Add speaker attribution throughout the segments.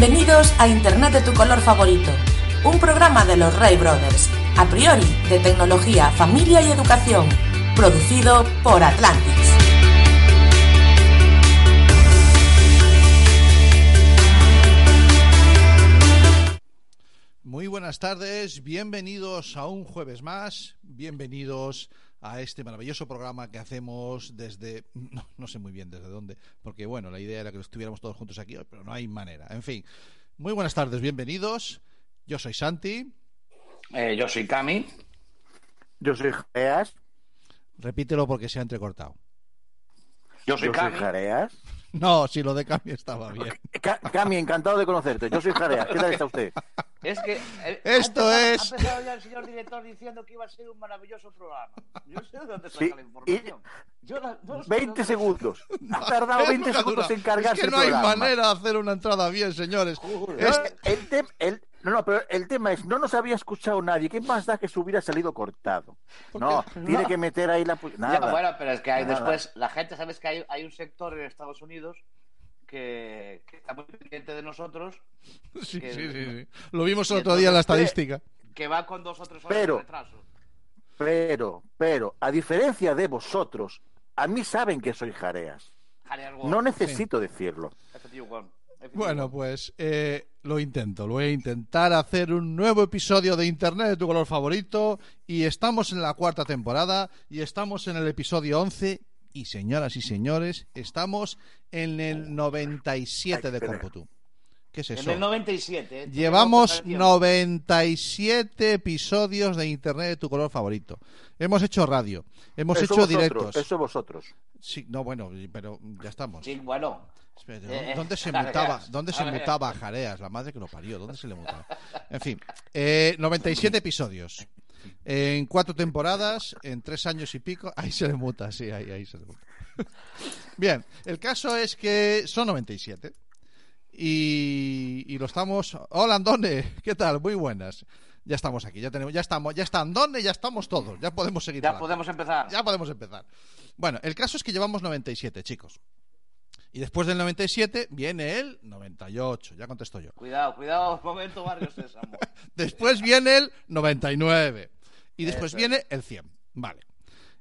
Speaker 1: Bienvenidos a Internet de tu color favorito, un programa de los Ray Brothers, a priori de tecnología, familia y educación, producido por Atlantis.
Speaker 2: Muy buenas tardes, bienvenidos a un jueves más, bienvenidos a este maravilloso programa que hacemos desde, no, no, sé muy bien desde dónde, porque bueno, la idea era que estuviéramos todos juntos aquí hoy, pero no hay manera. En fin, muy buenas tardes, bienvenidos. Yo soy Santi.
Speaker 3: Eh, yo soy Cami.
Speaker 4: Yo soy Jareas.
Speaker 2: Repítelo porque se ha entrecortado.
Speaker 3: Yo soy
Speaker 4: Yo
Speaker 3: Cami.
Speaker 4: soy Jareas.
Speaker 2: No, si lo de Cami estaba bien.
Speaker 4: Ca- Cami, encantado de conocerte. Yo soy Jareas. ¿Qué tal está usted?
Speaker 3: Es que eh,
Speaker 2: Esto
Speaker 3: ha empezado-
Speaker 2: es-
Speaker 3: Ha empezado ya el señor director diciendo que iba a ser un maravilloso programa. Yo sé de dónde saca
Speaker 4: Sí,
Speaker 3: la información. Yo la- no sé de
Speaker 4: 20
Speaker 3: dónde-
Speaker 4: segundos. Ha tardado 20
Speaker 2: Nunca
Speaker 4: segundos en cargarse
Speaker 2: Es que
Speaker 4: el
Speaker 2: no hay
Speaker 4: programa.
Speaker 2: manera de hacer una entrada bien, señores.
Speaker 3: Joder.
Speaker 4: No,
Speaker 2: Es-
Speaker 4: el el- no, no, pero el tema es, no nos había escuchado nadie. ¿Qué más da que se hubiera salido cortado? No, tiene
Speaker 3: No.
Speaker 4: que meter ahí la...
Speaker 3: Ya,
Speaker 4: Nada.
Speaker 3: bueno, pero es que hay después, la gente, ¿sabes que hay, hay un sector en Estados Unidos que, que está muy pendiente de nosotros,
Speaker 2: Sí,
Speaker 3: que-
Speaker 2: sí, sí, sí. Lo vimos el otro día en la estadística.
Speaker 3: que va con dos o tres horas
Speaker 4: Pero-
Speaker 3: de retraso.
Speaker 4: Pero, pero, a diferencia de vosotros, a mí saben que soy Jareas.
Speaker 3: Jareas.
Speaker 4: No necesito decirlo.
Speaker 3: Efectivo, Juan. Efectivo.
Speaker 2: Bueno, pues eh, lo intento. Lo voy a intentar hacer un nuevo episodio de Internet de tu color favorito. Y estamos en la cuarta temporada. Y estamos en el episodio 11. Y señoras y señores, estamos en el 97
Speaker 4: Ay,
Speaker 2: de
Speaker 4: espera.
Speaker 2: ¿Qué es
Speaker 3: En
Speaker 2: eso?
Speaker 3: el 97. ¿eh?
Speaker 2: Llevamos
Speaker 3: Tenemos
Speaker 2: 97 episodios de Internet de tu color favorito. Hemos hecho radio, hemos
Speaker 4: Eso
Speaker 2: hecho
Speaker 4: vosotros,
Speaker 2: directos.
Speaker 4: Eso vosotros.
Speaker 2: Sí, no, bueno, pero ya estamos.
Speaker 3: Sí, bueno.
Speaker 2: Espérate,
Speaker 3: Eh,
Speaker 2: ¿Dónde se mutaba? ¿Dónde se
Speaker 3: Jareas.
Speaker 2: mutaba a Jareas? La madre que lo parió. ¿Dónde se le mutaba? En fin, eh, 97 episodios. En cuatro temporadas, en tres años y pico. Ahí se le muta, sí, ahí, ahí se le muta. Bien, el caso es que son 97. Y, y lo estamos. Hola, Andone, ¿qué tal? Muy buenas. Ya estamos aquí, ya tenemos, ya estamos, ya está Andone, ya estamos todos, ya podemos seguir.
Speaker 3: Ya
Speaker 2: adelante.
Speaker 3: podemos empezar.
Speaker 2: Ya podemos empezar. Bueno, el caso es que llevamos 97, chicos. Y después del 97 viene el 98, ya contesto yo.
Speaker 3: Cuidado, cuidado, momento Barrio Sésamo.
Speaker 2: Después viene el 99. Y después
Speaker 3: Eso
Speaker 2: viene el 100. Vale.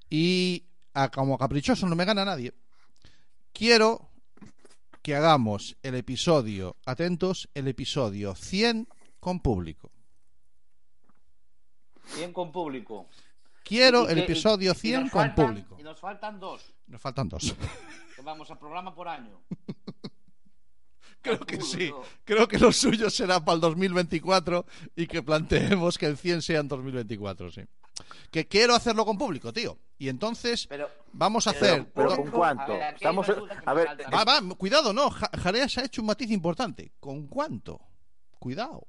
Speaker 2: Y a- como caprichoso no me gana nadie, quiero que hagamos el episodio, atentos, el episodio 100 con público.
Speaker 3: Bien con público.
Speaker 2: Quiero el episodio
Speaker 3: y- y
Speaker 2: 100
Speaker 3: nos
Speaker 2: con público.
Speaker 3: Y nos faltan dos.
Speaker 2: Nos faltan dos.
Speaker 3: Que vamos a programa por año.
Speaker 2: Creo que sí. Creo que lo suyo será para el 2024 y que planteemos que el 100 sea en 2024, sí. Que quiero hacerlo con público, tío. Y entonces
Speaker 3: Pero,
Speaker 2: vamos a
Speaker 3: pero-
Speaker 2: hacer...
Speaker 4: pero
Speaker 2: do-
Speaker 4: ¿con cuánto?
Speaker 3: A ver,
Speaker 4: Estamos- a ver.
Speaker 2: Va, va, cuidado, no. Ja- Jareas ha hecho un matiz importante. ¿Con cuánto? Cuidado.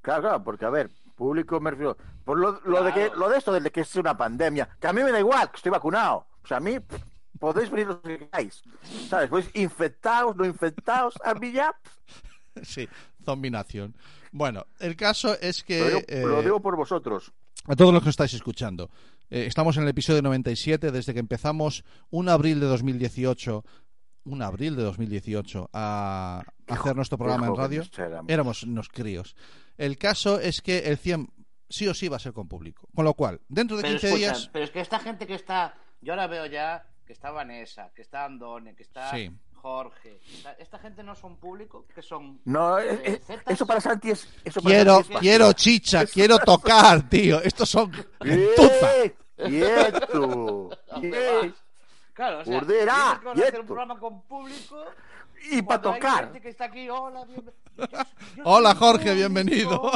Speaker 4: Claro, claro, porque a ver, público me refiero. Por lo, lo de que, lo de esto de que es una pandemia, que a mí me da igual, que estoy vacunado. O sea, a mí pff, podéis venir los que queráis. ¿Sabes? Pues infectados, no infectados, a mí ya. pff,
Speaker 2: Sí, zombinación. Bueno, el caso es que...
Speaker 4: lo, digo,
Speaker 2: eh,
Speaker 4: lo digo por vosotros.
Speaker 2: A todos los que estáis escuchando. eh, estamos en el episodio 97 desde que empezamos un abril de 2018, un abril de 2018 a hacer nuestro programa en radio.
Speaker 4: éramos.
Speaker 2: Unos críos. El caso es que el 100 sí o sí va a ser con público. Con lo cual, dentro de
Speaker 3: pero
Speaker 2: 15
Speaker 3: escucha,
Speaker 2: días...
Speaker 3: pero es que esta gente que está. Yo ahora veo ya que está Vanessa, que está Andone, que está
Speaker 2: Sí.
Speaker 3: Jorge. Esta, esta gente no son público, que son.
Speaker 4: No,
Speaker 3: eh,
Speaker 4: eh, eh, eso para Santi es. Eso para
Speaker 2: Quiero,
Speaker 4: Santi es
Speaker 2: quiero chicha, quiero tocar, tío. Estos son.
Speaker 4: ¡Bien! ¡Quieto! Bien.
Speaker 3: Claro, o sea, que hacer
Speaker 4: quieto.
Speaker 3: un programa con público.
Speaker 4: Y para
Speaker 3: hay
Speaker 4: tocar.
Speaker 3: gente que está aquí, hola, bienve- yo- yo
Speaker 2: Hola, Jorge,
Speaker 3: público.
Speaker 2: bienvenido.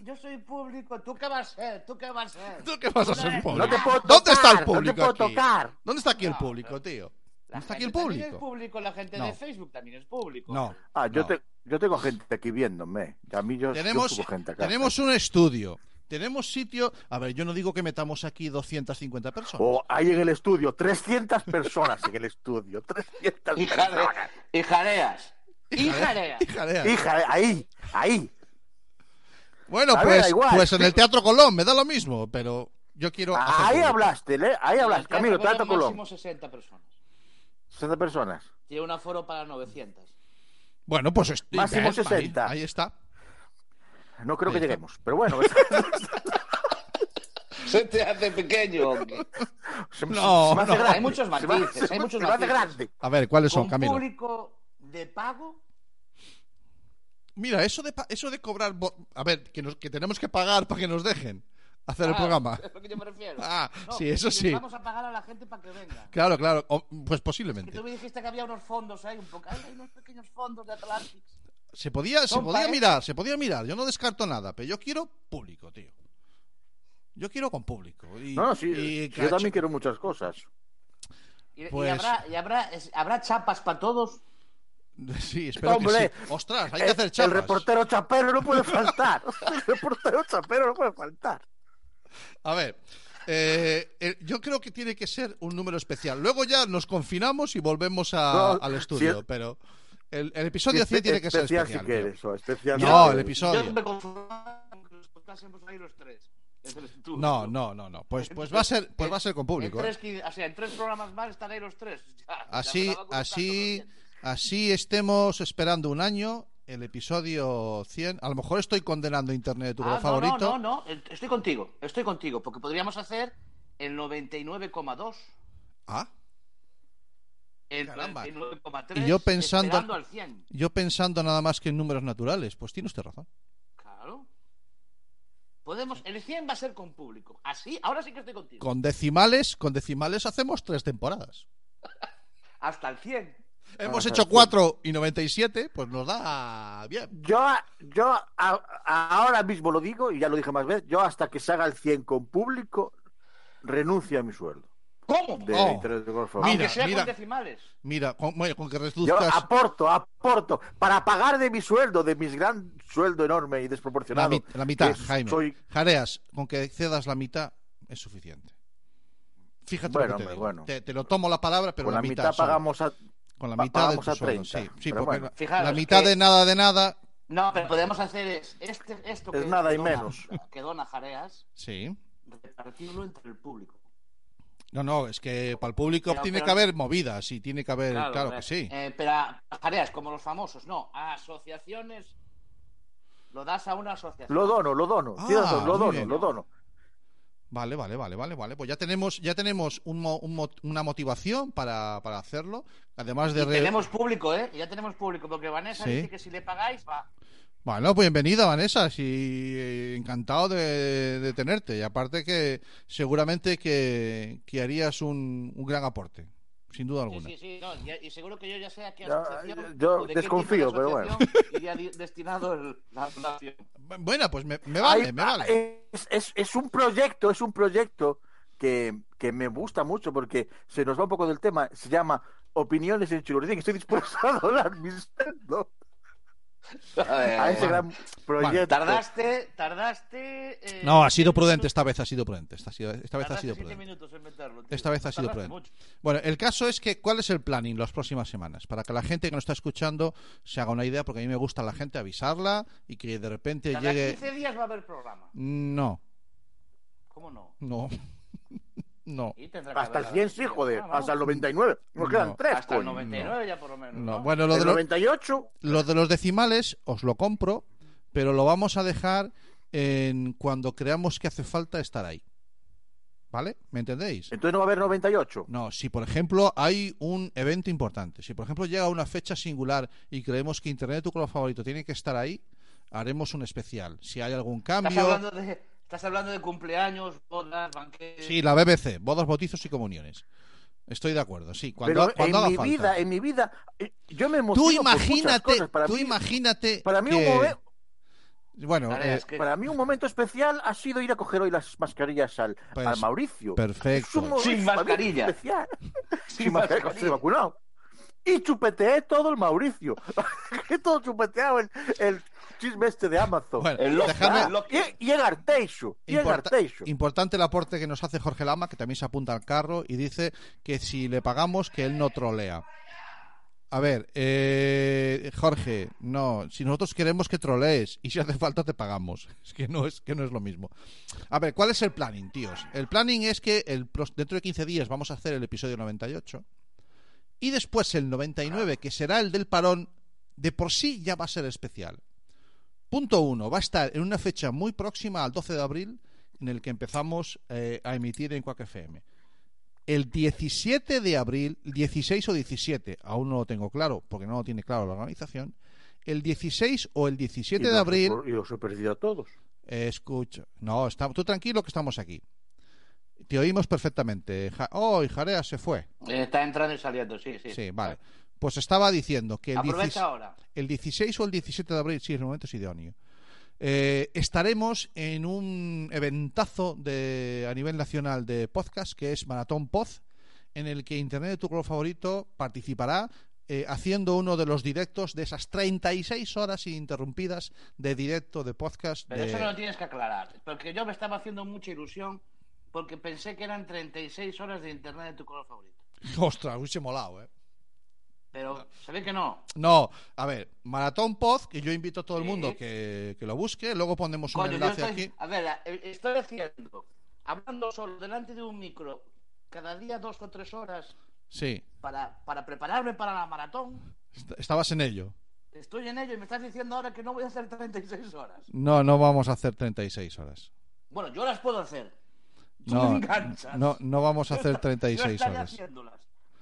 Speaker 3: Yo soy público. ¿Tú qué vas a ser? ¿Tú qué vas a ser?
Speaker 2: ¿Tú qué vas a ser público?
Speaker 4: No te puedo
Speaker 2: ¿Dónde está el
Speaker 4: tocar, no te
Speaker 2: público
Speaker 4: puedo
Speaker 2: aquí?
Speaker 4: tocar.
Speaker 2: ¿Dónde está aquí el público, tío?
Speaker 3: La
Speaker 2: ¿No está aquí el
Speaker 3: también
Speaker 2: público?
Speaker 3: es público, la gente
Speaker 2: No.
Speaker 3: de Facebook también es público.
Speaker 2: No.
Speaker 4: Ah, yo,
Speaker 2: no.
Speaker 4: te- yo tengo gente aquí viéndome. A mí yo, yo
Speaker 2: Tenemos,
Speaker 4: subo gente acá.
Speaker 2: tenemos un estudio. Tenemos sitio. A ver, yo no digo que metamos aquí 250 personas.
Speaker 4: O hay en el estudio 300 personas en el estudio. 300
Speaker 3: Y,
Speaker 4: personas.
Speaker 3: y jareas. Y jareas.
Speaker 2: Y
Speaker 4: ahí, ahí.
Speaker 2: Bueno,
Speaker 4: A ver,
Speaker 2: pues,
Speaker 4: igual.
Speaker 2: pues en el Teatro Colón me da lo mismo, pero yo quiero. hacer
Speaker 4: Ahí hablaste, ¿eh? Ahí hablaste. Camilo,
Speaker 3: Teatro Colón,
Speaker 4: Colón.
Speaker 3: máximo 60 personas.
Speaker 4: 60 personas.
Speaker 3: Tiene un aforo para 900.
Speaker 2: Bueno, pues est-
Speaker 4: Máximo
Speaker 2: ven, ahí-
Speaker 4: 60.
Speaker 2: Ahí, está.
Speaker 4: No creo que
Speaker 2: está.
Speaker 4: lleguemos, pero bueno.
Speaker 3: Se te hace pequeño. hombre.
Speaker 4: se-
Speaker 2: No,
Speaker 4: se me hace
Speaker 2: no.
Speaker 4: grande.
Speaker 3: Hay muchos
Speaker 4: Se me-
Speaker 3: matices,
Speaker 4: se
Speaker 3: hay muchos
Speaker 4: se me hace grande.
Speaker 2: A ver, ¿cuáles son, Camilo?
Speaker 3: público de pago.
Speaker 2: Mira, eso de, eso de cobrar. A ver, que, nos- que tenemos que pagar para que nos dejen hacer el
Speaker 3: Ah,
Speaker 2: programa.
Speaker 3: Es lo que yo me refiero.
Speaker 2: Ah,
Speaker 3: No,
Speaker 2: sí, eso
Speaker 3: que
Speaker 2: sí.
Speaker 3: Vamos a pagar a la gente para que venga.
Speaker 2: Claro, claro. o- pues
Speaker 3: Que
Speaker 2: posiblemente.
Speaker 3: tú me dijiste que había unos fondos ahí, un poco. Ay, hay unos pequeños fondos de Atlantics.
Speaker 2: Se podía, se podía mirar, se podía mirar. Yo no descarto nada, pero yo quiero público, tío. Yo quiero con público. Y,
Speaker 4: No, sí.
Speaker 2: y
Speaker 4: yo también quiero muchas cosas.
Speaker 3: Y, y
Speaker 2: Pues-
Speaker 3: habrá, y habrá, es- habrá chapas para todos.
Speaker 2: Sí, espero
Speaker 4: Hombre,
Speaker 2: que sí. Ostras, hay que
Speaker 4: El,
Speaker 2: hacer
Speaker 4: el
Speaker 2: chapas.
Speaker 4: reportero chapero no puede faltar. El reportero chapero no puede faltar.
Speaker 2: A ver, eh, eh, yo creo que tiene que ser un número especial. Luego ya nos confinamos y volvemos a-
Speaker 4: No,
Speaker 2: al estudio,
Speaker 4: si-
Speaker 2: pero el, el episodio 100 tiene que ser
Speaker 4: especial
Speaker 2: especial.
Speaker 4: si quieres,
Speaker 2: tío.
Speaker 4: o especial
Speaker 2: No, el episodio.
Speaker 3: Yo me confundo con los estásemos ahí los tres. en el estudio.
Speaker 2: No, no, no, no. Pues, pues va a ser, pues va a ser con público.
Speaker 3: En
Speaker 2: ¿eh?
Speaker 3: tres, o sea, en tres programas más estaréis los tres. Ya,
Speaker 2: Así, así, así estemos esperando un año el episodio 100. A lo mejor estoy condenando Internet de tu
Speaker 3: Ah, no,
Speaker 2: favorito.
Speaker 3: No, no, no, estoy contigo, estoy contigo, porque podríamos hacer el 99,2,
Speaker 2: Ah,
Speaker 3: el
Speaker 2: Caramba.
Speaker 3: 99,3,
Speaker 2: Y yo pensando-
Speaker 3: al 100.
Speaker 2: yo pensando nada más que en números naturales. Pues tiene usted razón.
Speaker 3: Claro. Podemos, el 100 va a ser con público. Así, ahora sí que estoy contigo.
Speaker 2: Con decimales, con decimales hacemos tres temporadas.
Speaker 3: Hasta el 100.
Speaker 2: Hemos
Speaker 4: Ajá,
Speaker 2: hecho
Speaker 4: sí.
Speaker 2: 4 y 97, pues nos da bien.
Speaker 4: Yo, yo a- a- ahora mismo lo digo, y ya lo dije más veces, yo hasta que se haga el 100 con público, renuncio a mi sueldo.
Speaker 3: ¿Cómo?
Speaker 4: De
Speaker 2: Oh.
Speaker 4: Internet de Golf.
Speaker 2: Mira,
Speaker 3: Aunque sea
Speaker 2: mira.
Speaker 3: con decimales.
Speaker 2: Mira, con, bueno, con que
Speaker 4: Yo
Speaker 2: reduzcas.
Speaker 4: aporto, aporto, para pagar de mi sueldo, de mi gran sueldo enorme y
Speaker 2: La,
Speaker 4: desproporcionado.
Speaker 2: mi- la mitad, Jaime.
Speaker 4: Soy,
Speaker 2: Jareas, con que cedas la mitad es suficiente. Fíjate
Speaker 4: Bueno,
Speaker 2: lo que te
Speaker 4: hombre,
Speaker 2: digo.
Speaker 4: bueno.
Speaker 2: Te, te lo tomo la palabra, pero
Speaker 4: con la mitad,
Speaker 2: solo.
Speaker 4: pagamos a...
Speaker 2: Con la mitad de
Speaker 4: pagamos
Speaker 2: tu
Speaker 4: a
Speaker 2: sueldo,
Speaker 4: 30,
Speaker 2: sí. Sí,
Speaker 4: pero
Speaker 2: porque
Speaker 4: bueno.
Speaker 2: la-
Speaker 3: Fijaros
Speaker 2: la mitad
Speaker 3: que-
Speaker 2: de nada de nada.
Speaker 3: No, pero podemos hacer es este, esto
Speaker 4: Es
Speaker 3: que,
Speaker 4: nada
Speaker 3: que
Speaker 4: y
Speaker 3: dona-
Speaker 4: menos.
Speaker 3: que dona Jareas,
Speaker 2: Sí.
Speaker 3: repartirlo entre el público.
Speaker 2: No, no, es que para el público
Speaker 3: Pero-
Speaker 2: tiene
Speaker 3: pero-
Speaker 2: que haber movidas y tiene que haber. Claro, que sí.
Speaker 3: eh, pero a Jareas, como los famosos, no. A asociaciones. Lo das a una asociación.
Speaker 4: Lo dono, lo dono,
Speaker 2: Ah,
Speaker 4: lo dono, lo dono.
Speaker 2: Vale, vale, vale, vale, vale. Pues ya tenemos, ya tenemos un mo- un una motivación para, para hacerlo. Además de.
Speaker 3: Y tenemos público, ¿eh? Ya tenemos público, porque Vanessa
Speaker 2: Sí.
Speaker 3: dice que si le pagáis, va.
Speaker 2: Bueno, pues bienvenida, Vanessa. Sí, encantado de, de tenerte. Y aparte que seguramente que, que harías un, un gran aporte, sin duda
Speaker 3: Sí,
Speaker 2: alguna.
Speaker 3: sí, sí. No, y, y seguro que yo ya sé a qué
Speaker 4: Ya,
Speaker 3: asociación.
Speaker 4: yo
Speaker 3: o de
Speaker 4: desconfío,
Speaker 3: de
Speaker 4: pero bueno.
Speaker 3: Iría di- destinado el- la donación.
Speaker 2: Bueno, pues me, me vale,
Speaker 4: Hay-
Speaker 2: me vale.
Speaker 4: Es, es- es un proyecto, es un proyecto que, que me gusta mucho porque se nos va un poco del tema. Se llama Opiniones en Chiluricín. Estoy dispuesto a donar mi sueldo a ese gran proyecto.
Speaker 3: Tardaste, tardaste. eh,
Speaker 2: No, ha sido prudente
Speaker 3: minutos-
Speaker 2: esta vez, ha sido prudente. Esta, sido- esta vez ha sido prudente.
Speaker 3: minutos en meterlo, tío.
Speaker 2: Esta vez ha sido prudente.
Speaker 3: mucho.
Speaker 2: Bueno, el caso es que, ¿cuál es el planning las próximas semanas? Para que la gente que nos está escuchando se haga una idea, porque a mí me gusta la gente avisarla y que de repente
Speaker 3: Cada
Speaker 2: llegue.
Speaker 3: 15 días va a haber programa.
Speaker 2: No,
Speaker 3: ¿Cómo no?
Speaker 2: no, no.
Speaker 4: Hasta el
Speaker 3: haber
Speaker 4: 100
Speaker 3: cada
Speaker 4: sí,
Speaker 3: 15
Speaker 4: joder.
Speaker 3: vamos.
Speaker 4: Hasta el 99. Nos quedan
Speaker 2: No.
Speaker 4: tres,
Speaker 3: Hasta el
Speaker 4: coño.
Speaker 3: 99 ya por lo menos.
Speaker 2: No,
Speaker 3: ¿no?
Speaker 2: bueno, lo de,
Speaker 4: El
Speaker 2: lo-
Speaker 4: 98,
Speaker 2: lo de los decimales os lo compro, pero lo vamos a dejar en cuando creamos que hace falta estar ahí. ¿Vale? ¿Me entendéis?
Speaker 4: entonces no va a haber 98.
Speaker 2: No, si por ejemplo hay un evento importante, si por ejemplo llega una fecha singular y creemos que Internet tu color favorito tiene que estar ahí, haremos un especial. Si hay algún
Speaker 3: ¿Estás
Speaker 2: cambio.
Speaker 3: hablando, de, estás hablando de cumpleaños, bodas, banquetes.
Speaker 2: Sí, la BBC, bodas, bautizos y comuniones. Estoy de acuerdo, sí. Cuando,
Speaker 4: Pero
Speaker 2: cuando
Speaker 4: en
Speaker 2: haga
Speaker 4: mi
Speaker 2: falta.
Speaker 4: vida, en mi vida, eh, yo me
Speaker 2: Tú
Speaker 4: emociono por muchas
Speaker 2: imagínate,
Speaker 4: cosas. Para
Speaker 2: tú
Speaker 4: mí,
Speaker 2: imagínate
Speaker 4: para mí
Speaker 2: que-
Speaker 4: un momen-
Speaker 2: Bueno, eh,
Speaker 3: es que-
Speaker 4: Para mí un momento especial ha sido ir a coger hoy las mascarillas al,
Speaker 2: Pues,
Speaker 4: al Mauricio.
Speaker 2: perfecto.
Speaker 4: Es un momento
Speaker 3: Sin mascarilla.
Speaker 4: especial.
Speaker 3: Sin
Speaker 4: Sin mascarilla,
Speaker 3: mascarilla.
Speaker 4: estoy vacunado. Y chupeteé todo el Mauricio. He todo chupeteado el, el chisme este de Amazon.
Speaker 2: bueno,
Speaker 3: el loco,
Speaker 2: dejadme-
Speaker 3: loco.
Speaker 4: Y, y el Arteixo. Y el
Speaker 2: Importa-
Speaker 4: Arteixo.
Speaker 2: importante el aporte que nos hace Jorge Lama, que también se apunta al carro y dice que si le pagamos, que él no trolea. A ver, eh, Jorge, no, si nosotros queremos que trolees y si hace falta te pagamos. Es que no es que no es lo mismo. A ver, ¿cuál es el planning, tíos? El planning es que el, dentro de 15 días vamos a hacer el episodio 98 y después el 99, que será el del parón, de por sí ya va a ser especial. Punto uno, va a estar en una fecha muy próxima al 12 de abril, en el que empezamos eh, a emitir en Quack FM. El 17 de abril, 16 o 17, aún no lo tengo claro, porque no lo tiene claro la organización. El 16 o el 17
Speaker 4: Y
Speaker 2: de abril,
Speaker 4: Y los he perdido a todos.
Speaker 2: eh, escucha, no, está, tú tranquilo que estamos aquí. Te oímos perfectamente. Ja- oh, y Jarea se fue.
Speaker 3: Está entrando y saliendo, sí, sí.
Speaker 2: Sí, vale. Pues estaba diciendo que el,
Speaker 3: Aprovecha
Speaker 2: 16
Speaker 3: ahora.
Speaker 2: el 16 o el 17 de abril, sí, el momento es idóneo. Eh, estaremos en un eventazo de, a nivel nacional de podcast que es Maratón Pod, en el que Internet de tu color favorito participará eh, haciendo uno de los directos de esas 36 horas ininterrumpidas de directo de podcast.
Speaker 3: Pero
Speaker 2: de-
Speaker 3: eso no lo tienes que aclarar. Porque yo me estaba haciendo mucha ilusión porque pensé que eran 36 horas de internet de tu color favorito.
Speaker 2: Ostras, hubiese molado, ¿eh?
Speaker 3: Pero se ve que no.
Speaker 2: No, a ver, Maratón Pod, que yo invito a todo el mundo que, que lo busque, luego ponemos un
Speaker 3: Coño,
Speaker 2: enlace
Speaker 3: estoy,
Speaker 2: aquí.
Speaker 3: a ver, eh, estoy haciendo, hablando solo delante de un micro, cada día dos o tres horas
Speaker 2: Sí,
Speaker 3: para, para prepararme para la maratón.
Speaker 2: est- estabas en ello.
Speaker 3: Estoy en ello y me estás diciendo ahora que no voy a hacer 36 horas.
Speaker 2: No, no vamos a hacer 36 horas.
Speaker 3: Bueno, yo las puedo hacer. Tú
Speaker 2: No,
Speaker 3: me enganchas.
Speaker 2: no, no vamos a hacer
Speaker 3: Yo
Speaker 2: 36
Speaker 3: estaré
Speaker 2: horas.
Speaker 3: haciéndolas.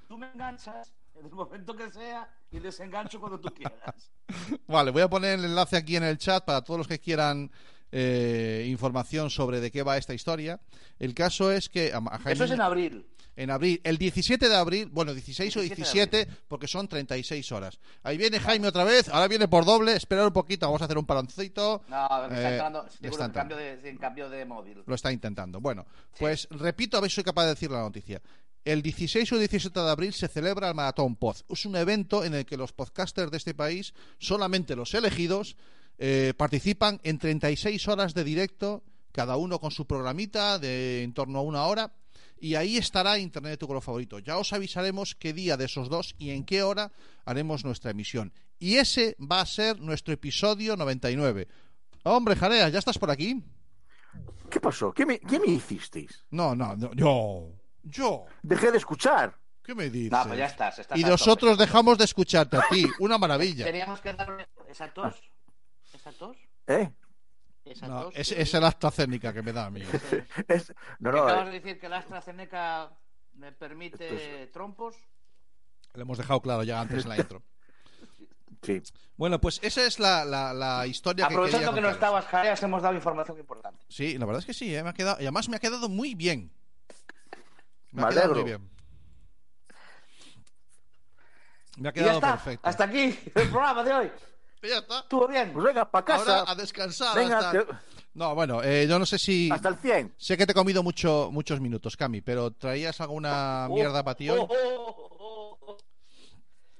Speaker 3: Tú me enganchas en el momento que sea y desengancho cuando tú quieras.
Speaker 2: Vale, voy a poner el enlace aquí en el chat para todos los que quieran eh, información sobre de qué va esta historia. El caso es que a- a Jaime-
Speaker 3: Eso es en abril.
Speaker 2: En abril, el 17 de abril, bueno, 16 o
Speaker 3: 17 de
Speaker 2: 17, porque son 36 horas. Ahí viene Jaime otra vez, ahora viene por doble, esperar un poquito, vamos a hacer un paloncito.
Speaker 3: No, está
Speaker 2: Eh,
Speaker 3: entrando, seguro
Speaker 2: entrando.
Speaker 3: cambio de, en cambio de móvil.
Speaker 2: Lo está intentando. Bueno, pues repito a ver si soy capaz de decir la noticia. El 16 o 17 de abril se celebra el Maratón Pod. Es un evento en el que los podcasters de este país, solamente los elegidos, eh, participan en 36 horas de directo, cada uno con su programita de en torno a una hora. Y ahí estará Internet de tu color favorito. Ya os avisaremos qué día de esos dos y en qué hora haremos nuestra emisión. Y ese va a ser nuestro episodio 99. Hombre, Jarea, ¿ya estás por aquí?
Speaker 4: ¿Qué pasó? ¿Qué me, qué me hicisteis?
Speaker 2: No, no, no, yo. Yo.
Speaker 4: Dejé de escuchar.
Speaker 2: ¿Qué me dices?
Speaker 3: No, pues ya estás. estás
Speaker 2: y nosotros
Speaker 3: tope.
Speaker 2: dejamos de escucharte a ti. Una maravilla.
Speaker 3: Teníamos que darle esa tos. Esa tos.
Speaker 4: ¿Eh?
Speaker 2: No, es,
Speaker 3: que-
Speaker 2: es el AstraZeneca que me da a mí.
Speaker 4: Es- no, no,
Speaker 3: acabas
Speaker 4: eh,
Speaker 3: de decir que la AstraZeneca me permite trompos.
Speaker 2: Lo hemos dejado claro ya antes en la intro.
Speaker 4: sí.
Speaker 2: Bueno, pues esa es la, la- la historia que
Speaker 3: Aprovechando que no
Speaker 2: contaros.
Speaker 3: estabas, Jareas, hemos dado información importante.
Speaker 2: Sí, la verdad es que sí, ¿eh? me ha quedado, y además me ha quedado muy bien. Me ha
Speaker 4: Me
Speaker 2: quedado muy bien. Me ha
Speaker 3: Y ya
Speaker 2: quedado
Speaker 3: está.
Speaker 2: perfecto.
Speaker 3: Hasta aquí el programa de hoy.
Speaker 2: Y ya está.
Speaker 3: Estuvo bien.
Speaker 4: Pues venga, para casa.
Speaker 2: Ahora a descansar.
Speaker 4: Venga,
Speaker 2: hasta...
Speaker 4: te-
Speaker 2: No, bueno, eh, yo no sé si...
Speaker 4: hasta el 100.
Speaker 2: Sé que te he comido mucho, muchos minutos, Cami, pero ¿traías alguna mierda para ti hoy?
Speaker 3: Oh, oh, oh, oh.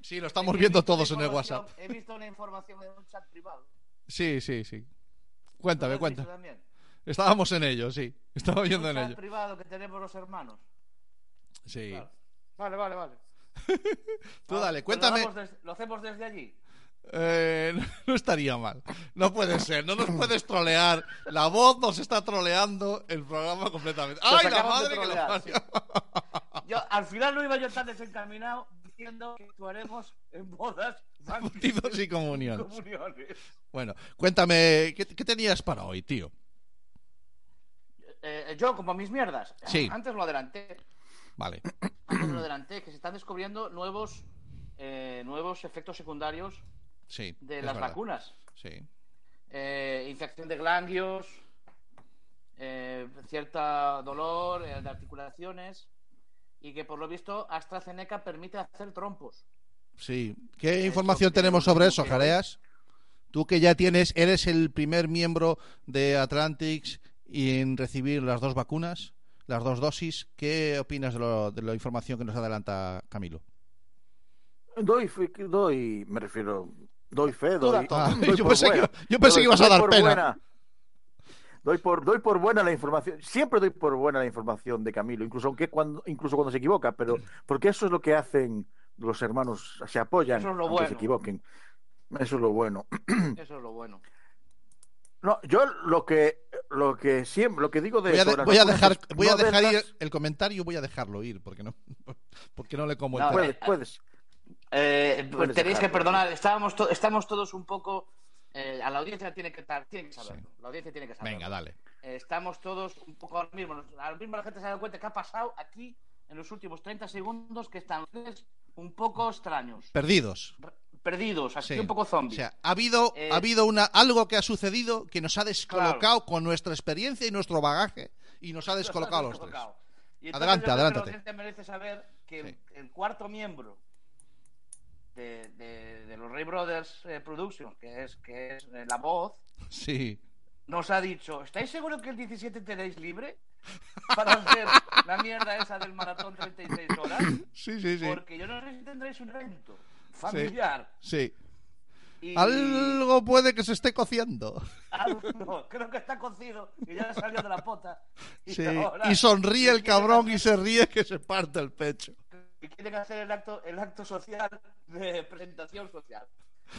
Speaker 2: Sí, lo estamos viendo todos en el WhatsApp.
Speaker 3: He visto una información en un chat privado.
Speaker 2: Sí, sí, sí.
Speaker 3: ¿Lo
Speaker 2: Cuéntame, cuéntame.
Speaker 3: también?
Speaker 2: Estábamos en ello, sí. Estaba viendo
Speaker 3: un
Speaker 2: en
Speaker 3: chat
Speaker 2: ello.
Speaker 3: privado que tenemos los hermanos.
Speaker 2: Sí.
Speaker 3: Claro. Vale, vale, vale.
Speaker 2: Tú dale,
Speaker 3: pues
Speaker 2: cuéntame.
Speaker 3: Lo, hagamos des- lo hacemos desde allí.
Speaker 2: Eh, no, estaría mal. No puede ser. No nos puedes trolear. La voz nos está troleando el programa completamente. ¡Ay, la madre que lo parió!
Speaker 3: Yo, al final no iba yo tan desencaminado diciendo que actuaremos en bodas,
Speaker 2: Bautizos y comuniones.
Speaker 3: comuniones.
Speaker 2: Bueno, cuéntame, ¿qué, qué tenías para hoy, tío?
Speaker 3: Eh, yo, como mis mierdas.
Speaker 2: Sí.
Speaker 3: Antes lo adelanté.
Speaker 2: Vale.
Speaker 3: Antes lo adelanté, que se están descubriendo nuevos, eh, nuevos efectos secundarios
Speaker 2: Sí.
Speaker 3: de las
Speaker 2: verdad.
Speaker 3: vacunas.
Speaker 2: Sí.
Speaker 3: Eh, infección de ganglios, eh, cierta dolor eh, de articulaciones y que por lo visto AstraZeneca permite hacer trompos.
Speaker 2: Sí. ¿Qué
Speaker 3: Eso
Speaker 2: información tenemos sobre eso, Jareas? Tú que ya tienes, eres el primer miembro de Atlantics y en recibir las dos vacunas, las dos dosis, ¿qué opinas de, lo- de la información que nos adelanta Camilo?
Speaker 4: Doy, doy, me refiero, doy fe, doy.
Speaker 2: Ah,
Speaker 4: doy
Speaker 2: yo pensé que-
Speaker 4: buena.
Speaker 2: yo pensé que ibas a dar
Speaker 4: por
Speaker 2: pena.
Speaker 4: buena. Doy por, doy por buena la información. Siempre doy por buena la información de Camilo, incluso aunque cuando, incluso cuando se equivoca, pero porque eso es lo que hacen los hermanos, se apoyan
Speaker 3: Eso es lo
Speaker 4: aunque
Speaker 3: bueno.
Speaker 4: se equivoquen. Eso es lo bueno.
Speaker 3: Eso es lo bueno.
Speaker 4: No, yo lo que lo que siempre lo que digo de
Speaker 2: Voy a, de- voy dejar, voy a dejar ir el comentario, voy a dejarlo ir, porque no, porque no le como el
Speaker 3: No,
Speaker 2: tema.
Speaker 4: puedes, puedes.
Speaker 3: Eh, tenéis que perdonar, estábamos, to- estamos todos un poco. eh, a la audiencia tiene que, estar, tiene que saberlo. La audiencia tiene que saberlo.
Speaker 2: Venga, dale.
Speaker 3: Eh, estamos todos un poco ahora mismo. Ahora mismo la gente se ha dado cuenta que ha pasado aquí en los últimos 30 segundos que están un poco extraños,
Speaker 2: Perdidos.
Speaker 3: perdidos, así
Speaker 2: Sí.
Speaker 3: un poco
Speaker 2: O
Speaker 3: zombies.
Speaker 2: sea, ha habido,
Speaker 3: Eh,
Speaker 2: ha habido una, algo que ha sucedido que nos ha descolocado con nuestra experiencia y nuestro bagaje y nos ha descolocado los tres.
Speaker 3: Descolocado. Y entonces
Speaker 2: Adelante, adelántate.
Speaker 3: La gente merece saber que
Speaker 2: Sí.
Speaker 3: el, cuarto miembro de, de- de los Ray Brothers eh, Productions, que es, que es eh, la voz,
Speaker 2: Sí.
Speaker 3: nos ha dicho, ¿estáis seguros que el 17 tenéis libre para hacer la mierda esa del maratón 36 horas?
Speaker 2: Sí, sí, sí.
Speaker 3: Porque yo no sé si tendréis un evento familiar.
Speaker 2: Sí.
Speaker 3: Y...
Speaker 2: Algo puede que se esté cociendo.
Speaker 3: algo, creo que está cocido y ya salió de la pota. Y,
Speaker 2: Sí.
Speaker 3: ahora
Speaker 2: Y sonríe el cabrón y se ríe que se parte el pecho.
Speaker 3: Y quieren hacer el acto, el acto social de presentación social.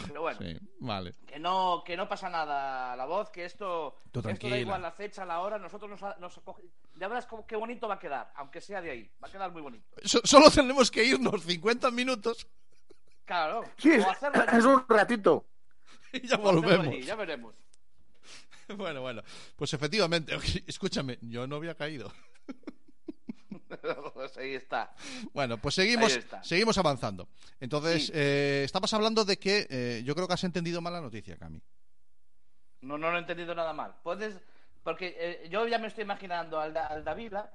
Speaker 3: Pero bueno,
Speaker 2: Sí, vale.
Speaker 3: que no, que no pasa nada la voz, que esto, esto da igual la fecha, la hora, nosotros nos, nos acoge- ya verás cómo, qué bonito va a quedar, aunque sea de ahí, va a quedar muy bonito.
Speaker 2: So- solo tenemos que irnos 50 minutos
Speaker 3: Claro,
Speaker 4: Sí, es, un ratito.
Speaker 2: y ya volvemos.
Speaker 3: allí, ya veremos.
Speaker 2: Bueno, bueno. Pues efectivamente, escúchame, yo no había caído.
Speaker 3: Pues ahí está.
Speaker 2: Bueno, pues seguimos, seguimos avanzando. Entonces,
Speaker 3: Sí.
Speaker 2: eh, estabas hablando de que eh, yo creo que has entendido mal la noticia, Cami.
Speaker 3: No, no lo he entendido nada mal. Puedes, porque eh, yo ya me estoy imaginando al, Da- al Davila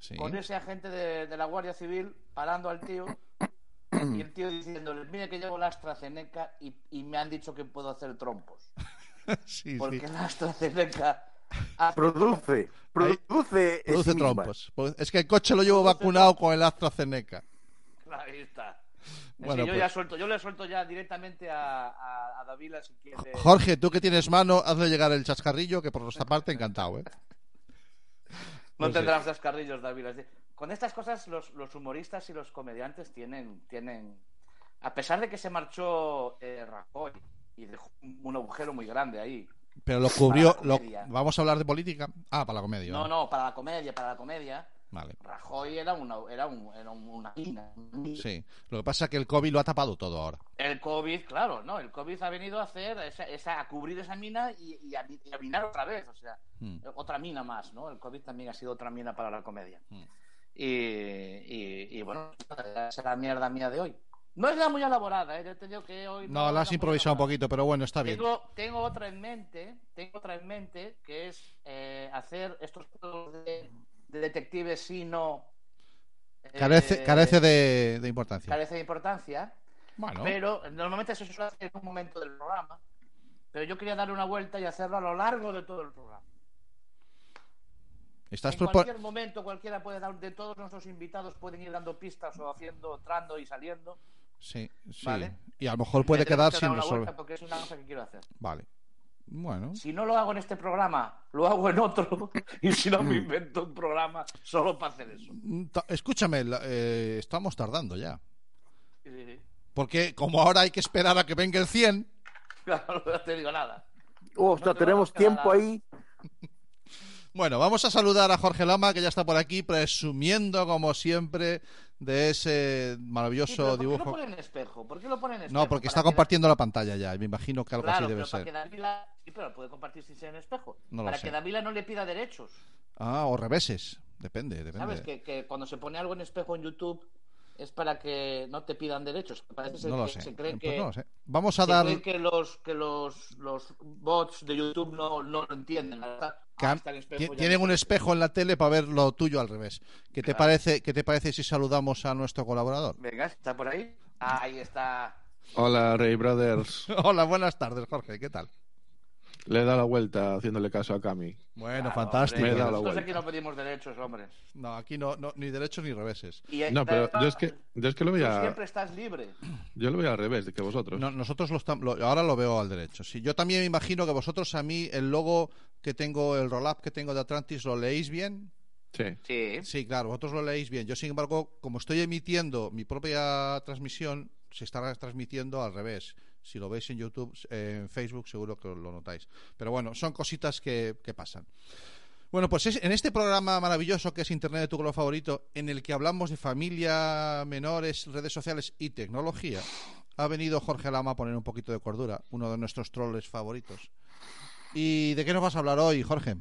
Speaker 2: Sí.
Speaker 3: con ese agente de, de la Guardia Civil parando al tío y el tío diciéndole, mira que llevo la AstraZeneca y, y me han dicho que puedo hacer trompos.
Speaker 2: sí,
Speaker 3: Porque
Speaker 2: sí.
Speaker 3: la AstraZeneca hace
Speaker 4: Produce, produce,
Speaker 2: Produce
Speaker 4: sí
Speaker 2: trompos. Pues Es que el coche lo llevo vacunado con el AstraZeneca.
Speaker 3: Ahí está.
Speaker 2: Bueno,
Speaker 3: Sí, yo,
Speaker 2: pues-
Speaker 3: ya suelto, yo le suelto ya directamente a, a, a Davila si quiere.
Speaker 2: Jorge, tú que tienes mano, hazle llegar el chascarrillo, que por nuestra parte encantado, ¿eh?
Speaker 3: No
Speaker 2: No sé.
Speaker 3: tendrás descarrillos, Davila. Con estas cosas los, los humoristas y los comediantes tienen, tienen... A pesar de que se marchó eh, Rajoy y dejó un agujero muy grande ahí.
Speaker 2: Pero lo cubrió. Lo... Vamos a hablar de política. Ah, para la comedia.
Speaker 3: No, no, para la comedia, para la comedia.
Speaker 2: Vale.
Speaker 3: Rajoy era una, era un- era una mina.
Speaker 2: Sí. Lo que pasa es que el COVID lo ha tapado todo ahora.
Speaker 3: El COVID, claro, no, el COVID ha venido a hacer esa, esa- a cubrir esa mina y, y a, y a minar otra vez, o sea,
Speaker 2: Mm.
Speaker 3: otra mina más, ¿no? El COVID también ha sido otra mina para la comedia.
Speaker 2: Mm.
Speaker 3: Y, y, y, bueno, esa es la mierda mía de hoy. No es la muy elaborada, ¿eh? Yo te digo que hoy
Speaker 2: No, la has improvisado un poquito, pero bueno, está bien.
Speaker 3: Tengo, otra en mente, tengo otra en mente, que es eh, hacer estos juegos de, de detective si no... eh,
Speaker 2: Carece, carece de, de importancia.
Speaker 3: carece de importancia.
Speaker 2: Bueno,
Speaker 3: Pero normalmente eso se suele hacer en un momento del programa. Pero yo quería darle una vuelta y hacerlo a lo largo de todo el programa.
Speaker 2: estás
Speaker 3: en cualquier momento cualquiera puede dar, de todos nuestros invitados pueden ir dando pistas o haciendo, entrando y saliendo.
Speaker 2: Sí, sí.
Speaker 3: Vale.
Speaker 2: Y a lo mejor puede
Speaker 3: Me
Speaker 2: quedar
Speaker 3: que
Speaker 2: sin resolver.
Speaker 3: Porque es una cosa que quiero hacer.
Speaker 2: Vale. Bueno.
Speaker 3: Si no lo hago en este programa, lo hago en otro. Y si no, me invento un programa solo para hacer eso.
Speaker 2: Mm, Escúchame, eh, estamos tardando ya.
Speaker 3: Sí, sí, sí.
Speaker 2: Porque como ahora hay que esperar a que venga el 100,
Speaker 3: Claro, no te digo nada.
Speaker 4: Ostras,
Speaker 3: No te
Speaker 4: tenemos tiempo ahí.
Speaker 2: Bueno, vamos a saludar a Jorge Lama, que ya está por aquí, presumiendo, como siempre, de ese
Speaker 3: Sí,
Speaker 2: maravilloso
Speaker 3: pero ¿Por qué
Speaker 2: dibujo.
Speaker 3: lo pone en espejo? ¿Por qué lo pone en espejo?
Speaker 2: No, porque está
Speaker 3: que-
Speaker 2: compartiendo la pantalla ya. Me imagino que algo
Speaker 3: Claro,
Speaker 2: así debe
Speaker 3: pero para
Speaker 2: ser.
Speaker 3: que Davila... Sí, pero puede compartir sin ser en espejo.
Speaker 2: No
Speaker 3: para que Davila no le pida derechos.
Speaker 2: Ah, o reveses. Depende, depende.
Speaker 3: ¿Sabes? Que, que cuando se pone algo en espejo en YouTube es para que no te pidan derechos. Parece ser
Speaker 2: No lo
Speaker 3: que
Speaker 2: sé.
Speaker 3: se creen
Speaker 2: Pues
Speaker 3: que,
Speaker 2: no lo sé. Vamos a
Speaker 3: se
Speaker 2: dar.
Speaker 3: que los que los, los bots de YouTube no, no lo entienden. Ah,
Speaker 2: Cam-
Speaker 3: ya
Speaker 2: Tienen un espejo en la tele para ver lo tuyo al revés. ¿Qué te
Speaker 3: Claro.
Speaker 2: parece, qué te parece si saludamos a nuestro colaborador?
Speaker 3: Venga, está por ahí. Ahí está.
Speaker 5: Hola, Ray Brothers.
Speaker 2: Hola, buenas tardes, Jorge. ¿Qué tal?
Speaker 5: Le he dado la vuelta haciéndole caso a Cami.
Speaker 2: Bueno,
Speaker 3: Claro,
Speaker 2: fantástico.
Speaker 3: Hombre, Nosotros
Speaker 5: vuelta.
Speaker 3: aquí no pedimos derechos, hombre.
Speaker 2: No, aquí no, no, ni derechos ni reveses.
Speaker 3: Y,
Speaker 5: No, pero yo es que, yo es que lo
Speaker 3: tú
Speaker 5: veía,
Speaker 3: siempre estás libre.
Speaker 5: yo lo veía al revés de que vosotros.
Speaker 2: No, nosotros lo- ahora lo veo al derecho. Sí, yo también me imagino que vosotros a mí el logo que tengo, el roll-up que tengo de Atlantis, ¿lo leéis bien?
Speaker 5: Sí.
Speaker 3: Sí.
Speaker 2: Sí, claro, vosotros lo leéis bien. Yo, sin embargo, como estoy emitiendo mi propia transmisión, se está transmitiendo al revés. Si lo veis en YouTube, eh, en Facebook, seguro que lo notáis. Pero bueno, son cositas que, que pasan. Bueno, pues es- en este programa maravilloso que es Internet de tu color favorito, en el que hablamos de familia, menores, redes sociales y tecnología, ha venido Jorge Lama a poner un poquito de cordura, uno de nuestros troles favoritos. ¿Y de qué nos vas a hablar hoy, Jorge?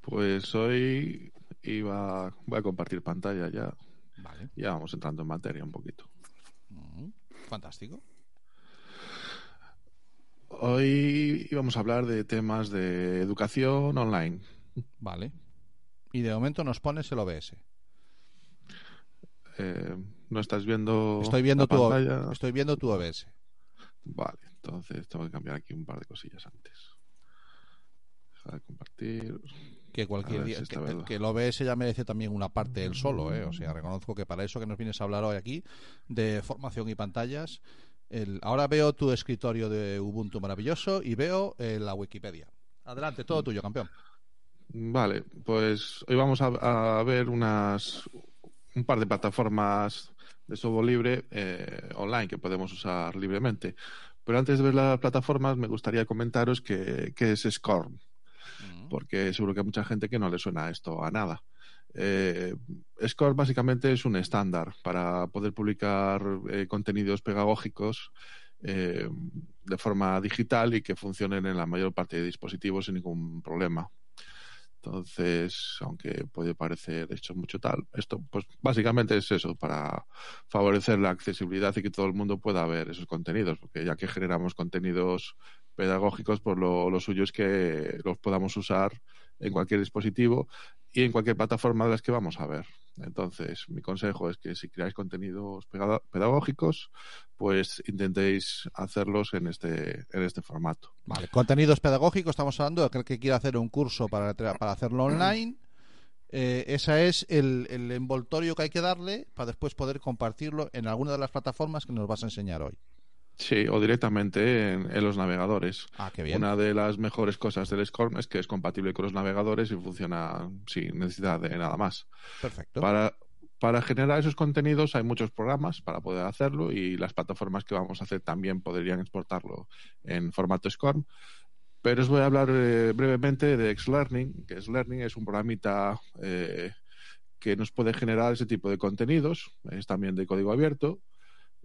Speaker 5: Pues hoy iba, voy a compartir pantalla ya.
Speaker 2: Vale,
Speaker 5: Ya vamos entrando en materia un poquito.
Speaker 2: Mm, fantástico.
Speaker 5: Hoy íbamos a hablar de temas de educación online.
Speaker 2: Vale. Y de momento nos pones el OBS.
Speaker 5: Eh, ¿No estás viendo
Speaker 2: Estoy viendo,
Speaker 5: la
Speaker 2: tu,
Speaker 5: pantalla?
Speaker 2: estoy viendo tu OBS.
Speaker 5: Vale, entonces tengo que cambiar aquí un par de cosillas antes. Deja de compartir.
Speaker 2: Que cualquier día.
Speaker 5: si
Speaker 2: que el OBS ya merece también una parte él solo, ¿eh? O sea, reconozco que para eso que nos vienes a hablar hoy aquí, de formación y pantallas. El, ahora veo tu escritorio de Ubuntu maravilloso y veo eh, la Wikipedia. Adelante, todo tuyo, campeón.
Speaker 5: Vale, pues hoy vamos a, a ver unas un par de plataformas de software libre eh, online que podemos usar libremente. Pero antes de ver las plataformas, me gustaría comentaros que, que es SCORM, porque seguro que hay mucha gente que no le suena esto a nada. Eh, SCORM básicamente es un estándar para poder publicar eh, contenidos pedagógicos eh, de forma digital y que funcionen en la mayor parte de dispositivos sin ningún problema. Entonces, aunque puede parecer hecho mucho tal, esto pues básicamente es eso, para favorecer la accesibilidad y que todo el mundo pueda ver esos contenidos, porque ya que generamos contenidos pedagógicos, pues lo suyo es que los podamos usar en cualquier dispositivo y en cualquier plataforma de las que vamos a ver. Entonces, mi consejo es que si creáis contenidos pedagógicos, pues intentéis hacerlos en este, en este formato.
Speaker 2: Vale, contenidos pedagógicos, estamos hablando de aquel que quiera hacer un curso para, para hacerlo online. Eh, ese es el, el envoltorio que hay que darle para después poder compartirlo en alguna de las plataformas que nos vas a enseñar hoy.
Speaker 5: Sí, o directamente en, en los navegadores.
Speaker 2: Ah, qué bien.
Speaker 5: Una de las mejores cosas del SCORM es que es compatible con los navegadores y funciona sin necesidad de nada más.
Speaker 2: Perfecto.
Speaker 5: Para, para generar esos contenidos hay muchos programas para poder hacerlo y las plataformas que vamos a hacer también podrían exportarlo en formato SCORM. Pero os voy a hablar eh, brevemente de Xlearning, que Xlearning es un programita eh, que nos puede generar ese tipo de contenidos. Es también de código abierto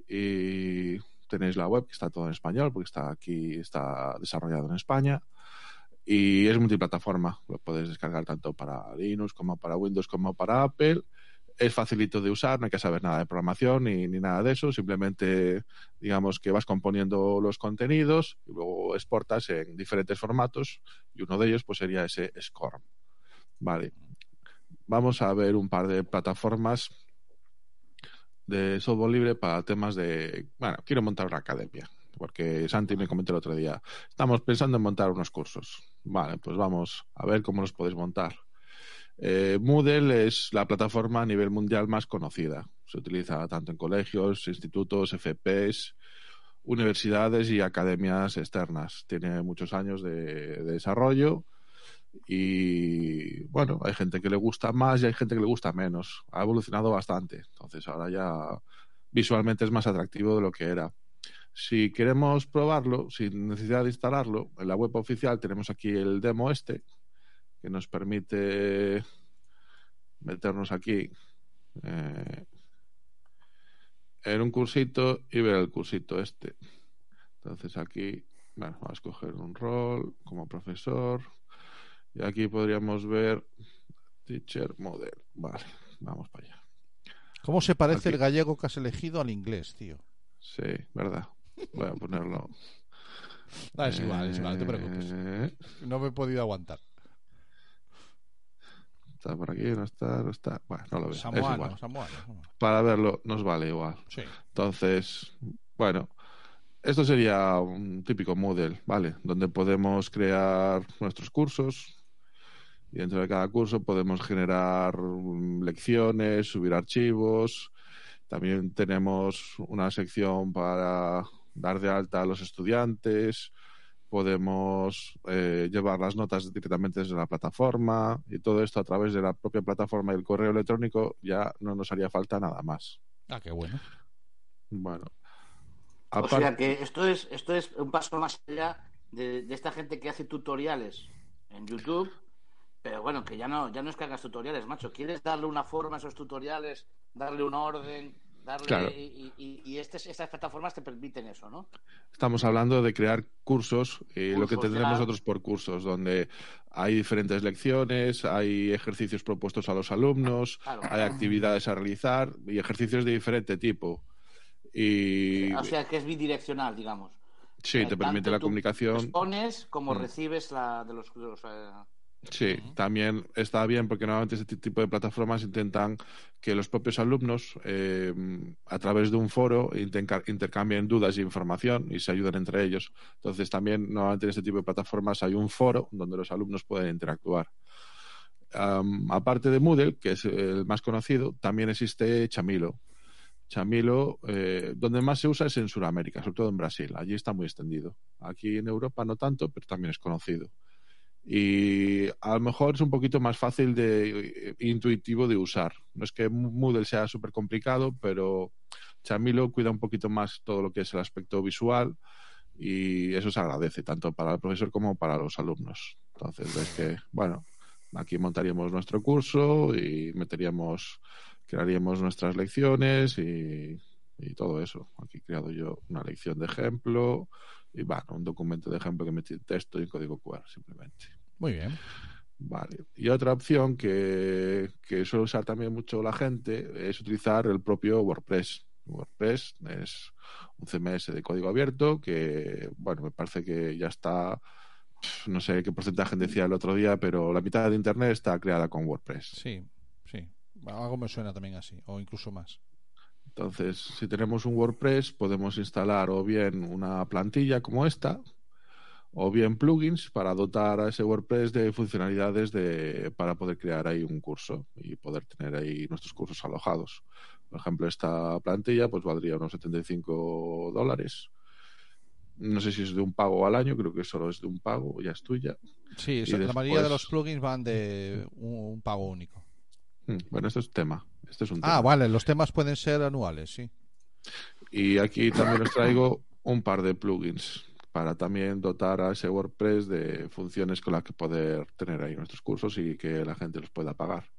Speaker 5: y tenéis la web que está todo en español porque está aquí, está desarrollado en España y es multiplataforma. Lo puedes descargar tanto para Linux como para Windows como para Apple. Es facilito de usar, no hay que saber nada de programación ni, ni nada de eso. Simplemente, digamos que vas componiendo los contenidos y luego exportas en diferentes formatos y uno de ellos pues sería ese SCORM. Vale. Vamos a ver un par de plataformas de software libre para temas de, bueno, quiero montar una academia, porque Santi me comentó el otro día, estamos pensando en montar unos cursos. Vale, pues vamos a ver cómo los podéis montar. Eh, Moodle es la plataforma a nivel mundial más conocida. Se utiliza tanto en colegios, institutos, FPs, universidades y academias externas. Tiene muchos años de, de desarrollo y bueno, hay gente que le gusta más y hay gente que le gusta menos. Ha evolucionado bastante. Entonces ahora ya visualmente es más atractivo de lo que era. Si queremos probarlo, sin necesidad de instalarlo, en la web oficial tenemos aquí el demo este, que nos permite meternos aquí eh, en un cursito y ver el cursito este. Entonces aquí, bueno, a escoger un rol como profesor. Y aquí podríamos ver Teacher Model. Vale, vamos para allá.
Speaker 2: ¿Cómo se parece
Speaker 5: Aquí.
Speaker 2: el gallego que has elegido al inglés, tío?
Speaker 5: Sí, verdad. Voy a ponerlo.
Speaker 2: Ah, es igual, es igual, no te preocupes.
Speaker 5: Eh,
Speaker 2: No me he podido aguantar.
Speaker 5: Está por aquí, no está, no está. Bueno, no lo veo. es
Speaker 2: Samoano,
Speaker 5: igual.
Speaker 2: samoano, samoano.
Speaker 5: Para verlo nos vale igual.
Speaker 2: Sí.
Speaker 5: Entonces, Bueno, esto sería un típico Moodle, ¿vale? Donde podemos crear nuestros cursos y dentro de cada curso podemos generar lecciones, subir archivos. También tenemos una sección para dar de alta a los estudiantes. Podemos eh, llevar las notas directamente desde la plataforma y todo esto a través de la propia plataforma y el correo electrónico. Ya no nos haría falta nada más.
Speaker 2: Ah, qué bueno.
Speaker 5: Bueno,
Speaker 3: O sea que esto es, esto es un paso más allá de, de esta gente que hace tutoriales en YouTube, pero bueno, que ya no, ya no es que hagas tutoriales, macho. Quieres darle una forma a esos tutoriales, darle un orden, darle
Speaker 5: Claro.
Speaker 3: y, y- y este- estas plataformas te permiten eso, ¿no?
Speaker 5: Estamos hablando de crear cursos y lo que
Speaker 3: Cursos,
Speaker 5: tendremos nosotros por cursos, donde hay diferentes lecciones, hay ejercicios propuestos a los alumnos,
Speaker 3: Claro.
Speaker 5: hay actividades a realizar y ejercicios de diferente tipo. Y
Speaker 3: O sea que es bidireccional, digamos.
Speaker 5: sí,
Speaker 3: Eh,
Speaker 5: te permite la comunicación.
Speaker 3: Expones como
Speaker 5: Mm.
Speaker 3: recibes la de los, de los, eh,
Speaker 5: Sí, también está bien porque normalmente este tipo de plataformas intentan que los propios alumnos, eh, a través de un foro, intercambien dudas e información y se ayuden entre ellos. Entonces, también normalmente en este tipo de plataformas hay un foro donde los alumnos pueden interactuar. Am, aparte de Moodle, que es el más conocido, también existe Chamilo. Chamilo, eh, donde más se usa es en Sudamérica, sobre todo en Brasil. Allí está muy extendido. Aquí en Europa no tanto, pero también es conocido y a lo mejor es un poquito más fácil de eh, intuitivo de usar. No es que Moodle sea súper complicado, pero Chamilo cuida un poquito más todo lo que es el aspecto visual y eso se agradece tanto para el profesor como para los alumnos. Entonces, ves que, bueno, aquí montaríamos nuestro curso y meteríamos, crearíamos nuestras lecciones y, y todo eso. Aquí he creado yo una lección de ejemplo y, bueno, un documento de ejemplo que metí texto y código QR simplemente.
Speaker 2: Muy bien.
Speaker 5: Vale. Y otra opción que, que suele usar también mucho la gente es utilizar el propio WordPress. WordPress es un CMS de código abierto que, bueno, me parece que ya está, no sé qué porcentaje decía el otro día, pero la mitad de Internet está creada con WordPress.
Speaker 2: Sí, sí. Algo me suena también así, o incluso más.
Speaker 5: Entonces, si tenemos un WordPress, podemos instalar o bien una plantilla como esta, o bien plugins para dotar a ese WordPress de funcionalidades de, para poder crear ahí un curso y poder tener ahí nuestros cursos alojados. Por ejemplo, esta plantilla pues valdría unos 75 dólares. No sé si es de un pago al año, creo que solo es de un pago, ya es tuya.
Speaker 2: Sí, la mayoría de los plugins van de un, un pago único.
Speaker 5: Mm, Bueno, esto es tema. Este es un
Speaker 2: Ah,
Speaker 5: tema.
Speaker 2: vale, los temas pueden ser anuales, sí.
Speaker 5: Y aquí también os traigo un par de plugins para también dotar a ese WordPress de funciones con las que poder tener ahí nuestros cursos y que la gente los pueda pagar.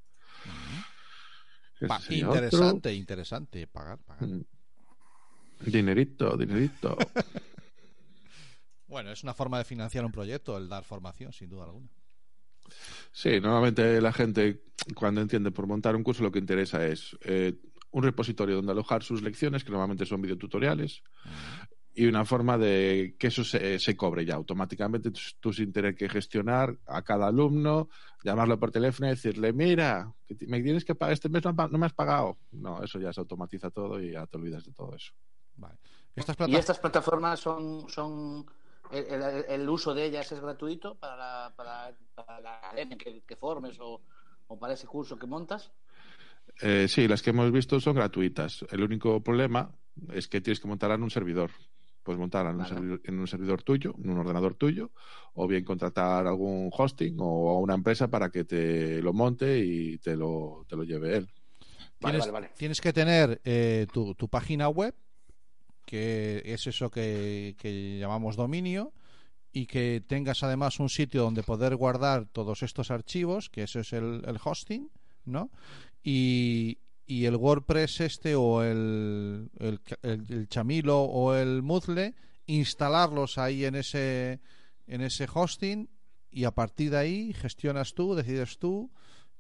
Speaker 2: Interesante, interesante. Pagar, pagar.
Speaker 5: Mm. Dinerito, dinerito.
Speaker 2: Bueno, es una forma de financiar un proyecto, el dar formación, sin duda alguna.
Speaker 5: Sí, normalmente la gente cuando entiende por montar un curso lo que interesa es eh, un repositorio donde alojar sus lecciones, que normalmente son videotutoriales, y una forma de que eso se, se cobre ya automáticamente, tú, sin tener que gestionar a cada alumno, llamarlo por teléfono y decirle, mira, que me tienes que pagar, este mes no, no me has pagado. No, eso ya se automatiza todo y ya te olvidas de todo eso.
Speaker 2: Vale. Estas
Speaker 3: Y estas plataformas son, son el, el- el uso de ellas es gratuito para la, para, para la academia que, que formes o, o para ese curso que montas.
Speaker 5: Eh, sí, las que hemos visto son gratuitas. El único problema es que tienes que montarla en un servidor. Puedes montarla en, un,
Speaker 3: Vale.
Speaker 5: servidor, en un servidor tuyo, en un ordenador tuyo, o bien contratar algún hosting o a una empresa para que te lo monte y te lo, te lo lleve él.
Speaker 3: Vale,
Speaker 2: tienes,
Speaker 3: vale, vale.
Speaker 2: tienes que tener eh, tu, tu página web, que es eso que, que llamamos dominio, y que tengas además un sitio donde poder guardar todos estos archivos, que eso es el, el hosting, ¿no? Y, y el WordPress este o el, el, Chamilo o el Moodle, instalarlos ahí en ese, en ese hosting y a partir de ahí gestionas tú, decides tú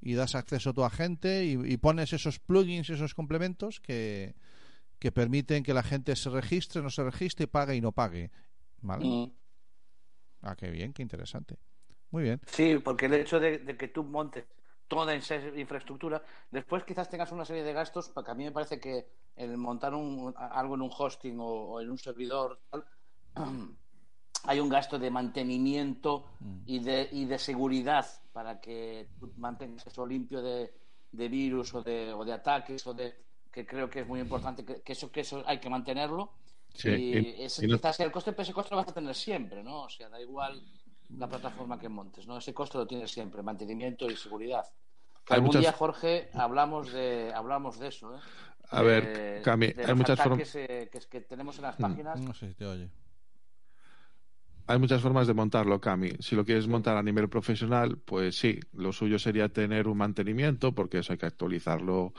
Speaker 2: y das acceso a tu agente y, y pones esos plugins, esos complementos que, que permiten que la gente se registre, no se registre, pague y no pague. ¿Vale?
Speaker 3: Mm.
Speaker 2: Ah, qué bien, qué interesante. Muy bien.
Speaker 3: Sí, porque el hecho de, de que tú montes toda esa infraestructura. Después quizás tengas una serie de gastos, porque a mí me parece que el montar un, algo en un hosting o, o en un servidor tal, hay un gasto de mantenimiento y de, y de seguridad para que tú mantengas eso limpio de, de virus o de, o de ataques o de que creo que es muy importante que, que eso que eso hay que mantenerlo
Speaker 5: Sí,
Speaker 3: y,
Speaker 5: y- no-
Speaker 3: quizás el coste pero ese coste lo vas a tener siempre no o sea da igual la plataforma que montes no ese coste lo tienes siempre mantenimiento y seguridad que algún
Speaker 5: muchas-
Speaker 3: día Jorge hablamos de hablamos de eso ¿eh?
Speaker 5: A
Speaker 3: De-
Speaker 5: ver, Cami,
Speaker 3: de
Speaker 5: hay
Speaker 3: los
Speaker 5: muchas formas.
Speaker 3: eh, que, que tenemos en las
Speaker 5: Mm.
Speaker 3: páginas
Speaker 2: No sé si te oye.
Speaker 5: Hay muchas formas de montarlo, Cami. Si lo quieres montar a nivel profesional, pues sí, lo suyo sería tener un mantenimiento, porque eso hay que actualizarlo,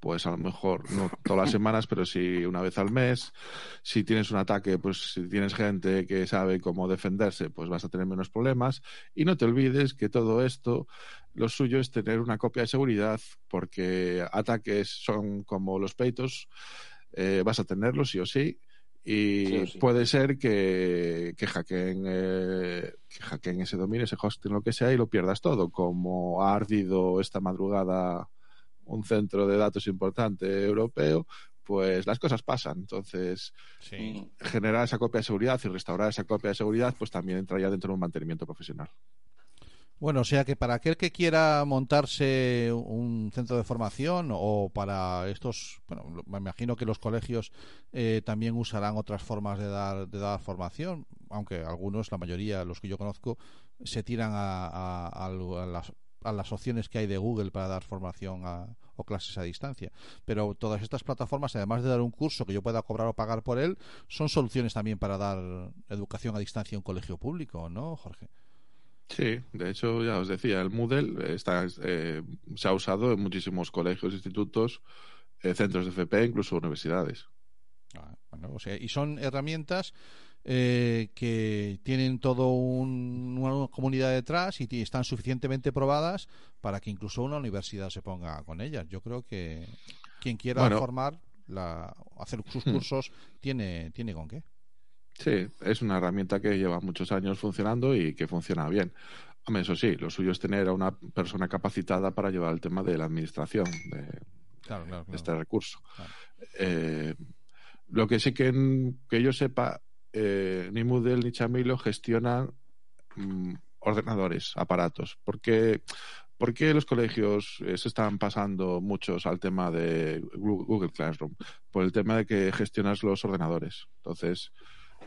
Speaker 5: pues a lo mejor no todas las semanas, pero sí una vez al mes. Si tienes un ataque, pues si tienes gente que sabe cómo defenderse, pues vas a tener menos problemas. Y no te olvides que todo esto, lo suyo es tener una copia de seguridad, porque ataques son como los peitos, eh, vas a tenerlos sí o sí. Y
Speaker 3: Sí o sí.
Speaker 5: puede ser que, que, hackeen, eh, que hackeen ese dominio, ese hosting, lo que sea, y lo pierdas todo, como ha ardido esta madrugada un centro de datos importante europeo, pues las cosas pasan. Entonces,
Speaker 2: Sí.
Speaker 5: generar esa copia de seguridad y restaurar esa copia de seguridad, pues también entraría dentro de un mantenimiento profesional.
Speaker 2: Bueno, o sea que para aquel que quiera montarse un centro de formación o para estos, bueno, me imagino que los colegios eh, también usarán otras formas de dar, de dar formación, aunque algunos, la mayoría, los que yo conozco, se tiran a las, a las opciones que hay de Google para dar formación a- o clases a distancia. Pero todas estas plataformas, además de dar un curso que yo pueda cobrar o pagar por él, son soluciones también para dar educación a distancia en un colegio público, ¿no, Jorge?
Speaker 5: Sí, de hecho, ya os decía, el Moodle está, eh, se ha usado en muchísimos colegios, institutos, eh, centros de FP, incluso universidades.
Speaker 2: Ah, bueno, o sea, y son herramientas eh, que tienen todo un- una comunidad detrás y están suficientemente probadas para que incluso una universidad se ponga con ellas. Yo creo que quien quiera
Speaker 5: Bueno.
Speaker 2: formar, la, hacer sus
Speaker 5: Hmm.
Speaker 2: cursos, tiene, tiene con qué.
Speaker 5: Sí, es una herramienta que lleva muchos años funcionando y que funciona bien. Hombre, eso sí, lo suyo es tener a una persona capacitada para llevar el tema de la administración de,
Speaker 2: Claro, claro, claro.
Speaker 5: este recurso. Eh, lo que sí que, que yo sepa, eh, ni Moodle ni Chamilo gestionan mm, ordenadores, aparatos. Porque, ¿Por qué los colegios eh, se están pasando muchos al tema de Google Classroom? Por el tema de que gestionas los ordenadores. Entonces,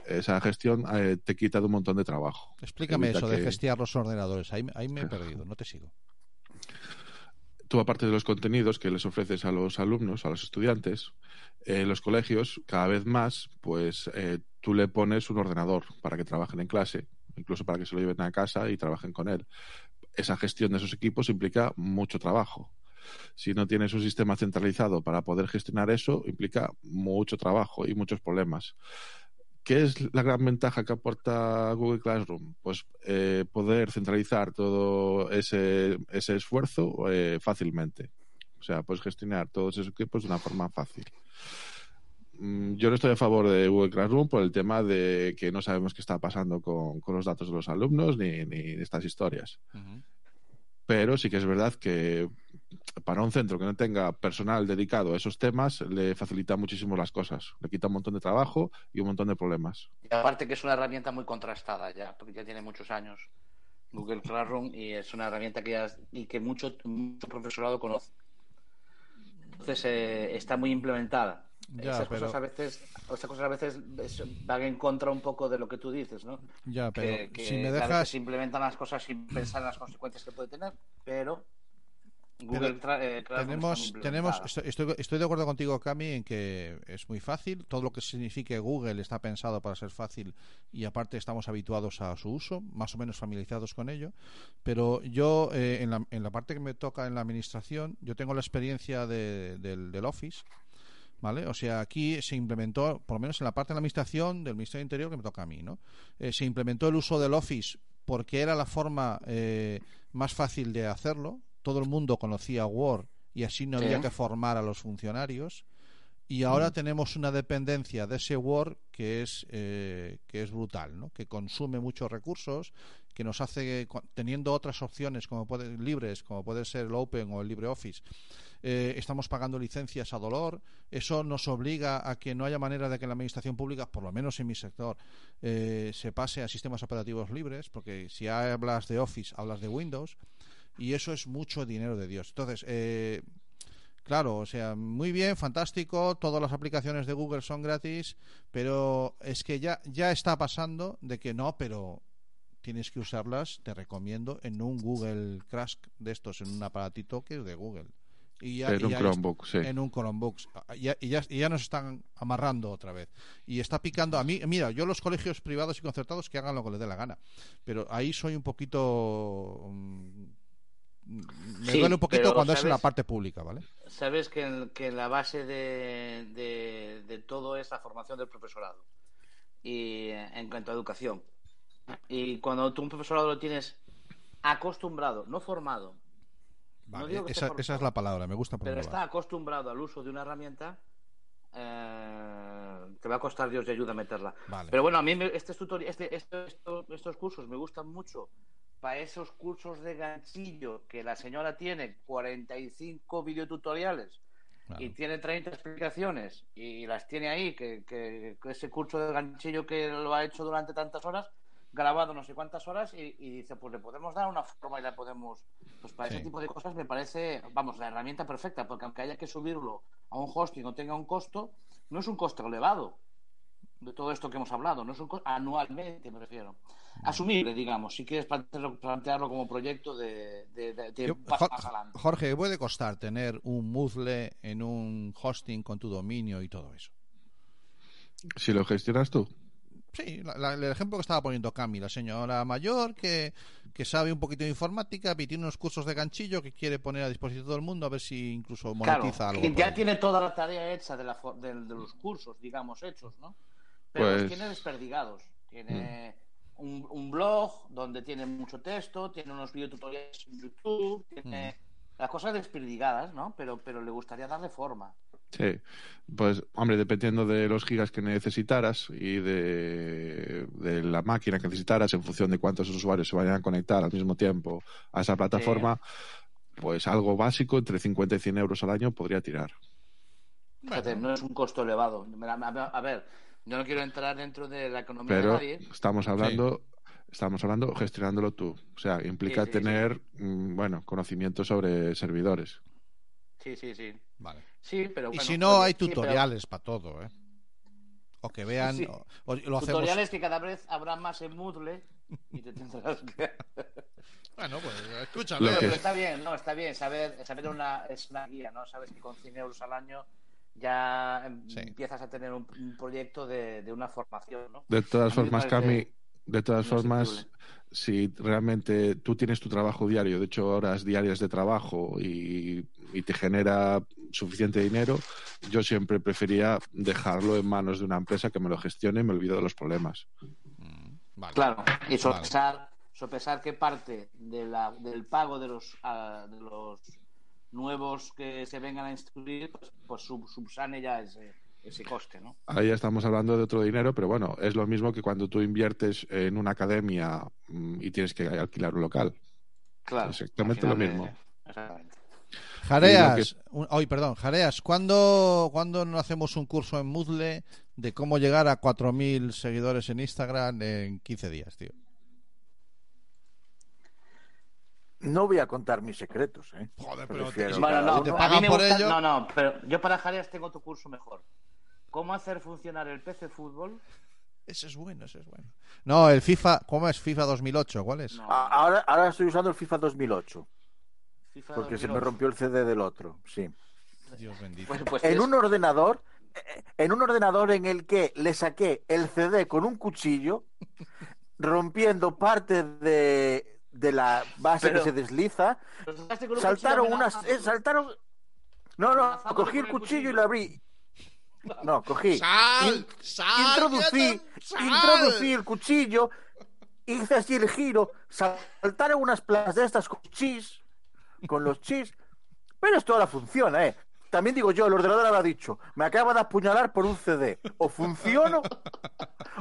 Speaker 5: esa gestión eh, te quita de un montón de trabajo.
Speaker 2: Explícame
Speaker 5: Evita
Speaker 2: eso de gestear los ordenadores. Ahí, ahí me he perdido, no te sigo.
Speaker 5: Tú aparte de los contenidos que les ofreces a los alumnos, a los estudiantes, en los colegios cada vez más, pues eh, tú le pones un ordenador para que trabajen en clase, incluso para que se lo lleven a casa y trabajen con él. Esa gestión de esos equipos implica mucho trabajo. Si no tienes un sistema centralizado para poder gestionar eso, implica mucho trabajo y muchos problemas. ¿Qué es la gran ventaja que aporta Google Classroom? Pues eh, poder centralizar todo ese, ese esfuerzo eh, fácilmente. O sea, puedes gestionar todos esos equipos de una forma fácil. Mm, Yo no estoy a favor de Google Classroom por el tema de que no sabemos qué está pasando con, con los datos de los alumnos ni, ni estas historias. Pero sí que es verdad que para un centro que no tenga personal dedicado a esos temas, le facilita muchísimo las cosas. Le quita un montón de trabajo y un montón de problemas.
Speaker 3: Y aparte que es una herramienta muy contrastada ya, porque ya tiene muchos años Google Classroom y es una herramienta que ya y que mucho, mucho profesorado conoce. Entonces eh, está muy implementada.
Speaker 2: Ya,
Speaker 3: esas
Speaker 2: pero-
Speaker 3: cosas a veces, esas cosas a veces es- van en contra un poco de lo que tú dices, ¿no?
Speaker 2: Ya, pero
Speaker 3: que, que
Speaker 2: si me
Speaker 3: a veces
Speaker 2: dejas...
Speaker 3: se implementan las cosas sin pensar en las consecuencias que puede tener, pero Google eh,
Speaker 2: tenemos, estoy, estoy, estoy de acuerdo contigo, Cami, en que es muy fácil. Todo lo que signifique Google está pensado para ser fácil y aparte estamos habituados a su uso, más o menos familiarizados con ello. Pero yo, eh, en, la, en la parte que me toca en la administración, yo tengo la experiencia de- del, del Office. ¿Vale? O sea, aquí se implementó, por lo menos en la parte de la administración del Ministerio del Interior que me toca a mí, ¿no? Eh, se implementó el uso del Office porque era la forma eh, más fácil de hacerlo. Todo el mundo conocía Word y así no
Speaker 3: Sí.
Speaker 2: había que formar a los funcionarios. y ahora tenemos una dependencia de ese Word que es eh, que es brutal, ¿no? Que consume muchos recursos, que nos hace cu- teniendo otras opciones como puede, libres, como puede ser el Open o el LibreOffice. eh, estamos pagando licencias a dolor. Eso nos obliga a que no haya manera de que la administración pública, por lo menos en mi sector, eh, se pase a sistemas operativos libres, porque si hablas de Office, hablas de Windows, y eso es mucho dinero de Dios. Entonces, eh, Claro, o sea, muy bien, fantástico, todas las aplicaciones de Google son gratis, pero es que ya, ya está pasando de que no, pero tienes que usarlas, te recomiendo, en un Google Crash de estos, en un aparatito que es de Google. Y ya,
Speaker 5: En
Speaker 2: y
Speaker 5: un
Speaker 2: ya
Speaker 5: Chromebook, sí.
Speaker 2: en un Chromebook. Y ya, y, ya, y ya nos están amarrando otra vez. Y está picando. A mí, mira, yo los colegios privados y concertados que hagan lo que les dé la gana. Pero ahí soy un poquito. mm, Me
Speaker 3: Sí,
Speaker 2: duele un poquito cuando es en la
Speaker 3: ¿sabes?
Speaker 2: parte pública, ¿vale?
Speaker 3: Sabes que, en- que la base de, de- de todo es la formación del profesorado y en cuanto a educación. Y cuando tú un profesorado lo tienes acostumbrado, no formado,
Speaker 2: Vale,
Speaker 3: digo que esté
Speaker 2: esa,
Speaker 3: formado,
Speaker 2: esa es la palabra, me gusta
Speaker 3: pero está acostumbrado al uso de una herramienta, eh, te va a costar Dios de ayuda meterla.
Speaker 2: Vale.
Speaker 3: Pero bueno, a mí me- este este, esto- esto- estos cursos me gustan mucho para esos cursos de ganchillo que la señora tiene 45 videotutoriales
Speaker 2: Claro.
Speaker 3: y tiene 30 explicaciones y las tiene ahí, que, que- que ese curso de ganchillo que lo ha hecho durante tantas horas, grabado no sé cuántas horas y, y dice, pues le podemos dar una forma y la podemos... Pues para
Speaker 2: Sí.
Speaker 3: ese tipo de cosas me parece, vamos, la herramienta perfecta, porque aunque haya que subirlo a un hosting o tenga un costo, no es un costo elevado de todo esto que hemos hablado, no es un costo anualmente, me refiero. Asumible, digamos, si quieres plantearlo, plantearlo como proyecto de, de, de- de
Speaker 2: Yo-
Speaker 3: paso más adelante.
Speaker 2: Jorge, ¿qué puede costar tener un Moodle en un hosting con tu dominio y todo eso?
Speaker 5: Si lo gestionas tú.
Speaker 2: Sí, la- la- el ejemplo que estaba poniendo Cami, la señora mayor que, que sabe un poquito de informática y tiene unos cursos de ganchillo que quiere poner a disposición de todo el mundo a ver si incluso
Speaker 3: Claro,
Speaker 2: monetiza algo.
Speaker 3: que
Speaker 2: por
Speaker 3: ya tiene toda la tarea hecha de, la, del- de los cursos, digamos, hechos, ¿no? Pero
Speaker 5: Pues-
Speaker 3: los tiene desperdigados. Tiene un, un blog donde tiene mucho texto, tiene unos videotutoriales en YouTube, tiene las cosas desperdigadas, ¿no? Pero, pero le gustaría darle forma.
Speaker 5: Sí, pues hombre, dependiendo de los gigas que necesitaras y de, de la máquina que necesitaras en función de cuántos usuarios se vayan a conectar al mismo tiempo a esa plataforma, pues algo básico entre 50 y 100 euros al año podría tirar.
Speaker 3: Fíjate, no es un costo elevado. A ver, yo no quiero entrar dentro de la economía de
Speaker 5: Pero
Speaker 3: nadie.
Speaker 5: estamos hablando, estamos hablando gestionándolo tú. O sea, implica
Speaker 3: Sí, sí, sí.
Speaker 5: tener, mm, bueno, conocimiento sobre servidores.
Speaker 3: Sí, sí, sí.
Speaker 2: Vale.
Speaker 3: Sí, pero
Speaker 2: Y si no, hay
Speaker 3: sí, pero
Speaker 2: tutoriales para todo, ¿eh? O que vean,
Speaker 3: Sí.
Speaker 2: o, o lo hacemos...
Speaker 3: Tutoriales que cada vez habrá más en Moodle y te tendrás que...
Speaker 2: Bueno, pues escúchame.
Speaker 5: Lo
Speaker 3: Pero,
Speaker 5: que-
Speaker 3: pero está bien, no, está bien saber, saber una, es una guía, ¿no? Sabes que con 100 euros al año ya em,
Speaker 2: Sí.
Speaker 3: empiezas a tener un, un proyecto de, de una formación, ¿no?
Speaker 5: De todas formas, Cami, de todas formas, si realmente tú tienes tu trabajo diario, de hecho horas diarias de trabajo y, y te genera suficiente dinero, yo siempre prefería dejarlo en manos de una empresa que me lo gestione y me olvido de los problemas.
Speaker 2: Mm, Vale.
Speaker 3: Claro, y sopesar, sopesar qué parte de la, del pago de los, ah, de los nuevos que se vengan a instruir, pues, pues sub- subsane ya ese, ese coste, ¿no?
Speaker 5: Ahí ya estamos hablando de otro dinero, pero bueno, es lo mismo que cuando tú inviertes en una academia mm, y tienes que alquilar un local.
Speaker 3: Claro.
Speaker 5: Exactamente lo mismo.
Speaker 3: Exactamente.
Speaker 2: Jareas, un- ay, perdón, Jareas, ¿cuándo, ¿cuándo no hacemos un curso en Moodle de cómo llegar a 4.000 seguidores en Instagram en 15 días, tío?
Speaker 4: No voy a contar mis secretos, ¿eh?
Speaker 2: Joder, pero
Speaker 4: refiero-
Speaker 2: te-
Speaker 3: Bueno, no,
Speaker 2: te
Speaker 4: uno-
Speaker 3: a mí
Speaker 2: pagan
Speaker 3: me
Speaker 2: por
Speaker 3: gusta-
Speaker 2: ello-
Speaker 3: No, no, pero yo para Jareas tengo otro curso mejor. ¿Cómo hacer funcionar el PC Fútbol?
Speaker 2: Ese es bueno, ese es bueno. No, el FIFA, ¿cómo es FIFA 2008? ¿Cuál es?
Speaker 3: No,
Speaker 4: Ahora, ahora estoy usando el FIFA 2008,
Speaker 3: FIFA
Speaker 4: porque se me
Speaker 3: 2008.
Speaker 4: rompió el CD del otro, sí.
Speaker 2: Dios bendito.
Speaker 3: Pues, pues
Speaker 4: En
Speaker 3: es-
Speaker 4: un ordenador, en un ordenador en el que le saqué el CD con un cuchillo, rompiendo parte de, de la base
Speaker 3: Pero-
Speaker 4: que se desliza,
Speaker 3: un
Speaker 4: saltaron unas, eh, saltaron, no, no, cogí el cuchillo y lo abrí, no, cogí,
Speaker 2: ¡Sal!
Speaker 4: In-
Speaker 2: ¡Sal!
Speaker 4: introducí, introducí el cuchillo, hice así el giro, saltaron unas placas de estas con chis, con los chis, pero esto ahora funciona, ¿eh? también digo yo, el ordenador habrá dicho, me acaba de apuñalar por un CD. O funciono,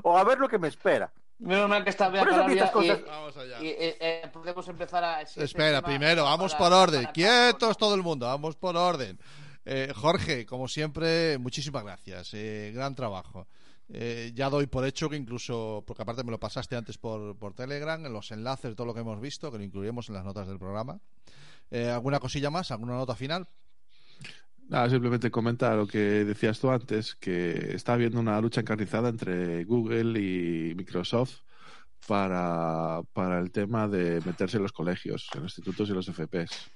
Speaker 4: o a ver lo que me espera.
Speaker 3: Menos mal que está Bea y-
Speaker 2: Vamos allá.
Speaker 3: y, eh, eh, podemos empezar a... si
Speaker 2: Espera, primero,
Speaker 3: va
Speaker 2: vamos
Speaker 3: para-
Speaker 2: por orden.
Speaker 3: para-
Speaker 2: Quietos todo el mundo, vamos por orden. Eh, Jorge, como siempre, muchísimas gracias. eh, gran trabajo. Eh, ya doy por hecho que incluso, porque aparte me lo pasaste antes por, por Telegram, en los enlaces, todo lo que hemos visto, que lo incluiremos en las notas del programa. Eh, ¿Alguna cosilla más? ¿Alguna nota final?
Speaker 5: Nada, simplemente comenta lo que decías tú antes, que está habiendo una lucha encarnizada entre Google y Microsoft para, para el tema de meterse en los colegios, en los institutos y los FPs.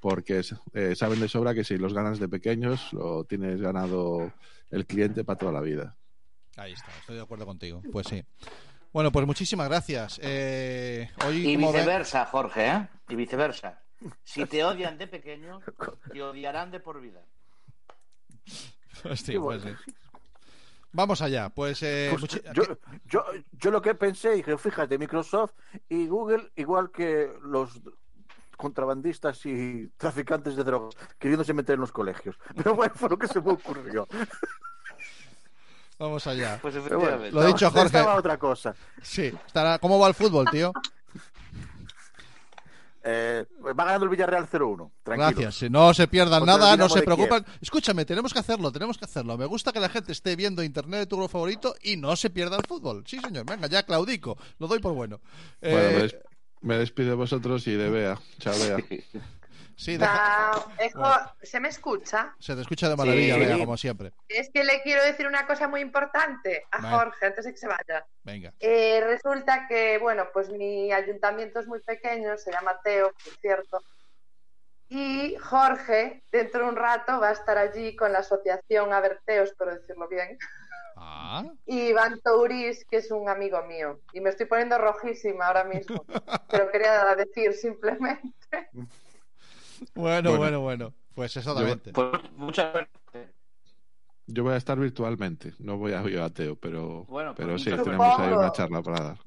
Speaker 5: Porque eh, saben de sobra que si los ganas de pequeños, lo tienes ganado el cliente para toda la vida.
Speaker 2: Ahí está, estoy de acuerdo contigo. Pues sí. Bueno, pues muchísimas gracias. Eh, hoy,
Speaker 3: Y viceversa, Jorge, ¿eh? Y viceversa. Si te odian de pequeño, te odiarán de por vida.
Speaker 2: Hostia, pues sí. Vamos allá. Pues, eh,
Speaker 4: Pues yo, yo, yo lo que pensé, dije, fíjate, Microsoft y Google, igual que los contrabandistas y traficantes de drogas, queriéndose meter en los colegios. Pero bueno, fue lo que se me ocurrió.
Speaker 2: Vamos allá.
Speaker 3: Pues
Speaker 4: bueno,
Speaker 3: efectivamente.
Speaker 2: Lo dicho, Jorge.
Speaker 4: Estaba otra cosa.
Speaker 2: Sí. Estará... ¿Cómo va el fútbol, tío?
Speaker 4: Eh, va ganando el Villarreal 0-1. Tranquilo.
Speaker 2: Gracias. Si no se pierdan
Speaker 4: Contra
Speaker 2: nada, no se preocupen. Escúchame, tenemos que hacerlo, tenemos que hacerlo. Me gusta que la gente esté viendo internet de tu grupo favorito y no se pierda el fútbol. Sí, señor. Venga, ya claudico. Lo doy por bueno. Eh,
Speaker 5: Bueno, me, des- me despido de vosotros y de Bea. Chao, Bea.
Speaker 2: sí, deja-
Speaker 6: Ah, ¿Se me escucha?
Speaker 2: Se te escucha de maravilla,
Speaker 3: Sí.
Speaker 2: Bea, como siempre.
Speaker 6: Es que le quiero decir una cosa muy importante a
Speaker 2: Vale.
Speaker 6: Jorge antes de que se vaya.
Speaker 2: Venga.
Speaker 6: Eh, resulta que, bueno, pues mi ayuntamiento es muy pequeño, se llama Teo, por cierto. Y Jorge, dentro de un rato, va a estar allí con la asociación Aberteo, espero decirlo bien.
Speaker 2: Ah,
Speaker 6: Y Iván Touris, que es un amigo mío. Y me estoy poniendo rojísima ahora mismo. Pero quería decir simplemente.
Speaker 2: bueno,
Speaker 5: Bueno.
Speaker 2: bueno, bueno. Pues exactamente.
Speaker 3: Pues mucha suerte.
Speaker 5: Yo voy a estar virtualmente, no voy a ir a Teo, pero,
Speaker 3: Bueno,
Speaker 5: pero
Speaker 3: pues
Speaker 5: sí,
Speaker 3: supongo.
Speaker 5: tenemos ahí una charla para dar.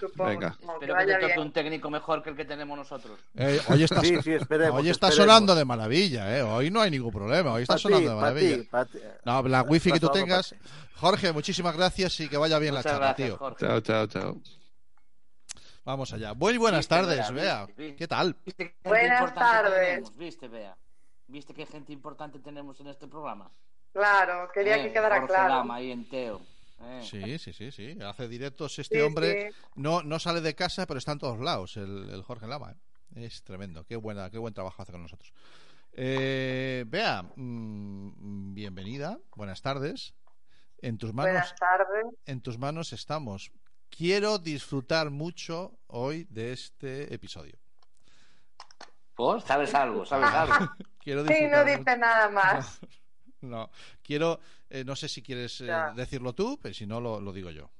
Speaker 6: Supongo.
Speaker 5: Venga.
Speaker 3: Espero que toque un técnico mejor que el que tenemos nosotros.
Speaker 2: Eh, hoy está,
Speaker 4: Sí, sí, esperemos.
Speaker 2: hoy está sonando de maravilla, ¿eh? Hoy no hay ningún problema. Hoy está
Speaker 4: Pa'
Speaker 2: sonando de
Speaker 4: pa'
Speaker 2: maravilla.
Speaker 4: pa'.
Speaker 2: No, la wifi que tú tengas. Jorge, muchísimas gracias y que vaya bien
Speaker 3: Muchas
Speaker 2: la charla,
Speaker 3: gracias,
Speaker 2: tío.
Speaker 3: Jorge.
Speaker 5: Chao, chao, chao.
Speaker 2: Vamos allá. Muy buenas
Speaker 3: Viste,
Speaker 2: tardes,
Speaker 3: Bea.
Speaker 2: ¿Qué tal?
Speaker 3: ¿Viste qué gente
Speaker 6: Buenas tardes.
Speaker 3: tenemos? ¿Viste, Bea? ¿Viste qué gente importante tenemos en este programa?
Speaker 6: Claro, quería
Speaker 3: Eh,
Speaker 6: que quedara
Speaker 3: Jorge
Speaker 6: claro.
Speaker 3: Lama ahí en Teo. Eh.
Speaker 2: Sí, sí, sí, sí. Hace directos este
Speaker 6: Sí,
Speaker 2: hombre.
Speaker 6: sí.
Speaker 2: No, no sale de casa, pero está en todos lados, el, el Jorge Lama. ¿eh? Es tremendo. Qué, buena, qué buen trabajo hace con nosotros. Eh, Bea, mm, bienvenida. Buenas tardes. En tus manos,
Speaker 6: Buenas tardes.
Speaker 2: en tus manos estamos. Quiero disfrutar mucho hoy de este episodio.
Speaker 3: ¿Por? ¿Sabes algo? ¿Sabes algo?
Speaker 2: Quiero
Speaker 6: Sí, no dice
Speaker 2: mucho-
Speaker 6: nada más.
Speaker 2: No, quiero, eh, no sé si quieres eh, decirlo tú, pero si no lo, lo digo yo.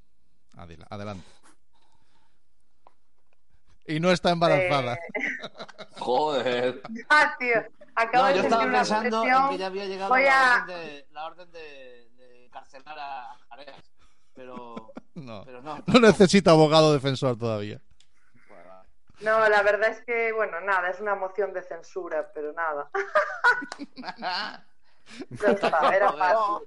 Speaker 2: Adela- adelante. Y no está embarazada.
Speaker 6: Eh,
Speaker 3: Joder.
Speaker 6: ah, tío, acabo
Speaker 3: No,
Speaker 6: de
Speaker 3: yo estaba
Speaker 6: una
Speaker 3: pensando en que ya había llegado
Speaker 6: Voy
Speaker 3: la,
Speaker 6: a-
Speaker 3: orden de, la orden de, de carcelar a Jareas. Pero,
Speaker 2: No,
Speaker 3: pero no.
Speaker 2: no necesita abogado defensor todavía.
Speaker 6: No, la verdad es que, bueno, nada, es una moción de censura, pero nada. Está, era fácil.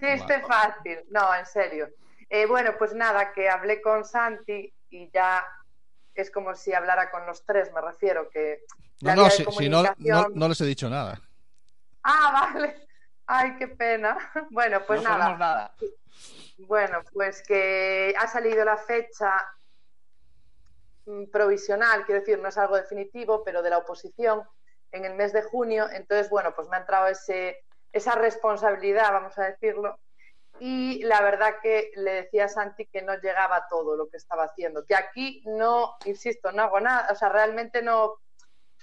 Speaker 6: Chiste fácil. No, en serio. Eh, bueno, pues nada, que hablé con Santi y ya es como si hablara con los tres, me refiero que
Speaker 2: No,
Speaker 6: la
Speaker 2: no, si, si no, no,
Speaker 6: comunicación-
Speaker 2: no les he dicho nada.
Speaker 6: Ah, vale. Ay, qué pena. Bueno, pues
Speaker 3: no
Speaker 6: nada.
Speaker 3: nada.
Speaker 6: Bueno, pues que ha salido la fecha mm, provisional, quiero decir, no es algo definitivo, pero de la oposición en el mes de junio. Entonces, bueno, pues me ha entrado ese, esa responsabilidad, vamos a decirlo. Y la verdad que le decía a Santi que no llegaba todo lo que estaba haciendo. Que aquí no, insisto, no hago nada. O sea, realmente no.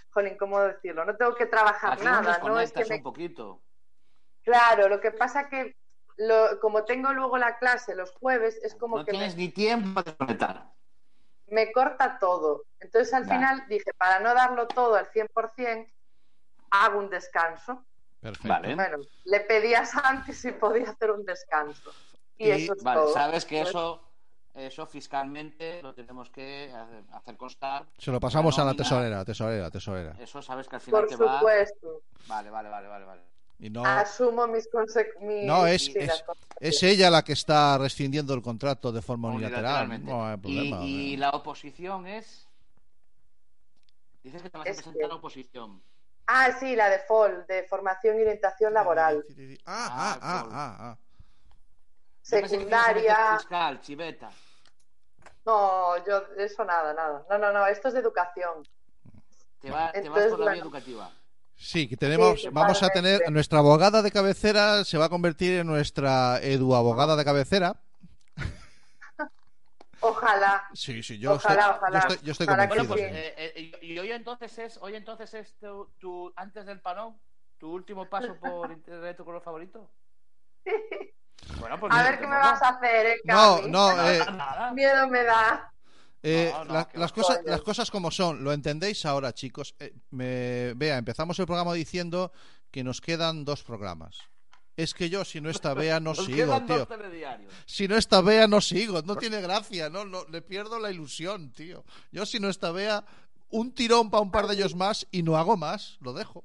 Speaker 6: Jolín, ¿cómo decirlo? No tengo que trabajar
Speaker 3: Aquí
Speaker 6: nada. No es que me
Speaker 3: un poquito.
Speaker 6: Claro, lo que pasa que lo- como tengo luego la clase los jueves, es como
Speaker 3: No
Speaker 6: que me,
Speaker 3: tienes ni tiempo para desconectar.
Speaker 6: me corta todo. Entonces al
Speaker 3: Ya.
Speaker 6: final dije, para no darlo todo al 100%, hago un descanso.
Speaker 2: Perfecto.
Speaker 3: Vale.
Speaker 6: Bueno, le pedí a Santi si podía hacer un descanso. Y,
Speaker 2: Y-
Speaker 6: eso es
Speaker 3: Vale,
Speaker 6: todo.
Speaker 3: sabes que
Speaker 6: Pues,
Speaker 3: eso, eso fiscalmente lo tenemos que hacer- constar.
Speaker 2: Se lo pasamos a la tesorera, tesorera, tesorera.
Speaker 3: Eso sabes que al final
Speaker 6: Por
Speaker 3: te va.
Speaker 6: supuesto.
Speaker 3: Vale, vale, vale, vale, vale.
Speaker 2: Y no,
Speaker 6: Asumo mis consecuencias.
Speaker 2: no es, es, es ella la que está rescindiendo el contrato de forma unilateral. No hay problema.
Speaker 3: y, y la oposición es. Dices que te vas a
Speaker 6: Es
Speaker 3: presentar
Speaker 6: que-
Speaker 3: a la oposición.
Speaker 6: Ah, sí, la de FOL, de formación y orientación laboral.
Speaker 2: Ah, ah, ah, ah, ah.
Speaker 3: Yo pensé que te ibas a meter
Speaker 6: Secundaria.
Speaker 3: Fiscal, chiveta.
Speaker 6: No, yo, eso nada, nada. No, no, no, esto es de educación.
Speaker 3: Te, va- te vas por la vía
Speaker 6: bueno.
Speaker 3: educativa.
Speaker 2: Sí, que tenemos,
Speaker 6: Sí,
Speaker 2: vamos a tener, nuestra abogada de cabecera se va a convertir en nuestra edu abogada de cabecera.
Speaker 6: Ojalá.
Speaker 2: Sí, sí, yo
Speaker 6: Ojalá,
Speaker 2: estoy,
Speaker 6: ojalá.
Speaker 2: yo estoy, yo estoy
Speaker 6: Ojalá que
Speaker 2: convencido.
Speaker 3: Bueno, pues,
Speaker 6: sí.
Speaker 3: eh, eh, y hoy entonces es, hoy entonces es tu, tu- antes del panón, tu último paso por internet tu color favorito. Bueno, pues
Speaker 6: A
Speaker 3: mira,
Speaker 6: ver qué me vas a hacer, eh,
Speaker 2: No, no,
Speaker 3: Nada,
Speaker 2: eh,
Speaker 3: nada.
Speaker 6: Miedo me da.
Speaker 2: Eh,
Speaker 3: No, no,
Speaker 2: la-
Speaker 3: que
Speaker 2: las, cosas,
Speaker 6: Coño.
Speaker 2: las cosas como son, lo entendéis ahora, chicos. Eh, me, vea, empezamos el programa diciendo que nos quedan dos programas. Es que yo, si no está Bea, no
Speaker 3: Nos
Speaker 2: sigo,
Speaker 3: quedan
Speaker 2: tío. Si no está Bea, no sigo. No tiene gracia, no, no, le pierdo la ilusión, tío. Yo, si no está Bea, un tirón para un par de ellos más y no hago más, lo dejo.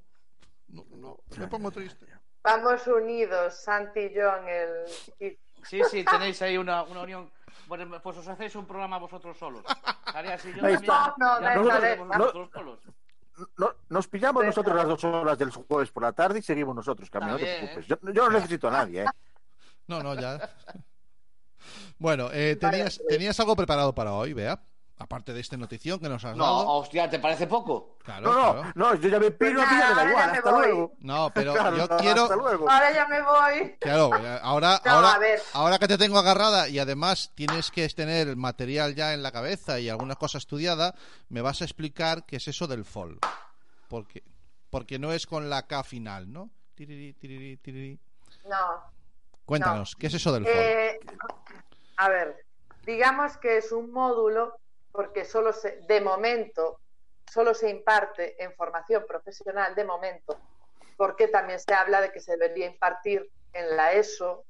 Speaker 2: No, no, me pongo triste.
Speaker 6: Vamos unidos, Santi y yo en el.
Speaker 3: Sí, sí, tenéis ahí una, una unión. Bueno, pues os hacéis un programa vosotros solos. Así yo
Speaker 4: Ahí
Speaker 3: también.
Speaker 6: está. No, no,
Speaker 3: vosotros solos.
Speaker 4: No- nos pillamos
Speaker 6: Deja.
Speaker 4: nosotros las dos horas del jueves por la tarde y seguimos nosotros, Cami, no te preocupes. Yo, yo no necesito a nadie, ¿eh?
Speaker 2: No, no, ya. Bueno, eh, tenías,
Speaker 6: pues.
Speaker 2: tenías algo preparado para hoy, Bea. Aparte de esta notición que nos has
Speaker 3: No,
Speaker 2: dado.
Speaker 3: hostia, ¿te parece poco?
Speaker 2: Claro,
Speaker 4: No, no,
Speaker 2: claro.
Speaker 4: no, yo ya me piro
Speaker 6: Pues
Speaker 4: a mí, ya me
Speaker 6: nada,
Speaker 4: da
Speaker 6: ahora
Speaker 4: igual,
Speaker 6: ya me
Speaker 4: hasta
Speaker 6: voy.
Speaker 4: luego.
Speaker 2: No, pero
Speaker 4: Claro,
Speaker 2: yo
Speaker 4: no,
Speaker 2: quiero.
Speaker 4: Hasta luego.
Speaker 6: Ahora ya me voy.
Speaker 2: Claro, eh, ahora,
Speaker 6: No,
Speaker 2: ahora,
Speaker 6: a ver.
Speaker 2: ahora que te tengo agarrada y además tienes que tener el material ya en la cabeza y alguna cosa estudiada, me vas a explicar qué es eso del fall. Porque, porque no es con la K final, ¿no? Tiriri, tiriri, tiriri.
Speaker 6: No.
Speaker 2: Cuéntanos, ¿qué es eso del fall?
Speaker 6: Eh, a ver, digamos que es un módulo porque solo se, de momento, solo se imparte en formación profesional de momento, porque también se habla de que se debería impartir en la ESO,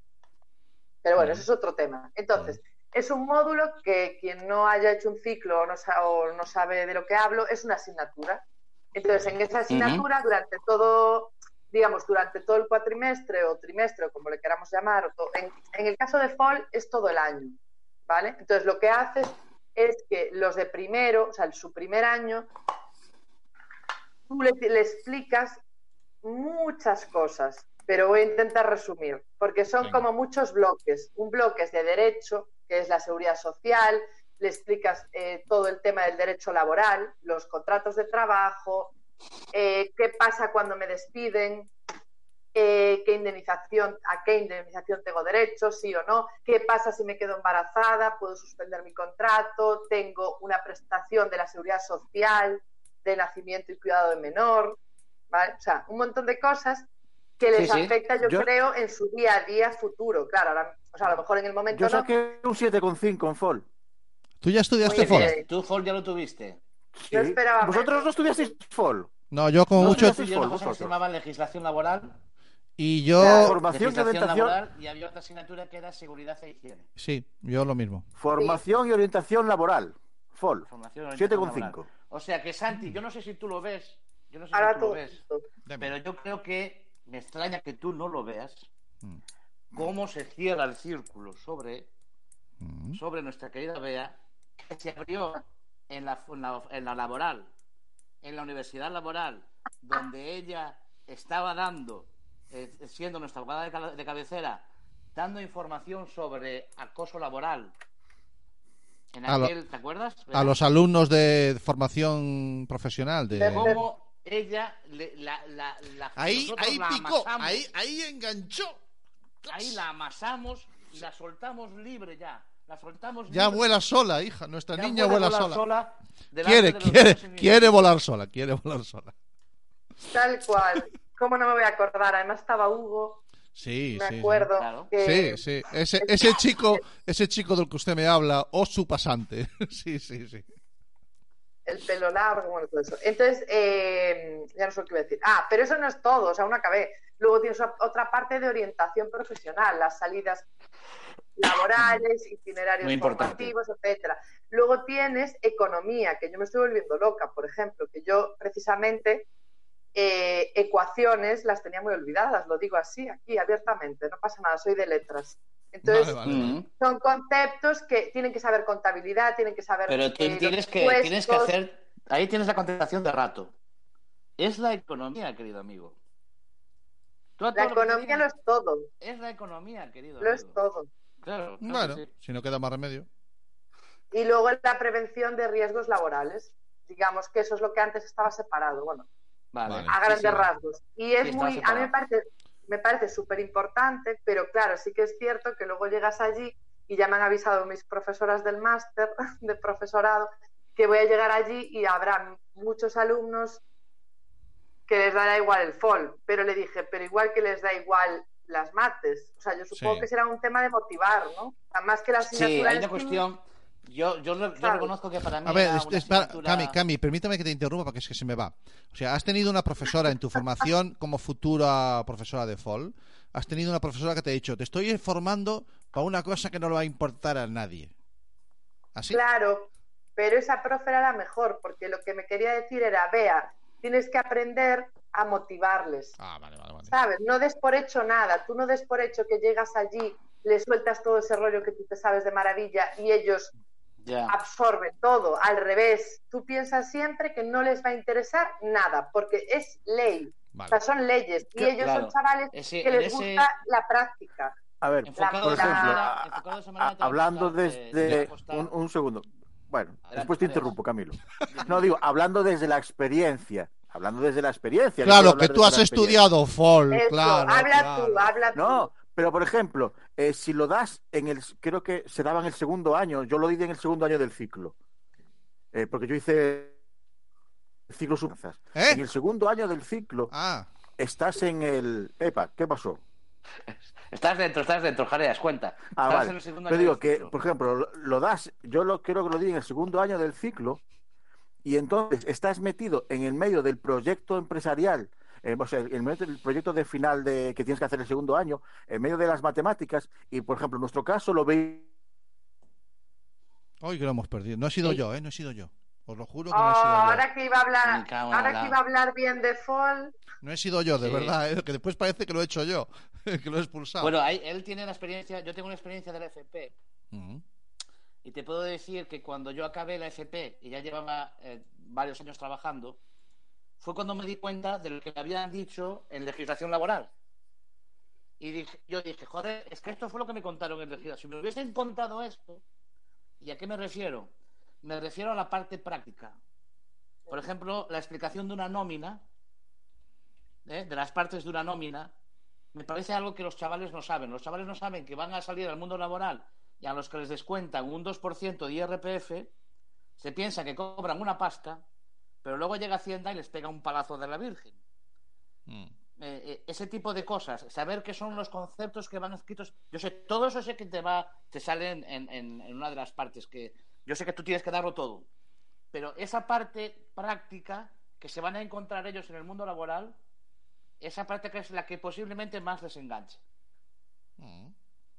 Speaker 6: pero bueno, eso es otro tema. Entonces, es un módulo que quien no haya hecho un ciclo o no, o no sabe de lo que hablo, es una asignatura. Entonces, en esa asignatura, durante todo, digamos, durante todo el cuatrimestre o trimestre, o como le queramos llamar, o to- en, en el caso de FOL es todo el año, ¿vale? Entonces, lo que haces es que los de primero, o sea, su primer año, tú le, le explicas muchas cosas, pero voy a intentar resumir, porque son
Speaker 2: Venga.
Speaker 6: como muchos bloques. Un bloque es de derecho, que es la seguridad social, le explicas eh, todo el tema del derecho laboral, los contratos de trabajo, eh, qué pasa cuando me despiden, eh, qué indemnización, a qué indemnización tengo derecho, sí o no, qué pasa si me quedo embarazada, puedo suspender mi contrato, tengo una prestación de la seguridad social, de nacimiento y cuidado de menor, ¿vale? O sea, un montón de cosas que les
Speaker 3: Sí, sí.
Speaker 6: afecta, yo,
Speaker 4: Yo-
Speaker 6: creo, en su día a día futuro. Claro, ahora- o sea, a lo mejor en el momento
Speaker 4: Yo
Speaker 6: no.
Speaker 4: saqué un 7,5 en FOL.
Speaker 2: ¿Tú ya estudiaste
Speaker 6: Oye,
Speaker 2: fall?
Speaker 3: Tú, Fol, ya lo tuviste.
Speaker 6: Yo esperaba
Speaker 4: ¿Vosotros no estudiasteis FOL?
Speaker 2: No, yo como
Speaker 4: No,
Speaker 2: mucho...
Speaker 4: yo sí. Vosotros.
Speaker 3: se llamaba legislación laboral,
Speaker 2: Y yo...
Speaker 4: Formación y orientación,
Speaker 3: laboral y había otra asignatura que era seguridad e higiene.
Speaker 2: Sí, yo lo mismo.
Speaker 4: formación y orientación laboral. FOL.
Speaker 3: Formación y orientación
Speaker 4: 7,5.
Speaker 3: laboral. O sea que Santi, yo no sé si tú lo ves, yo no sé
Speaker 6: Ahora
Speaker 3: si tú
Speaker 6: tú.
Speaker 3: lo ves, pero yo creo que me extraña que tú no lo veas.
Speaker 2: Mm.
Speaker 3: Cómo se cierra el círculo sobre,
Speaker 2: Mm.
Speaker 3: sobre nuestra querida Bea, que se abrió en la, en la, en la laboral, en la universidad laboral, donde ella estaba dando, eh, siendo nuestra abogada de, ca- de cabecera, dando información sobre acoso laboral. En
Speaker 2: lo-
Speaker 3: aquel, ¿Te acuerdas?
Speaker 2: A los alumnos de formación profesional de...
Speaker 6: De-
Speaker 3: cómo ella le- la, la, la-
Speaker 2: Ahí, ahí
Speaker 3: la
Speaker 2: picó,
Speaker 3: amasamos,
Speaker 2: ahí, ahí enganchó.
Speaker 3: ahí la amasamos y la soltamos libre ya. La soltamos
Speaker 2: Ya
Speaker 3: libre.
Speaker 2: vuela sola, hija. Nuestra
Speaker 3: Ya
Speaker 2: niña vuela sola.
Speaker 3: delante
Speaker 2: Quiere, quiere, quiere volar sola, quiere volar sola.
Speaker 6: Tal cual. ¿Cómo no me voy a acordar? Además estaba Hugo,
Speaker 2: Sí,
Speaker 6: me
Speaker 2: sí. sí.
Speaker 6: acuerdo.
Speaker 3: Claro.
Speaker 6: que-
Speaker 2: Sí, sí. Ese, ese chico, ese chico del que usted me habla, o su pasante. Sí, sí, sí.
Speaker 6: el pelo largo, bueno, todo eso. Entonces, eh, ya no sé lo que iba a decir. Ah, pero eso no es todo, o sea, aún acabé. Luego tienes otra parte de orientación profesional, las salidas laborales, itinerarios formativos, etcétera. Luego tienes economía, que yo me estoy volviendo loca, por ejemplo, que yo precisamente eh, ecuaciones las tenía muy olvidadas, lo digo así, aquí abiertamente, no pasa nada, soy de letras. Entonces,
Speaker 2: Vale, vale, vale.
Speaker 3: Mm.
Speaker 6: son conceptos que tienen que saber contabilidad, tienen que saber...
Speaker 3: Pero tú
Speaker 6: eh,
Speaker 3: tienes que, tienes que hacer. Ahí tienes la contestación de rato. Es la economía, querido amigo. Tú
Speaker 6: La economía
Speaker 3: digan,
Speaker 6: lo es todo,
Speaker 3: es la economía, querido
Speaker 6: lo es
Speaker 3: amigo.
Speaker 6: todo.
Speaker 3: Claro, claro que
Speaker 2: Bueno,
Speaker 3: sí.
Speaker 2: si no queda más remedio.
Speaker 6: Y luego la prevención de riesgos laborales. Digamos que eso es lo que antes estaba separado, bueno,
Speaker 3: Vale.
Speaker 6: A
Speaker 3: sí,
Speaker 6: grandes
Speaker 3: sí.
Speaker 6: rasgos. Y es
Speaker 3: Sí,
Speaker 6: muy, a mí me parece, me parece súper importante, pero claro, sí que es cierto que luego llegas allí y ya me han avisado mis profesoras del máster de profesorado que voy a llegar allí y habrá muchos alumnos que les dará igual el FOL, pero le dije, pero igual que les da igual las mates. O sea, yo supongo
Speaker 2: Sí.
Speaker 6: que será un tema de motivar, ¿no? Más que la
Speaker 3: Sí,
Speaker 6: asignatura
Speaker 3: hay
Speaker 6: en
Speaker 3: una
Speaker 6: sí,
Speaker 3: cuestión. Yo, yo, re- yo
Speaker 6: Claro.
Speaker 3: reconozco que para mí.
Speaker 2: A ver,
Speaker 3: era
Speaker 2: es-
Speaker 3: una
Speaker 2: es para-
Speaker 3: asignatura-
Speaker 2: Cami, Cami, permítame que te interrumpa porque es que se me va. O sea, has tenido una profesora en tu formación como futura profesora de FOL. Has tenido una profesora que te ha dicho, te estoy formando para una cosa que no le va a importar a nadie. ¿Así?
Speaker 6: Claro, pero esa profe era la mejor, porque lo que me quería decir era, vea, tienes que aprender a motivarles,
Speaker 2: Ah, vale, vale, vale.
Speaker 6: ¿sabes? No des por hecho nada, tú no des por hecho que llegas allí, les sueltas todo ese rollo que tú te sabes de maravilla y ellos
Speaker 3: Ya.
Speaker 6: absorben todo, al revés. Tú piensas siempre que no les va a interesar nada, porque es ley, o sea, son leyes, y ellos
Speaker 3: claro.
Speaker 6: son chavales
Speaker 3: Ese-
Speaker 6: que les
Speaker 3: ese-
Speaker 6: gusta la práctica.
Speaker 4: A ver,
Speaker 3: Enfocado
Speaker 4: por ejemplo,
Speaker 3: enfocado de manera a
Speaker 4: hablando
Speaker 3: eh,
Speaker 4: desde
Speaker 3: costar-
Speaker 4: un, un segundo. Bueno,
Speaker 3: Adelante,
Speaker 4: después te interrumpo, Camilo. No digo, hablando desde la experiencia, hablando desde la experiencia.
Speaker 2: Claro, que tú has estudiado FOL,
Speaker 6: Eso,
Speaker 2: claro.
Speaker 6: habla
Speaker 2: claro.
Speaker 6: tú, habla tú.
Speaker 4: No, pero por ejemplo, eh, si lo das en el, creo que se daba en el segundo año, yo lo di en el segundo año del ciclo, Eh, porque yo hice el ciclo subzas.
Speaker 2: ¿Eh?
Speaker 4: En el segundo año del ciclo
Speaker 2: Ah,
Speaker 4: estás en el, epa, ¿qué pasó?
Speaker 3: Estás dentro, estás dentro, Jareas, cuenta.
Speaker 4: Ah,
Speaker 3: Estás
Speaker 4: vale.
Speaker 3: en el segundo
Speaker 4: Pero
Speaker 3: año
Speaker 4: digo
Speaker 3: del
Speaker 4: que,
Speaker 3: ciclo.
Speaker 4: por ejemplo, lo, lo das, yo lo creo que lo di en el segundo año del ciclo, y entonces estás metido en el medio del proyecto empresarial, eh, o sea, en el medio del proyecto de final de, que tienes que hacer el segundo año, en medio de las matemáticas, y por ejemplo, en nuestro caso lo veis.
Speaker 2: hoy que lo hemos perdido. No he sido
Speaker 3: Sí.
Speaker 2: yo, ¿eh? No he sido yo. Os lo juro que
Speaker 6: Oh,
Speaker 2: no he sido yo.
Speaker 6: ahora que iba a hablar, ahora
Speaker 3: la-
Speaker 6: que iba a hablar bien de Fall,
Speaker 2: No he sido yo, de
Speaker 3: Sí.
Speaker 2: verdad, ¿eh? que después parece que lo he hecho yo, que lo he expulsado.
Speaker 3: Bueno, ahí- él tiene la experiencia, yo tengo una experiencia del FP,
Speaker 2: Ujú.
Speaker 3: y te puedo decir que cuando yo acabé la FP y ya llevaba eh, varios años trabajando, fue cuando me di cuenta de lo que me habían dicho en legislación laboral. Y dije, yo dije, joder, es que esto fue lo que me contaron en legislación. Si me hubiesen contado esto, ¿y a qué me refiero? Me refiero a la parte práctica. Por ejemplo, la explicación de una nómina, ¿eh? de las partes de una nómina, me parece algo que los chavales no saben. Los chavales no saben que van a salir al mundo laboral y a los que les descuentan un 2% de IRPF, se piensa que cobran una pasta, pero luego llega Hacienda y les pega un palazo de la Virgen.
Speaker 2: Mm.
Speaker 3: Eh, eh, ese tipo de cosas, saber qué son los conceptos que van escritos. Yo sé, todo eso sé que te va, te sale en, en- en- en una de las partes, que yo sé que tú tienes que darlo todo. Pero esa parte práctica que se van a encontrar ellos en el mundo laboral, esa práctica es la que posiblemente más les enganche.
Speaker 2: Mm.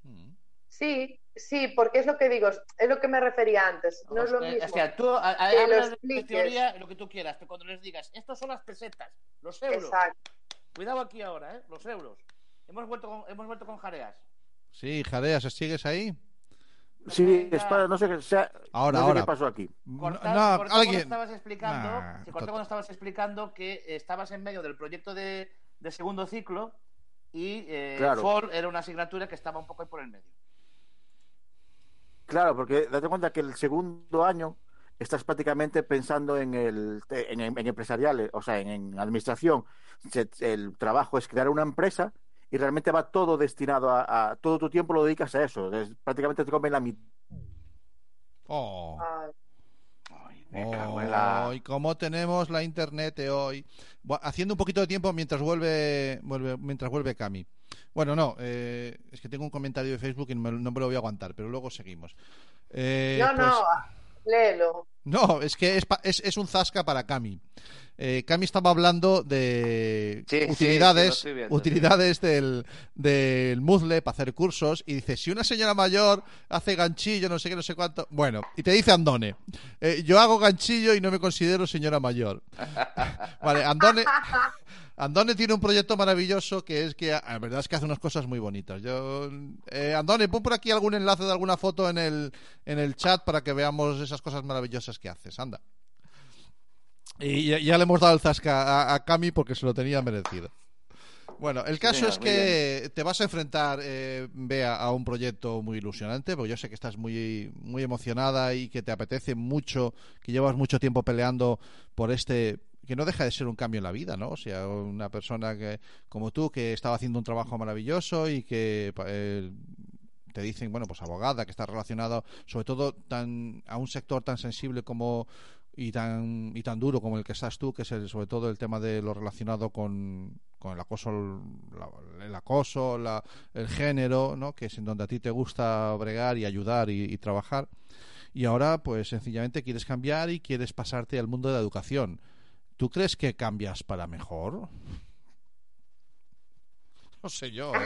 Speaker 2: Mm.
Speaker 6: Sí, sí, porque es lo que digo, es lo que me refería antes, no es lo mismo.
Speaker 3: O sea, tú a- a-
Speaker 6: que lo
Speaker 3: hablas de
Speaker 6: expliques.
Speaker 3: teoría lo que tú quieras, pero cuando les digas, estos son las pesetas, los euros.
Speaker 6: Exacto.
Speaker 3: Cuidado aquí ahora, ¿eh? Los euros. Hemos vuelto con, hemos vuelto con jareas.
Speaker 2: Sí, Jareas, ¿sigues ahí?
Speaker 4: Sí,
Speaker 3: Venga.
Speaker 4: espera, no sé qué, sea-
Speaker 2: Ahora,
Speaker 4: no sé
Speaker 2: ahora.
Speaker 4: qué pasó aquí.
Speaker 3: Corta-
Speaker 2: no, alguien.
Speaker 3: cuando estabas explicando,
Speaker 2: Nah,
Speaker 3: cuando estabas explicando que estabas en medio del proyecto de, de segundo ciclo y eh,
Speaker 4: Claro.
Speaker 3: FOR era una asignatura que estaba un poco ahí por el medio.
Speaker 4: Claro, porque date cuenta que el segundo año estás prácticamente pensando en el en, en empresariales, o sea, en, en administración. Se- el trabajo es crear una empresa y realmente va todo destinado a, a- todo tu tiempo lo dedicas a eso. Es- prácticamente te comen la mitad.
Speaker 2: Oh.
Speaker 6: Ay,
Speaker 3: Ay, me cago en la-
Speaker 2: Hoy, como tenemos la internet hoy. Haciendo un poquito de tiempo mientras vuelve, vuelve mientras vuelve Cami. Bueno, no, eh, es que tengo un comentario de Facebook y no me, no me lo voy a aguantar, pero luego seguimos. Eh,
Speaker 6: no,
Speaker 2: pues,
Speaker 6: no, léelo.
Speaker 2: No, es que es, pa- es, es un zasca para Cami. Eh, Cami estaba hablando de
Speaker 7: Sí, sí, sí, lo
Speaker 2: utilidades,
Speaker 7: viendo,
Speaker 2: utilidades del, del Moodle para hacer cursos y dice, si una señora mayor hace ganchillo, no sé qué, no sé cuánto... Bueno, y te dice Andone, eh, yo hago ganchillo y no me considero señora mayor. vale, Andone... Andone tiene un proyecto maravilloso que es que, la verdad es que hace unas cosas muy bonitas. Yo, eh, Andone, pon por aquí algún enlace de alguna foto en el, en el chat para que veamos esas cosas maravillosas que haces. Anda. Y ya, ya le hemos dado el zasca a, a Cami porque se lo tenía merecido. Bueno, el caso es que te vas a enfrentar, eh, Bea, a un proyecto muy ilusionante, porque yo sé que estás muy, muy emocionada y que te apetece mucho, que llevas mucho tiempo peleando por este, que no deja de ser un cambio en la vida, ¿no? O sea, una persona que, como tú, que estaba haciendo un trabajo maravilloso y que eh, te dicen, bueno, pues abogada, que está relacionado sobre todo tan, a un sector tan sensible como y tan y tan duro como el que estás tú, que es el- sobre todo el tema de lo relacionado con, con el acoso, el acoso, la- el género, ¿no? Que es en donde a ti te gusta bregar y ayudar y trabajar. Y ahora, pues sencillamente quieres cambiar y quieres pasarte al mundo de la educación. ¿Tú crees que cambias para mejor? No sé yo, ¿eh?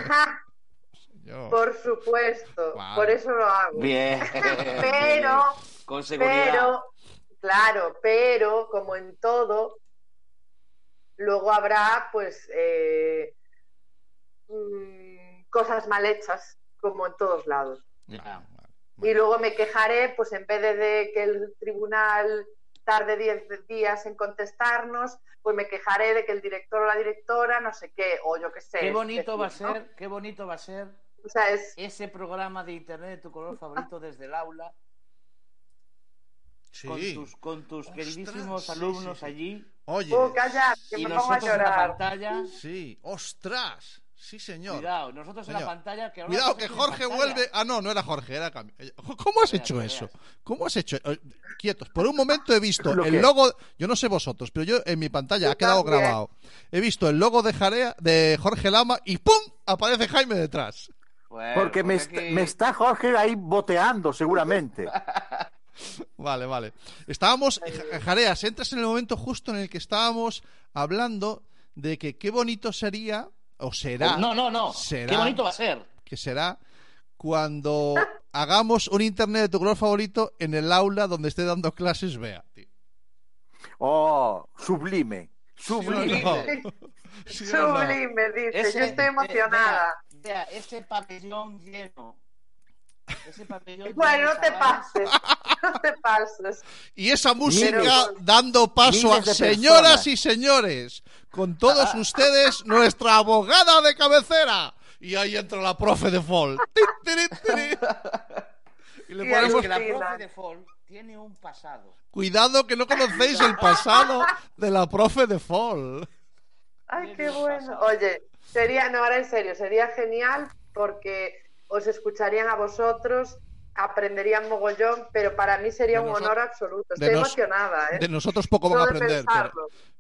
Speaker 2: Yo.
Speaker 6: Por supuesto,
Speaker 2: Vale.
Speaker 6: por eso lo hago.
Speaker 7: Bien.
Speaker 6: Pero,
Speaker 7: Con seguridad.
Speaker 6: pero, claro, pero como en todo, luego habrá pues eh, mm, cosas mal hechas, como en todos lados.
Speaker 7: Ya.
Speaker 6: Y luego me quejaré, pues en vez de, de que el tribunal tarde 10 días en contestarnos, pues me quejaré de que el director o la directora, no sé qué, o yo qué sé.
Speaker 3: Qué bonito va a
Speaker 6: decir, ¿no?
Speaker 3: ser, qué bonito va a ser
Speaker 6: O sea, es,
Speaker 3: ese programa de internet de tu color favorito desde el aula
Speaker 2: Sí.
Speaker 3: con tus, con tus
Speaker 2: Ostras,
Speaker 3: queridísimos alumnos
Speaker 2: sí, sí.
Speaker 3: allí
Speaker 2: Oye.
Speaker 6: oh, calla, que
Speaker 3: y
Speaker 6: me pongo a
Speaker 3: nosotros en la
Speaker 6: llorar.
Speaker 3: pantalla.
Speaker 2: Sí, ostras. Sí, señor.
Speaker 3: Cuidado, nosotros en la pantalla. Que ahora
Speaker 2: Cuidado que Jorge vuelve. Ah, no, no era Jorge, era Cami. ¿Cómo has hecho eso? ¿Cómo has hecho? eh, Quietos. Por un momento he visto
Speaker 4: ¿Lo
Speaker 2: el logo. Yo no sé vosotros, pero yo en mi pantalla
Speaker 6: Yo
Speaker 2: ha quedado
Speaker 6: también.
Speaker 2: grabado. He visto el logo de Jarea, de Jorge Lama y ¡pum! aparece Jaime detrás.
Speaker 3: Bueno,
Speaker 4: Porque me,
Speaker 3: pues
Speaker 4: me está Jorge ahí boteando, seguramente.
Speaker 2: Vale, vale. Estábamos, Ja- Jareas, entras en el momento justo en el que estábamos hablando de que qué bonito sería, o será,
Speaker 3: No, no, no.
Speaker 2: será,
Speaker 3: Qué bonito va a ser.
Speaker 2: que será cuando hagamos un internet de tu color favorito en el aula donde esté dando clases, vea. tío.
Speaker 4: Oh, sublime. Sublime.
Speaker 2: No. ¿Sí no?
Speaker 6: Sublime, dice.
Speaker 3: Ese-
Speaker 6: Yo estoy emocionada.
Speaker 3: Vea, vea, ese pabellón lleno. Ese pabellón
Speaker 6: Bueno, no te pases. No te pases.
Speaker 2: Y esa música dando paso a señoras
Speaker 4: personas.
Speaker 2: y señores, con todos ustedes, nuestra abogada de cabecera. Y ahí entra la profe de Fall. Y le
Speaker 6: Y
Speaker 2: ponemos
Speaker 3: la profe de Fall tiene un pasado.
Speaker 2: cuidado que no conocéis el pasado de la profe de Fall.
Speaker 6: Ay, qué bueno. Oye, sería, no, ahora en serio, sería genial porque os escucharían a vosotros, aprenderían mogollón, pero para mí sería
Speaker 2: De
Speaker 6: un honor absoluto. Estoy
Speaker 2: nos-
Speaker 6: emocionada, ¿eh?
Speaker 2: De nosotros poco van a aprender.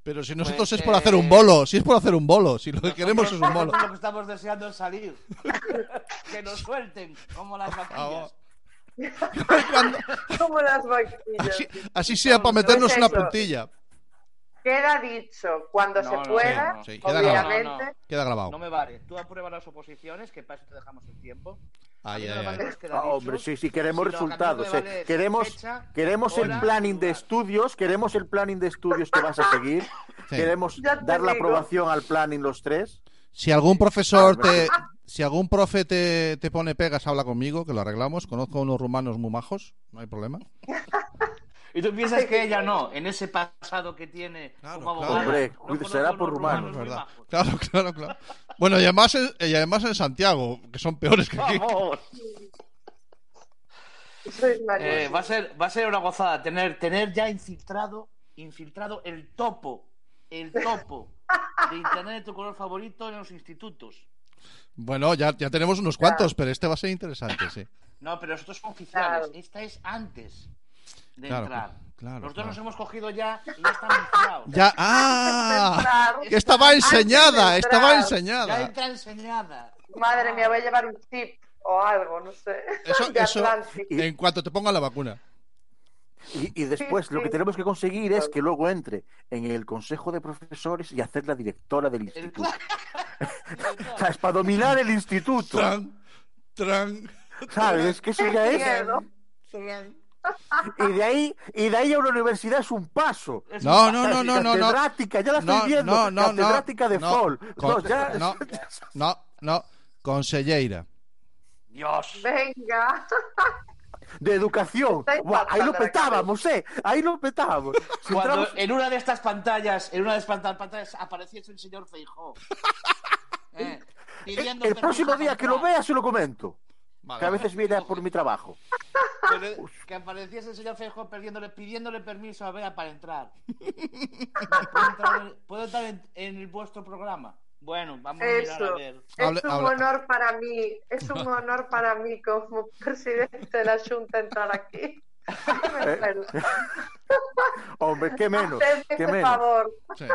Speaker 2: Pero, si nosotros
Speaker 3: Pues,
Speaker 2: es por hacer un bolo, si es por hacer un bolo, si lo que queremos es un bolo.
Speaker 3: Lo que estamos deseando es salir. que nos suelten, como las vaquillas.
Speaker 2: Cuando-
Speaker 6: Como las vaquillas.
Speaker 2: así, así sea para meternos
Speaker 6: Pues
Speaker 2: una puntilla.
Speaker 6: Queda dicho, cuando
Speaker 3: No,
Speaker 6: se
Speaker 3: no,
Speaker 6: pueda,
Speaker 2: sí, sí, queda grabado.
Speaker 6: obviamente.
Speaker 3: No, no.
Speaker 2: Queda grabado.
Speaker 3: No me vale. Tú aprueba las oposiciones, que para eso te dejamos el tiempo. A
Speaker 2: Ay,
Speaker 3: no
Speaker 2: ay, ay.
Speaker 4: Ah, hombre, sí, sí, queremos
Speaker 3: a no
Speaker 4: resultados. eh.
Speaker 3: vale
Speaker 4: Queremos,
Speaker 3: fecha,
Speaker 4: queremos el
Speaker 3: hora,
Speaker 4: planning de
Speaker 3: lugar.
Speaker 4: estudios, queremos el planning de estudios que vas a seguir.
Speaker 2: Sí.
Speaker 4: Queremos dar la aprobación al planning los tres.
Speaker 2: Si algún profesor te. Si algún profe te, te pone pegas, habla conmigo, que lo arreglamos. Conozco unos rumanos muy majos, no hay problema.
Speaker 3: Y tú piensas que ella no, en ese pasado que tiene
Speaker 2: Claro,
Speaker 3: como
Speaker 2: claro.
Speaker 3: abogada.
Speaker 4: Hombre,
Speaker 3: no
Speaker 4: cuide-
Speaker 3: conozco
Speaker 4: será por rumanos,
Speaker 2: ¿verdad? Claro, claro, claro. Bueno, y además, en, y además en Santiago, que son peores que aquí.
Speaker 3: ¡Vamos!
Speaker 6: Sois
Speaker 3: Eh, va a ser va a ser una gozada tener tener ya infiltrado infiltrado el topo el topo de internet de tu color favorito en los institutos
Speaker 2: Bueno, ya, ya tenemos unos cuantos, pero este va a ser interesante, sí.
Speaker 3: no pero nosotros son oficiales
Speaker 6: Claro.
Speaker 3: esta es antes de
Speaker 2: Claro,
Speaker 3: entrar
Speaker 2: claro,
Speaker 3: nosotros
Speaker 2: claro.
Speaker 3: nos hemos cogido ya y ya están inflados
Speaker 2: Ya, ¡ah!
Speaker 6: Entrar.
Speaker 2: Que estaba enseñada, estaba
Speaker 6: entrar.
Speaker 3: ya
Speaker 2: enseñada.
Speaker 3: entra enseñada
Speaker 6: Madre mía, voy a llevar un tip o algo, no sé.
Speaker 2: Eso,
Speaker 6: de
Speaker 2: eso, en cuanto te pongan la vacuna.
Speaker 4: Y, y después lo que tenemos que conseguir es que luego entre en el consejo de profesores y hacer la directora del
Speaker 3: El-
Speaker 4: instituto. ¿Sabes? Para dominar el instituto.
Speaker 2: Tran, tran,
Speaker 4: ¿Sabes? Es que eso ya es.
Speaker 6: Miedo.
Speaker 2: tran.
Speaker 4: Y de ahí, y de ahí a una universidad es un paso.
Speaker 2: No, no, no, no, no, no.
Speaker 4: Catedrática, ya la estoy
Speaker 2: No,
Speaker 4: viendo.
Speaker 2: no, no, no.
Speaker 4: Catedrática de
Speaker 2: no,
Speaker 4: Fall.
Speaker 2: con-
Speaker 4: No, ya-
Speaker 2: no, no, no. Conselleira.
Speaker 3: Dios.
Speaker 6: Venga.
Speaker 4: De educación. Buah, ahí lo petábamos, ¿eh? Ahí lo petábamos. Si
Speaker 3: Cuando
Speaker 4: entramos-
Speaker 3: en una de estas pantallas, en una de estas pantallas apareciese el señor Feijó. Eh, pidiendo
Speaker 4: El
Speaker 3: permiso
Speaker 4: próximo día que lo vea se lo comento. Que a veces viene por mi trabajo.
Speaker 3: Pero que apareciese el señor Feijó pidiéndole, pidiéndole permiso a Bea para entrar. ¿Puedo entrar, en- ¿puedo entrar en, en el vuestro programa? Bueno, vamos a mirar a
Speaker 6: Eso.
Speaker 3: ver.
Speaker 2: Hable-
Speaker 6: es un
Speaker 2: habla-
Speaker 6: honor para mí, es un honor para mí como presidente de la Junta entrar aquí. Muero.
Speaker 4: Hombre, qué menos.
Speaker 6: Hacedme
Speaker 4: Qué menos.
Speaker 6: favor.
Speaker 2: Sí.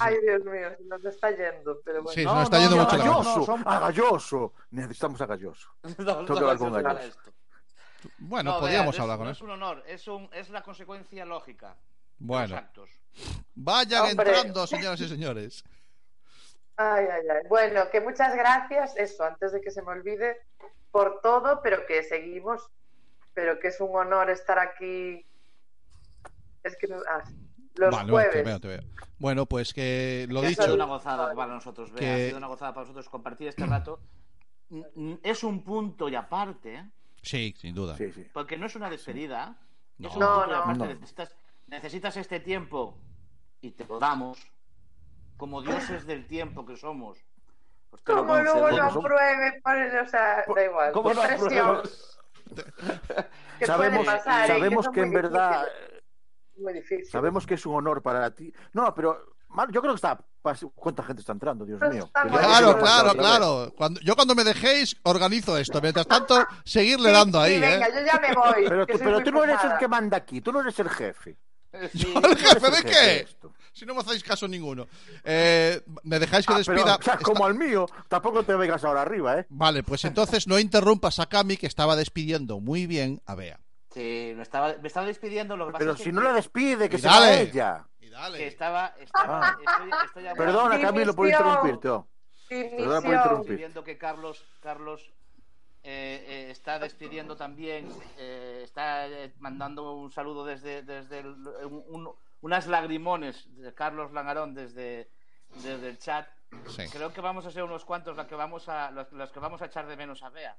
Speaker 6: Ay, Dios mío, se nos está yendo, pero bueno.
Speaker 2: Sí, nos está
Speaker 3: no,
Speaker 2: yendo
Speaker 3: no,
Speaker 2: mucho la
Speaker 3: no,
Speaker 4: Galloso,
Speaker 3: son-
Speaker 4: a Galloso. Necesitamos a Galloso.
Speaker 3: No,
Speaker 4: Tengo que hablar con Galloso.
Speaker 2: Bueno,
Speaker 3: No,
Speaker 2: podríamos
Speaker 3: Bea,
Speaker 2: hablar
Speaker 3: es,
Speaker 2: con
Speaker 3: no
Speaker 2: eso.
Speaker 3: Es un honor, es, un, es la consecuencia lógica.
Speaker 2: Bueno,
Speaker 3: actos.
Speaker 2: vayan
Speaker 6: Hombre.
Speaker 2: entrando, señoras y señores.
Speaker 6: Ay, ay, ay. Bueno, que muchas gracias, eso, antes de que se me olvide, por todo, pero que seguimos, pero que es un honor estar aquí. Es que no- ah, los
Speaker 2: Vale,
Speaker 6: jueves.
Speaker 2: te veo, te veo. Bueno, pues que lo
Speaker 3: Que ha
Speaker 2: dicho.
Speaker 3: sido una gozada para nosotros.
Speaker 2: Que-
Speaker 3: Ha sido una gozada para nosotros compartir este rato. Mm, mm, Es un punto y aparte, ¿eh?
Speaker 2: Sí, sin duda.
Speaker 4: Sí, sí.
Speaker 3: porque no es una despedida.
Speaker 2: No.
Speaker 3: Es un
Speaker 6: No, no.
Speaker 4: No.
Speaker 3: Necesitas, necesitas este tiempo y te lo damos. Como dioses del tiempo que somos. Pues
Speaker 6: Como luego no apruebe, o sea, da igual.
Speaker 3: ¿Cómo no
Speaker 4: Sabemos, sabemos que en verdad.
Speaker 6: Muy difícil.
Speaker 4: Sabemos que es un honor para ti. No, pero yo creo que está. ¿Cuánta gente está entrando, Dios
Speaker 6: Pero
Speaker 4: mío?
Speaker 2: Claro, claro, claro. Cuando, yo cuando me dejéis, organizo esto. Mientras tanto, seguirle
Speaker 6: Sí,
Speaker 2: dando ahí,
Speaker 6: sí, venga,
Speaker 2: ¿eh?
Speaker 6: yo ya me voy.
Speaker 4: Pero, tú, pero no eres el que manda aquí, tú no eres el jefe.
Speaker 3: Sí.
Speaker 2: ¿El
Speaker 4: Tú no eres
Speaker 2: jefe
Speaker 4: el
Speaker 2: de qué? Si no me hacéis caso ninguno. Eh, ¿Me dejáis que
Speaker 4: Ah, pero,
Speaker 2: despida?
Speaker 4: o sea, como al mío, tampoco te vengas ahora arriba, ¿eh?
Speaker 2: Vale, pues entonces no interrumpas a Cami, que estaba despidiendo muy bien a Bea.
Speaker 3: Sí, me estaba, me estaba despidiendo. Lo que pasa
Speaker 4: Pero
Speaker 3: es que-
Speaker 4: si no la despide, que
Speaker 2: Y
Speaker 4: se
Speaker 2: dale.
Speaker 4: va ella.
Speaker 2: Y
Speaker 3: que
Speaker 2: dale.
Speaker 3: estaba, estaba
Speaker 4: Ah.
Speaker 3: estoy, estoy hablando-
Speaker 4: Perdona, Camilo, por interrumpirte. oh. Perdona por
Speaker 6: misión.
Speaker 4: interrumpir.
Speaker 3: Estoy viendo que Carlos, Carlos eh, eh, está despidiendo también, eh, está eh, mandando un saludo desde, desde el- un- un- unas lagrimones de Carlos Langarón desde, desde el chat.
Speaker 2: Sí.
Speaker 3: Creo que vamos a ser unos cuantos los que vamos a, los, los que vamos a echar de menos a Bea.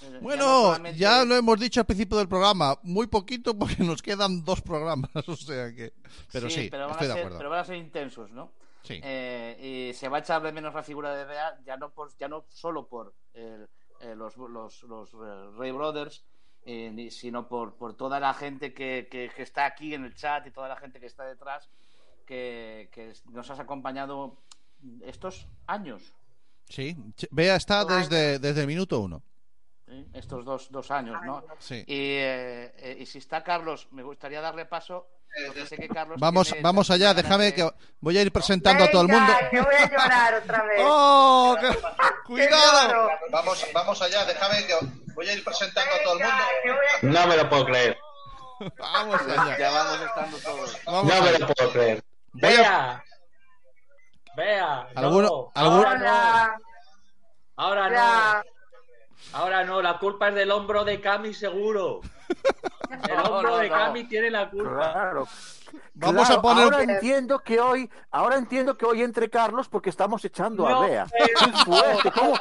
Speaker 3: Ya
Speaker 2: Bueno, ya lo hemos dicho al principio del programa. Muy poquito porque nos quedan dos programas. O sea que. Pero sí,
Speaker 3: pero van
Speaker 2: estoy de acuerdo.
Speaker 3: Pero van a ser intensos, ¿no?
Speaker 2: Sí.
Speaker 3: Eh, y se va a echar de menos la figura de Bea, ya no, por, ya no solo por eh, los, los, los eh, Ray Brothers, eh, sino por, por toda la gente que, que- que está aquí en el chat y toda la gente que está detrás, que, que nos has acompañado estos años,
Speaker 2: Sí. Bea está desde, desde el minuto uno.
Speaker 3: ¿Eh? estos dos, dos años, ¿no?
Speaker 2: Sí.
Speaker 3: Y, eh, eh, y si está Carlos, me gustaría darle paso, porque sé que Carlos
Speaker 2: Vamos,
Speaker 3: tiene
Speaker 2: vamos allá, déjame que voy a ir presentando a todo el mundo.
Speaker 6: que voy a llorar otra vez.
Speaker 2: ¡Oh! qué- ¡Cuidado! Vamos, vamos allá, déjame que voy a ir presentando a todo el mundo.
Speaker 7: No me lo puedo creer.
Speaker 2: Vamos allá.
Speaker 3: Ya vamos estando todos.
Speaker 2: Vamos
Speaker 7: No me lo puedo creer. Vea. Vea.
Speaker 2: ¿Alguno-
Speaker 7: no,
Speaker 2: algún-
Speaker 7: Ahora no. Ahora
Speaker 6: ya.
Speaker 7: no. Ahora no. La culpa es del hombro de Cami seguro. El hombro
Speaker 3: no,
Speaker 7: de
Speaker 3: no.
Speaker 7: Cami tiene la culpa.
Speaker 4: Claro.
Speaker 2: Vamos
Speaker 4: Claro,
Speaker 2: a poner
Speaker 4: Ahora entiendo que hoy, ahora entiendo que hoy entre Carlos porque estamos echando
Speaker 7: No,
Speaker 4: a Bea. ¡Qué fuerte! ¿Cómo,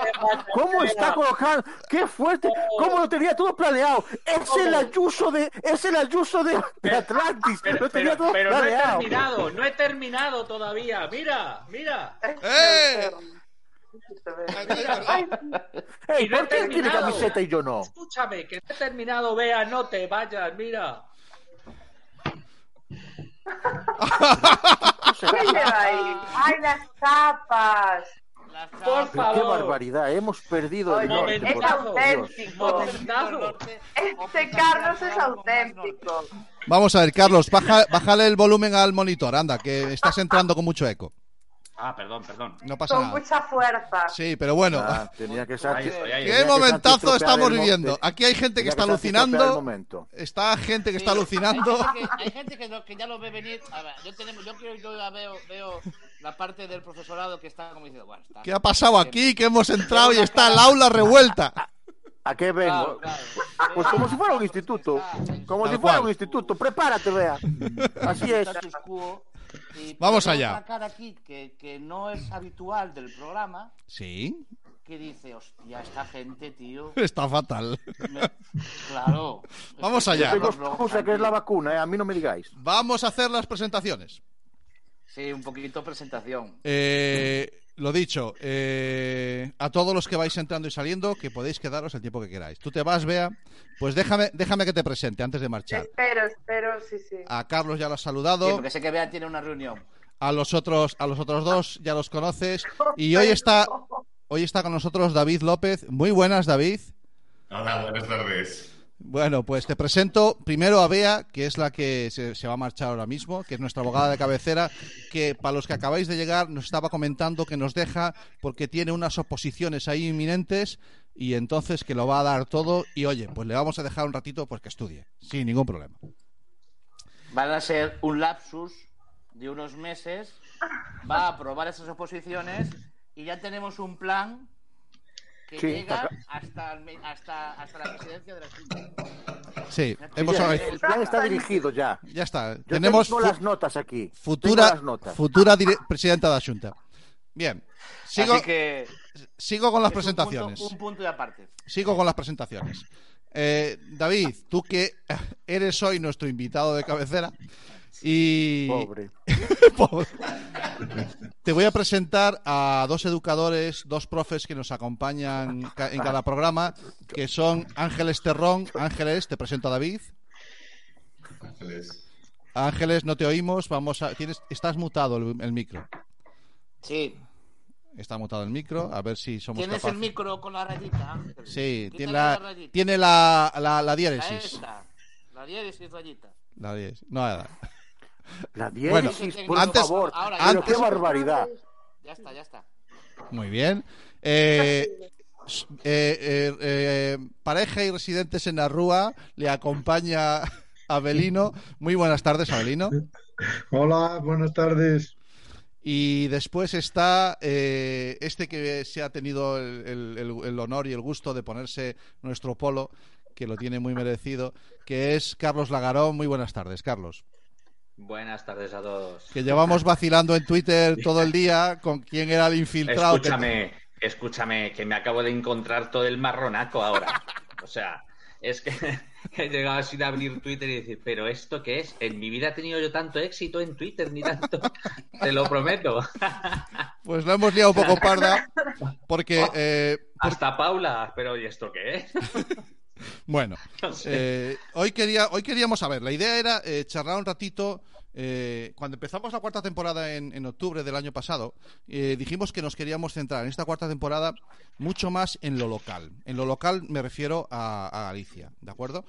Speaker 4: cómo está colocando? ¡Qué fuerte! ¿Cómo lo tenía todo planeado? Es el Ayuso de, es el Ayuso de, de Atlantis.
Speaker 7: Pero,
Speaker 4: lo tenía
Speaker 7: pero-
Speaker 4: todo
Speaker 7: pero no he terminado, no he terminado todavía. Mira, mira.
Speaker 2: ¡Eh!
Speaker 4: ¿Por qué él tiene camiseta y yo no?
Speaker 7: Escúchame, que no he terminado, vea, no te vayas, mira.
Speaker 6: ¿Qué lleva ahí? ¡Ay, las tapas!
Speaker 3: Las
Speaker 7: Por
Speaker 3: chapas,
Speaker 4: Qué
Speaker 7: favor.
Speaker 4: barbaridad, hemos perdido el norte.
Speaker 6: es
Speaker 4: por
Speaker 6: auténtico. Este Carlos es auténtico.
Speaker 2: Vamos a ver, Carlos, baja, bájale el volumen al monitor, anda, que estás entrando con mucho eco.
Speaker 7: Ah, perdón, perdón.
Speaker 2: No pasa
Speaker 6: Con
Speaker 2: nada.
Speaker 6: mucha fuerza.
Speaker 2: Sí, pero bueno.
Speaker 4: Ah, tenía que ser.
Speaker 7: Ahí estoy, ahí
Speaker 2: ¿Qué momentazo estamos viviendo? Aquí hay gente que está alucinando.
Speaker 4: momento.
Speaker 2: Está gente que está alucinando.
Speaker 3: Hay gente que, hay gente que, no- que ya lo ve venir. A ver, yo, tenemos, yo, creo- yo ya veo, veo la parte del profesorado que está como diciendo, bueno, está.
Speaker 2: ¿Qué ha pasado aquí? Que hemos entrado y está el aula revuelta.
Speaker 4: ¿A qué vengo?
Speaker 3: Claro, claro.
Speaker 4: Pues como si fuera un instituto. Como
Speaker 2: Tal
Speaker 4: si fuera
Speaker 2: cual.
Speaker 4: un instituto. Prepárate, vea. Así es.
Speaker 3: Y
Speaker 2: Vamos allá.
Speaker 3: Una cara aquí que, que no es habitual del programa,
Speaker 2: Sí,
Speaker 3: que dice, hostia, esta gente, tío.
Speaker 2: está fatal.
Speaker 3: me- Claro.
Speaker 2: Vamos allá.
Speaker 4: Tengo
Speaker 3: los logos
Speaker 4: excusa que es la vacuna, ¿eh? A mí no me digáis.
Speaker 2: Vamos a hacer las presentaciones.
Speaker 3: Sí, un poquito presentación.
Speaker 2: Eh, lo dicho, eh, a todos los que vais entrando y saliendo, que podéis quedaros el tiempo que queráis. Tú te vas, Bea, pues déjame, déjame que te presente antes de marchar.
Speaker 6: Espero, espero, sí, sí.
Speaker 2: A Carlos ya lo has
Speaker 3: Sí,
Speaker 2: saludado,
Speaker 3: porque sé que Bea tiene una reunión.
Speaker 2: a los otros, a los otros dos ya los conoces y hoy está, hoy está con nosotros David López. Muy buenas, David.
Speaker 8: Hola, buenas tardes.
Speaker 2: Bueno, pues te presento primero a Bea, que es la que se, va a marchar ahora mismo, que es nuestra abogada de cabecera, que para los que acabáis de llegar nos estaba comentando que nos deja porque tiene unas oposiciones ahí inminentes y entonces que lo va a dar todo y oye, pues le vamos a dejar un ratito pues que estudie, sin ningún problema.
Speaker 3: Van a ser un lapsus de unos meses. Va a aprobar esas oposiciones y ya tenemos un plan que
Speaker 4: Sí,
Speaker 3: llega
Speaker 4: acá-
Speaker 3: hasta, hasta, hasta la presidencia de la Junta.
Speaker 2: Sí, hemos organizado-
Speaker 4: el plan está dirigido ya.
Speaker 2: ya está.
Speaker 4: Yo
Speaker 2: Tenemos
Speaker 4: tengo las notas aquí.
Speaker 2: Futura
Speaker 4: las notas.
Speaker 2: futura presidenta de la Junta. Bien. Sigo,
Speaker 3: Así que
Speaker 2: sigo con las
Speaker 3: es un
Speaker 2: presentaciones.
Speaker 3: punto- Un punto, y aparte.
Speaker 2: Sigo con las presentaciones. Eh, David, tú que eres hoy nuestro invitado de cabecera y
Speaker 4: Pobre.
Speaker 2: Pobre. te voy a presentar a dos educadores, dos profes que nos acompañan en cada programa, que son Ángeles Terrón. Ángeles, te presento a David.
Speaker 8: Ángeles.
Speaker 2: Ángeles, no te oímos. Vamos a, tienes, estás mutado el, el micro.
Speaker 3: Sí.
Speaker 2: Está mutado el micro. A ver si somos
Speaker 3: ¿Tienes
Speaker 2: capaces.
Speaker 3: el micro con la rayita? Ángel?
Speaker 2: Sí, tiene
Speaker 3: la
Speaker 2: la, tiene la, la, la
Speaker 3: La
Speaker 2: diéresis.
Speaker 3: esta. La diéresis rayita.
Speaker 2: La diéresis. No, nada.
Speaker 4: La
Speaker 2: Bueno,
Speaker 4: diéresis, por
Speaker 2: antes-
Speaker 4: favor.
Speaker 3: ahora,
Speaker 2: antes-
Speaker 4: qué barbaridad.
Speaker 3: Ya está, ya está.
Speaker 2: Muy bien. Eh, eh, eh, eh, pareja y residentes en la Rúa le acompaña Abelino. Muy buenas tardes, Abelino.
Speaker 9: Hola, buenas tardes.
Speaker 2: Y después está eh, este que se ha tenido el, el- el- el honor y el gusto de ponerse nuestro polo, que lo tiene muy merecido, que es Carlos Lagarón. Muy buenas tardes, Carlos.
Speaker 7: Buenas tardes a todos.
Speaker 2: Que llevamos vacilando en Twitter todo el día con quién era el infiltrado. que-
Speaker 7: Escúchame, escúchame, que me acabo de encontrar todo el marronaco ahora. O sea, es que he llegado así de abrir Twitter y decir, ¿pero esto qué es? En mi vida he tenido yo tanto éxito en Twitter, ni tanto. Te lo prometo.
Speaker 2: Pues lo hemos liado un poco parda, porque... eh,
Speaker 7: Hasta Paula, pero ¿y esto qué es?
Speaker 2: Bueno,
Speaker 7: No sé.
Speaker 2: eh, hoy, quería, hoy queríamos saber, la idea era eh, charlar un ratito. eh, cuando empezamos la cuarta temporada en, en octubre del año pasado, eh, dijimos que nos queríamos centrar en esta cuarta temporada mucho más en lo local. En lo local me refiero a, a Galicia, ¿de acuerdo?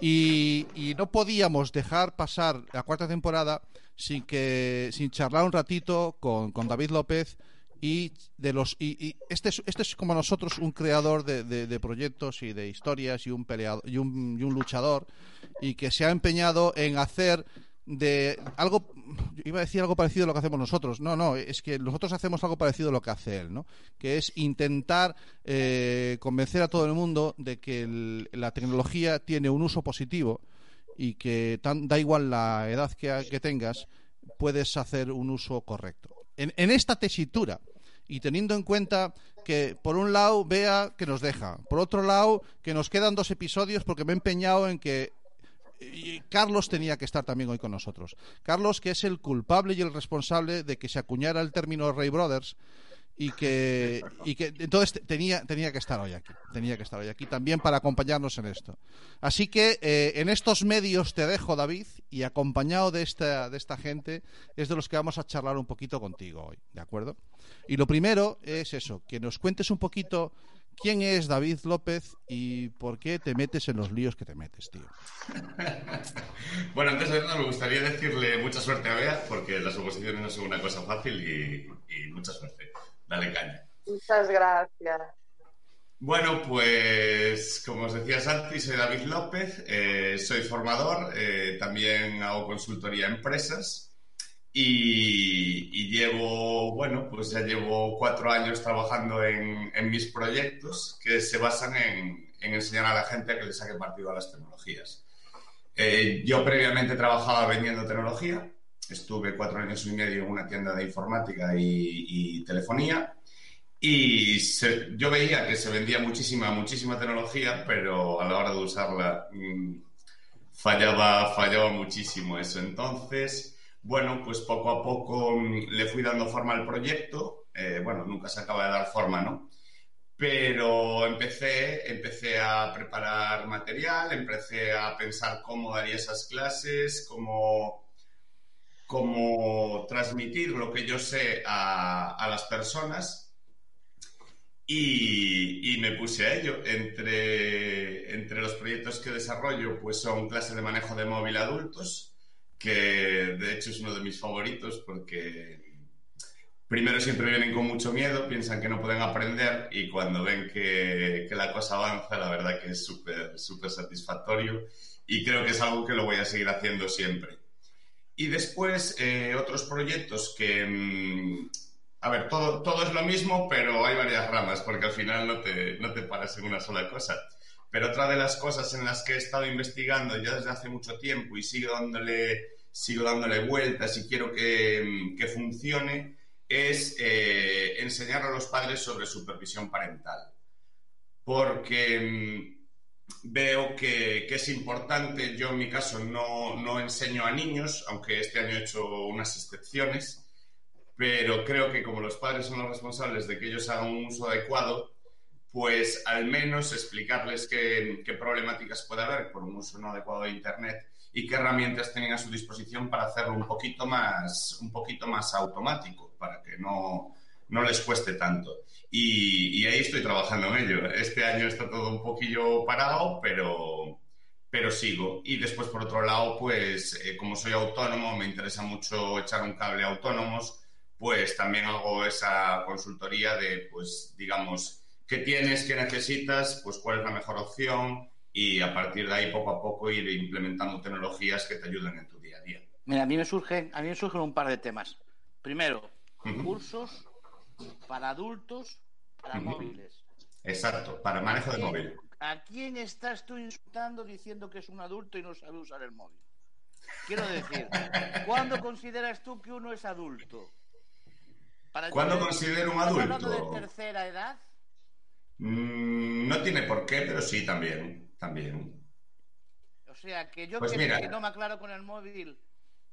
Speaker 2: Y, y no podíamos dejar pasar la cuarta temporada sin que sin charlar un ratito con, con David López y de los y, y este es este es como nosotros un creador de, de- proyectos y de historias y un peleador y un, y un luchador y que se ha empeñado en hacer de algo iba a decir algo parecido a lo que hacemos nosotros no no es que nosotros hacemos algo parecido a lo que hace él no que es intentar eh, convencer a todo el mundo de que la tecnología tiene un uso positivo y que tan, da igual la edad que, que tengas, puedes hacer un uso correcto. En, esta tesitura, y teniendo en cuenta que por un lado vea que nos deja, por otro lado que nos quedan dos episodios porque me he empeñado en que Carlos tenía que estar también hoy con nosotros. Carlos, que es el culpable y el responsable de que se acuñara el término Ray Brothers y que, y que entonces te- tenía, tenía que estar hoy aquí. Tenía que estar hoy aquí también para acompañarnos en esto. Así que eh, en estos medios te dejo, David, y acompañado de esta, de esta gente, es de los que vamos a charlar un poquito contigo hoy, ¿de acuerdo? Y lo primero es eso, que nos cuentes un poquito ¿quién es David López y por qué te metes en los líos que te metes, tío?
Speaker 8: Bueno, antes de nada me gustaría decirle mucha suerte a Bea, porque las oposiciones no son una cosa fácil y, y mucha suerte. Dale caña.
Speaker 6: Muchas gracias.
Speaker 8: Bueno, pues como os decía Santi, soy David López, eh, soy formador, eh, también hago consultoría a empresas y, y llevo, bueno, pues ya llevo cuatro años trabajando en, en mis proyectos que se basan en, en enseñar a la gente a que le saque partido a las tecnologías. Eh, yo previamente trabajaba vendiendo tecnología, estuve cuatro años y medio en una tienda de informática y, y telefonía y se- yo veía que se vendía muchísima, muchísima tecnología, pero a la hora de usarla mm, fallaba, fallaba muchísimo eso. Entonces, bueno, pues poco a poco mm, le fui dando forma al proyecto. Eh, bueno, nunca se acaba de dar forma, ¿no? Pero empecé, empecé a preparar material, empecé a pensar cómo daría esas clases, cómo, cómo transmitir lo que yo sé a, a las personas. Y, y me puse a ello. Entre, entre los proyectos que desarrollo, pues son clases de manejo de móvil adultos, que de hecho es uno de mis favoritos porque primero siempre vienen con mucho miedo, piensan que no pueden aprender y cuando ven que, que la cosa avanza, la verdad que es súper, súper satisfactorio y creo que es algo que lo voy a seguir haciendo siempre. Y después eh, otros proyectos que, mm, a ver, todo, todo es lo mismo, pero hay varias ramas, porque al final no te, no te paras en una sola cosa. Pero otra de las cosas en las que he estado investigando ya desde hace mucho tiempo y sigo dándole, sigo dándole vueltas y quiero que, mm, que funcione es eh, enseñar a los padres sobre supervisión parental. Porque mm, veo que, que es importante, yo en mi caso no, no enseño a niños, aunque este año he hecho unas excepciones, pero creo que como los padres son los responsables de que ellos hagan un uso adecuado, pues al menos explicarles qué, qué problemáticas puede haber por un uso no adecuado de Internet y qué herramientas tienen a su disposición para hacerlo un poquito más, un poquito más automático, para que no, no les cueste tanto. Y, y ahí estoy trabajando en ello. Este año está todo un poquillo parado, pero, pero sigo. Y después, por otro lado, pues eh, como soy autónomo, me interesa mucho echar un cable a autónomos, pues también hago esa consultoría de, pues, digamos, qué tienes, qué necesitas, pues cuál es la mejor opción y a partir de ahí poco a poco ir implementando tecnologías que te ayuden en tu día a día.
Speaker 3: Mira, a mí me surgen, a mí me surgen un par de temas. Primero, cursos para adultos para móviles.
Speaker 8: Exacto, para manejo de
Speaker 3: ¿A quién-
Speaker 8: móvil.
Speaker 3: ¿A quién estás tú insultando diciendo que es un adulto y no sabe usar el móvil? Quiero decir, ¿cuándo consideras tú que uno es adulto? Para
Speaker 8: ¿Cuándo considero un
Speaker 3: ¿estás hablando
Speaker 8: adulto?
Speaker 3: de tercera edad?
Speaker 8: Mm, no tiene por qué, pero sí también, también.
Speaker 3: O sea, que yo
Speaker 8: Pues
Speaker 3: que,
Speaker 8: mira.
Speaker 3: que no me aclaro con el móvil,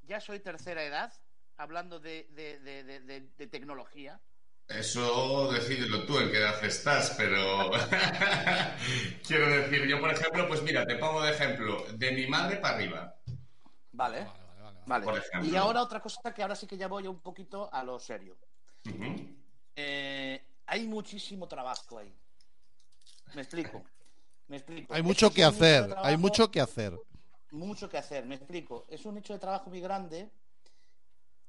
Speaker 3: ya soy tercera edad, hablando de, de- de- de- de- de tecnología.
Speaker 8: Eso decídelo tú en qué edad estás, pero quiero decir, yo por ejemplo, pues mira, te pongo de ejemplo, de mi madre para arriba.
Speaker 3: Vale. Vale.
Speaker 8: Por ejemplo.
Speaker 3: Y ahora otra cosa que ahora sí que ya voy un poquito a lo serio. Eh, hay muchísimo trabajo ahí. Me explico. Me explico.
Speaker 2: Hay
Speaker 3: Es
Speaker 2: mucho
Speaker 3: es
Speaker 2: que
Speaker 3: nicho
Speaker 2: hacer, hay mucho que hacer.
Speaker 3: mucho que hacer, me explico. Es un hecho de trabajo muy grande.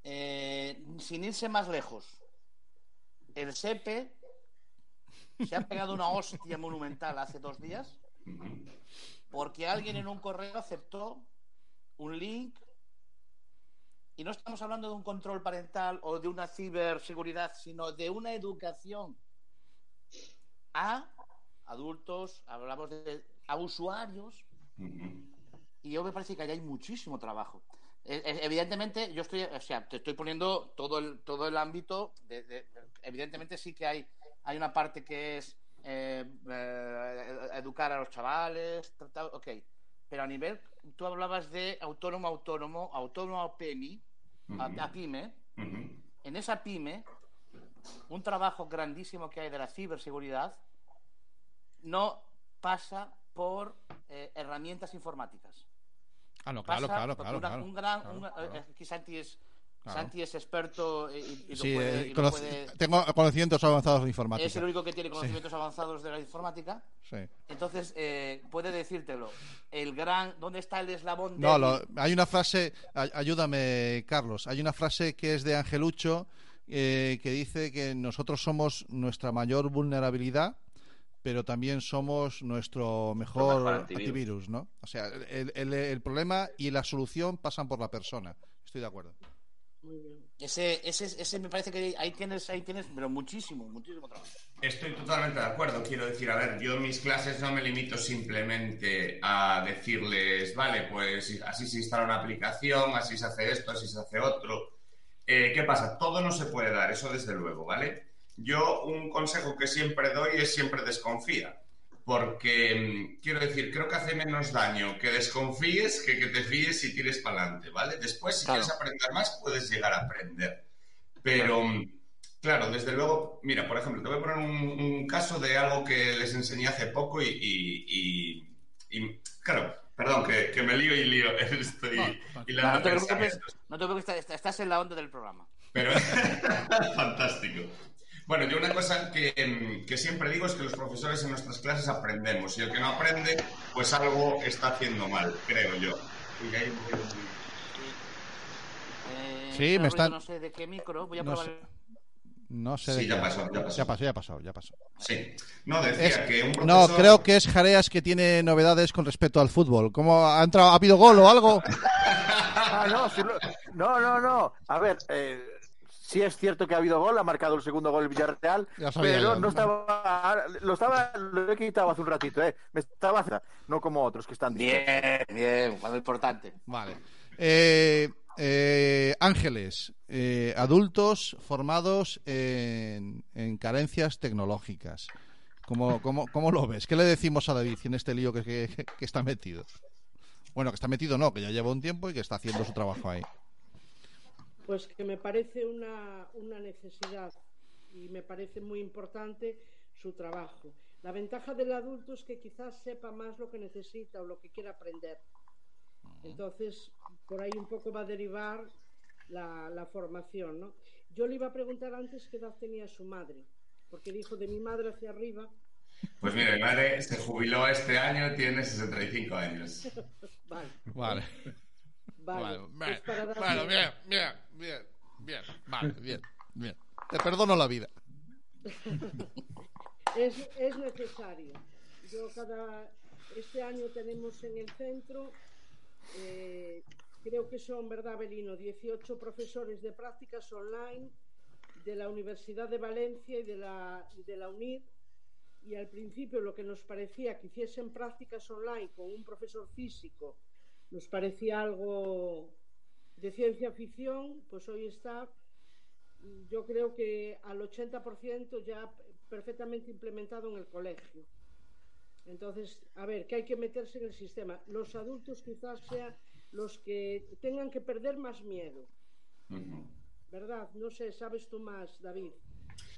Speaker 3: eh, sin irse más lejos. El SEPE se ha pegado una hostia monumental hace dos días porque alguien en un correo aceptó un link y no estamos hablando de un control parental o de una ciberseguridad, sino de una educación a adultos, hablamos de a usuarios y yo me parece que ahí hay muchísimo trabajo. Eh, eh, Evidentemente, yo estoy, o sea, te estoy poniendo todo el, todo el ámbito. De, de- evidentemente, sí que hay, hay una parte que es eh, eh, educar a los chavales, tratar- ok. Pero a nivel, tú hablabas de autónomo, autónomo, autónomo PMI, a, a pyme. En esa pyme, un trabajo grandísimo que hay de la ciberseguridad no pasa por eh, herramientas informáticas
Speaker 2: Ah, no, claro,
Speaker 3: pasa
Speaker 2: claro, claro.
Speaker 3: una-
Speaker 2: claro,
Speaker 3: un gran,
Speaker 2: claro, claro.
Speaker 3: eh, aquí Santi es. Santi es experto y, y lo puede,
Speaker 2: eh,
Speaker 3: y lo
Speaker 2: conoc-
Speaker 3: puede-
Speaker 2: tengo conocimientos avanzados de informática.
Speaker 3: Es el único que tiene conocimientos avanzados de la informática.
Speaker 2: Sí.
Speaker 3: Entonces, eh, puede decírtelo. El gran. ¿Dónde está el eslabón
Speaker 2: No, lo- hay una frase, ay- ayúdame Carlos, hay una frase que es de Angelucho eh, que dice que nosotros somos nuestra mayor vulnerabilidad, pero también somos nuestro mejor,
Speaker 7: mejor
Speaker 2: antivirus.
Speaker 7: antivirus.
Speaker 2: ¿no? O sea, el, el- el problema y la solución pasan por la persona. Estoy de acuerdo.
Speaker 6: Muy bien.
Speaker 3: Ese, ese, ese me parece que ahí tienes, ahí tienes, pero muchísimo, muchísimo trabajo.
Speaker 8: Estoy totalmente de acuerdo. Quiero decir, a ver, yo en mis clases no me limito simplemente a decirles, vale, pues así se instala una aplicación, así se hace esto, así se hace otro. Eh, ¿Qué pasa? Todo no se puede dar, eso desde luego, ¿vale? Yo un consejo que siempre doy es siempre desconfía. Porque, mm, quiero decir, creo que hace menos daño que desconfíes que que te fíes y tires para adelante, ¿vale? Después, si
Speaker 3: Claro.
Speaker 8: quieres aprender más, puedes llegar a aprender. Pero, mm, claro, desde luego, mira, por ejemplo, te voy a poner un, un caso de algo que les enseñé hace poco y, y- y- y- claro, perdón, que, que me lío y lío esto y, y la
Speaker 3: No te preocupes, no te preocupes, estás- estás en la onda del programa.
Speaker 8: pero fantástico. Bueno, yo una cosa que, que siempre digo es que los profesores en nuestras clases aprendemos y el que no aprende, pues algo está haciendo mal, creo yo.
Speaker 3: Eh,
Speaker 2: Sí, me están-
Speaker 3: No sé de qué micro, voy a
Speaker 2: No
Speaker 3: probar.
Speaker 2: sé. No sé.
Speaker 8: Sí,
Speaker 2: de
Speaker 8: ya
Speaker 2: qué.
Speaker 8: pasó, ya pasó.
Speaker 2: Ya pasó, ya pasó, ya pasó.
Speaker 8: Sí. No, decía
Speaker 2: Es-
Speaker 8: que un profesor...
Speaker 2: No, creo que es Jareas que tiene novedades con respecto al fútbol. ¿Cómo ha entrado? ¿Ha habido gol o algo?
Speaker 4: Ah, no, lo- no, no, no. A ver, eh, sí es cierto que ha habido gol, ha marcado el segundo gol el Villarreal, pero
Speaker 2: yo.
Speaker 4: no estaba, lo estaba, lo he quitado hace un ratito, eh. Me estaba, no como otros que están
Speaker 3: Bien, bien, cuando importante.
Speaker 2: Vale. Eh, eh, Ángeles, eh, adultos formados en, en carencias tecnológicas. ¿Cómo, cómo, cómo lo ves? ¿Qué le decimos a David en este lío que, que- que está metido? Bueno, que está metido no, que ya lleva un tiempo y que está haciendo su trabajo ahí.
Speaker 10: Pues que me parece una, una necesidad y me parece muy importante su trabajo. La ventaja del adulto es que quizás sepa más lo que necesita o lo que quiere aprender. Entonces, por ahí un poco va a derivar la, la formación, ¿no? Yo le iba a preguntar antes qué edad tenía su madre, porque dijo de mi madre hacia arriba.
Speaker 8: Pues mira, mi madre se jubiló este año, tiene 65 años.
Speaker 10: Vale,
Speaker 2: Vale.
Speaker 10: Vale. Pues darle-
Speaker 2: bueno, bien, bien, bien, bien. Vale, bien, bien. Te perdono la vida.
Speaker 10: es, es necesario. Yo cada este año tenemos en el centro, eh, creo que son, ¿verdad, Belino? 18 profesores de prácticas online de la Universidad de Valencia y de la, y de la UNIR. Y al principio lo que nos parecía que hiciesen prácticas online con un profesor físico nos parecía algo de ciencia ficción, pues hoy está yo creo que al 80% ya perfectamente implementado en el colegio. Entonces, a ver, que hay que meterse en el sistema. Los adultos quizás sean los que tengan que perder más miedo. ¿verdad? No sé, sabes tú más, David.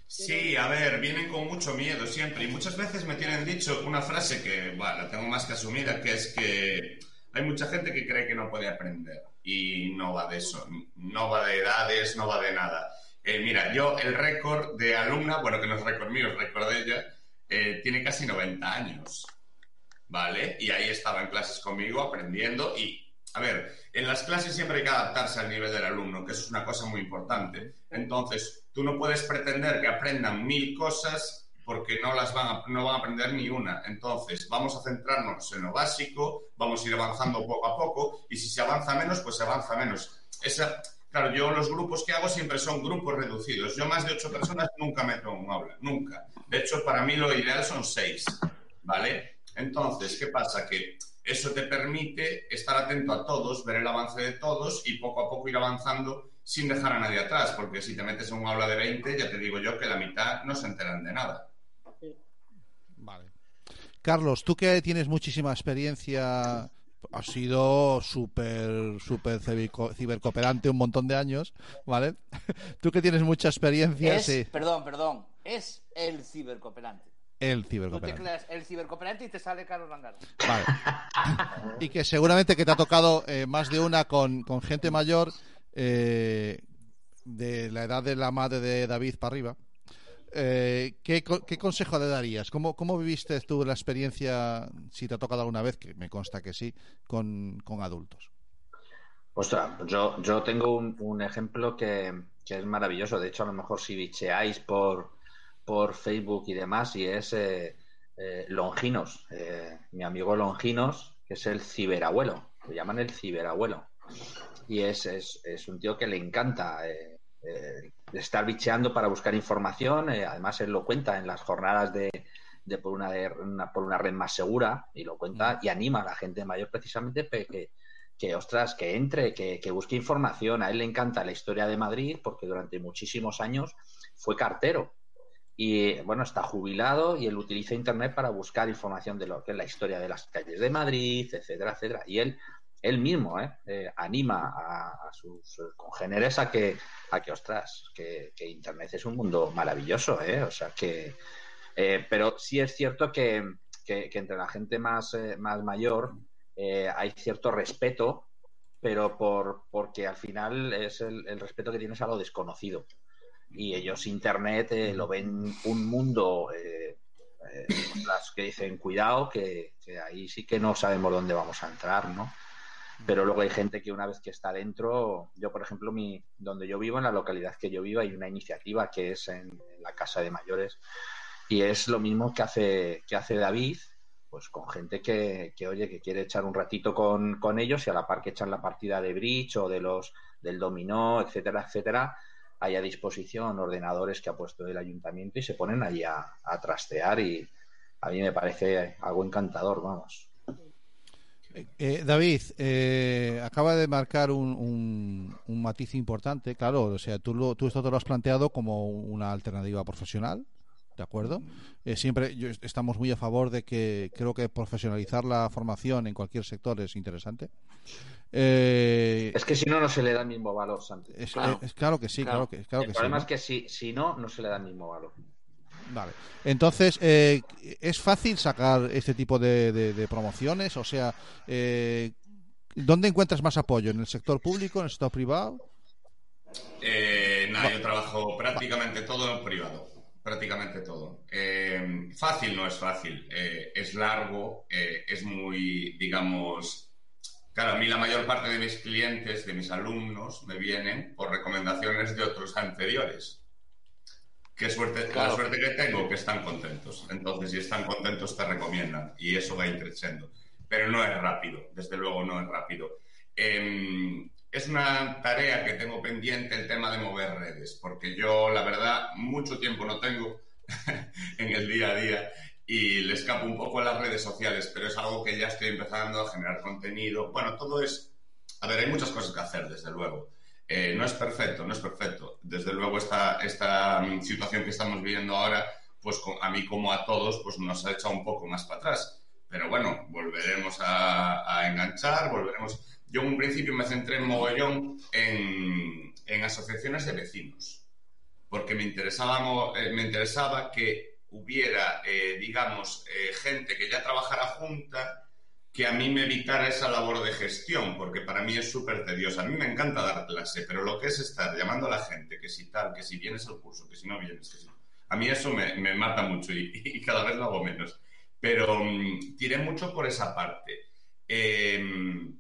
Speaker 8: Sí, a ver, vienen con mucho miedo siempre. Y muchas veces me tienen dicho una frase que, bueno, la tengo más que asumida, que es que hay mucha gente que cree que no puede aprender. Y no va de eso. No va de edades, no va de nada. Eh, mira, yo el récord de alumna, bueno, que no es récord mío, es récord de ella, eh, tiene casi 90 años. ¿Vale? Y ahí estaba en clases conmigo aprendiendo y, a ver, en las clases siempre hay que adaptarse al nivel del alumno, que eso es una cosa muy importante. Entonces, tú no puedes pretender que aprendan mil cosas porque no las van a, no van a aprender ni una. Entonces, vamos a centrarnos en lo básico, vamos a ir avanzando poco a poco y si se avanza menos, pues se avanza menos. Esa, claro, yo los grupos que hago siempre son grupos reducidos. Yo más de ocho personas nunca meto en un aula, nunca. De hecho, para mí lo ideal son seis, ¿vale? Entonces, ¿qué pasa? Que eso te permite estar atento a todos, ver el avance de todos y poco a poco ir avanzando sin dejar a nadie atrás, porque si te metes en un aula de 20, ya te digo yo que la mitad no se enteran de nada.
Speaker 2: Vale. Carlos, tú que tienes muchísima experiencia, has sido súper, súper ciberco- cibercooperante un montón de años, ¿vale? Tú que tienes mucha experiencia,
Speaker 3: Es,
Speaker 2: sí,
Speaker 3: Perdón, perdón. Es el cibercooperante.
Speaker 2: el
Speaker 3: Tú
Speaker 2: cibercooperante.
Speaker 3: tecleas el cibercooperante y te sale Carlos Langaro.
Speaker 2: Vale. Y que seguramente que te ha tocado eh, más de una con, con gente mayor, eh, la edad de la madre de David para arriba, eh, ¿qué, qué consejo le darías? ¿Cómo, ¿Cómo viviste tú la experiencia, si te ha tocado alguna vez, que me consta que sí, con, con adultos?
Speaker 7: Ostras, yo, yo tengo un, un ejemplo que, que es maravilloso. De hecho, a lo mejor si bicheáis por, por Facebook y demás, y es eh, eh, Longinos, eh, mi amigo Longinos, que es el ciberabuelo, lo llaman el ciberabuelo. Y es, es, es un tío que le encanta eh, eh, estar bicheando para buscar información. eh, además, él lo cuenta en las jornadas de, de por, una, de una- por una red más segura y lo cuenta y anima a la gente mayor precisamente que, que ostras, que entre, que, que busque información. A él le encanta la historia de Madrid porque durante muchísimos años fue cartero. Y bueno, está jubilado y él utiliza Internet para buscar información de lo que es la historia de las calles de Madrid, etcétera, etcétera. Y él, él mismo ¿eh? Eh, anima a, sus congéneres a que, a que ostras, que, que Internet es un mundo maravilloso, ¿eh? O sea que. eh, pero sí es cierto que, que- entre la gente más, eh, más mayor hay cierto respeto, pero por, porque al final es el, el respeto que tienes a lo desconocido. Y ellos Internet lo ven un mundo ostras, que dicen, cuidado, que ahí sí que no sabemos dónde vamos a entrar, ¿no? Pero luego hay gente que una vez que está dentro, yo por ejemplo, mi, donde yo vivo, en la localidad que yo vivo, hay una iniciativa que es en, en la Casa de Mayores y es lo mismo que hace, que hace David, pues con gente que, que, oye, que quiere echar un ratito con, con ellos y a la par que echan la partida de bridge o de los del dominó, etcétera, etcétera, hay a disposición ordenadores que ha puesto el ayuntamiento y se ponen allí a, a trastear y a mí me parece algo encantador, vamos.
Speaker 2: Eh, David, eh, acaba de marcar un, un- un matiz importante, claro, o sea, tú, lo- tú esto te lo has planteado como una alternativa profesional, ¿de acuerdo? Eh, siempre yo- estamos muy a favor de que creo que profesionalizar la formación en cualquier sector es interesante. Eh,
Speaker 7: Es que si no, no se le da el mismo valor, Santi.
Speaker 2: es, es claro que sí, claro, que, claro
Speaker 7: el
Speaker 2: que sí.
Speaker 7: problema
Speaker 2: ¿no?
Speaker 7: es que si, si no, no se le da el mismo valor.
Speaker 2: Vale. Entonces, eh, ¿es fácil sacar este tipo de, de- de promociones? O sea, eh, ¿dónde encuentras más apoyo? ¿En el sector público, en el sector privado?
Speaker 8: Eh, nada, yo trabajo prácticamente todo en privado. Prácticamente todo. Eh, fácil no es fácil. eh, es largo, eh, es muy, digamos. Claro, a mí la mayor parte de mis clientes, de mis alumnos, me vienen por recomendaciones de otros anteriores. Qué suerte,
Speaker 3: Claro.
Speaker 8: la suerte que tengo, que están contentos. Entonces, si están contentos, te recomiendan. Y eso va increciendo. Pero no es rápido, desde luego no es rápido. Em, es una tarea que tengo pendiente el tema de mover redes, porque yo, la verdad, mucho tiempo no tengo en el día a día y le escapo un poco a las redes sociales, pero es algo que ya estoy empezando a generar contenido. Bueno, todo es... A ver, hay muchas cosas que hacer, desde luego. Eh, no es perfecto, no es perfecto. Desde luego esta, esta mm, situación que estamos viviendo ahora, pues a mí como a todos, pues nos ha echado un poco más para atrás. Pero bueno, volveremos a, enganchar, volveremos... Yo en un principio me centré en mogollón en, en asociaciones de vecinos, porque me interesaba, eh, me interesaba que hubiera, eh, digamos, gente que ya trabajara junta que a mí me evitara esa labor de gestión, porque para mí es súper tediosa. A mí me encanta dar clase, pero lo que es estar llamando a la gente, que si tal, que si vienes al curso, que si no vienes, que si... A mí eso me, me mata mucho y, cada vez lo hago menos. Pero mm, tiré mucho por esa parte. Em,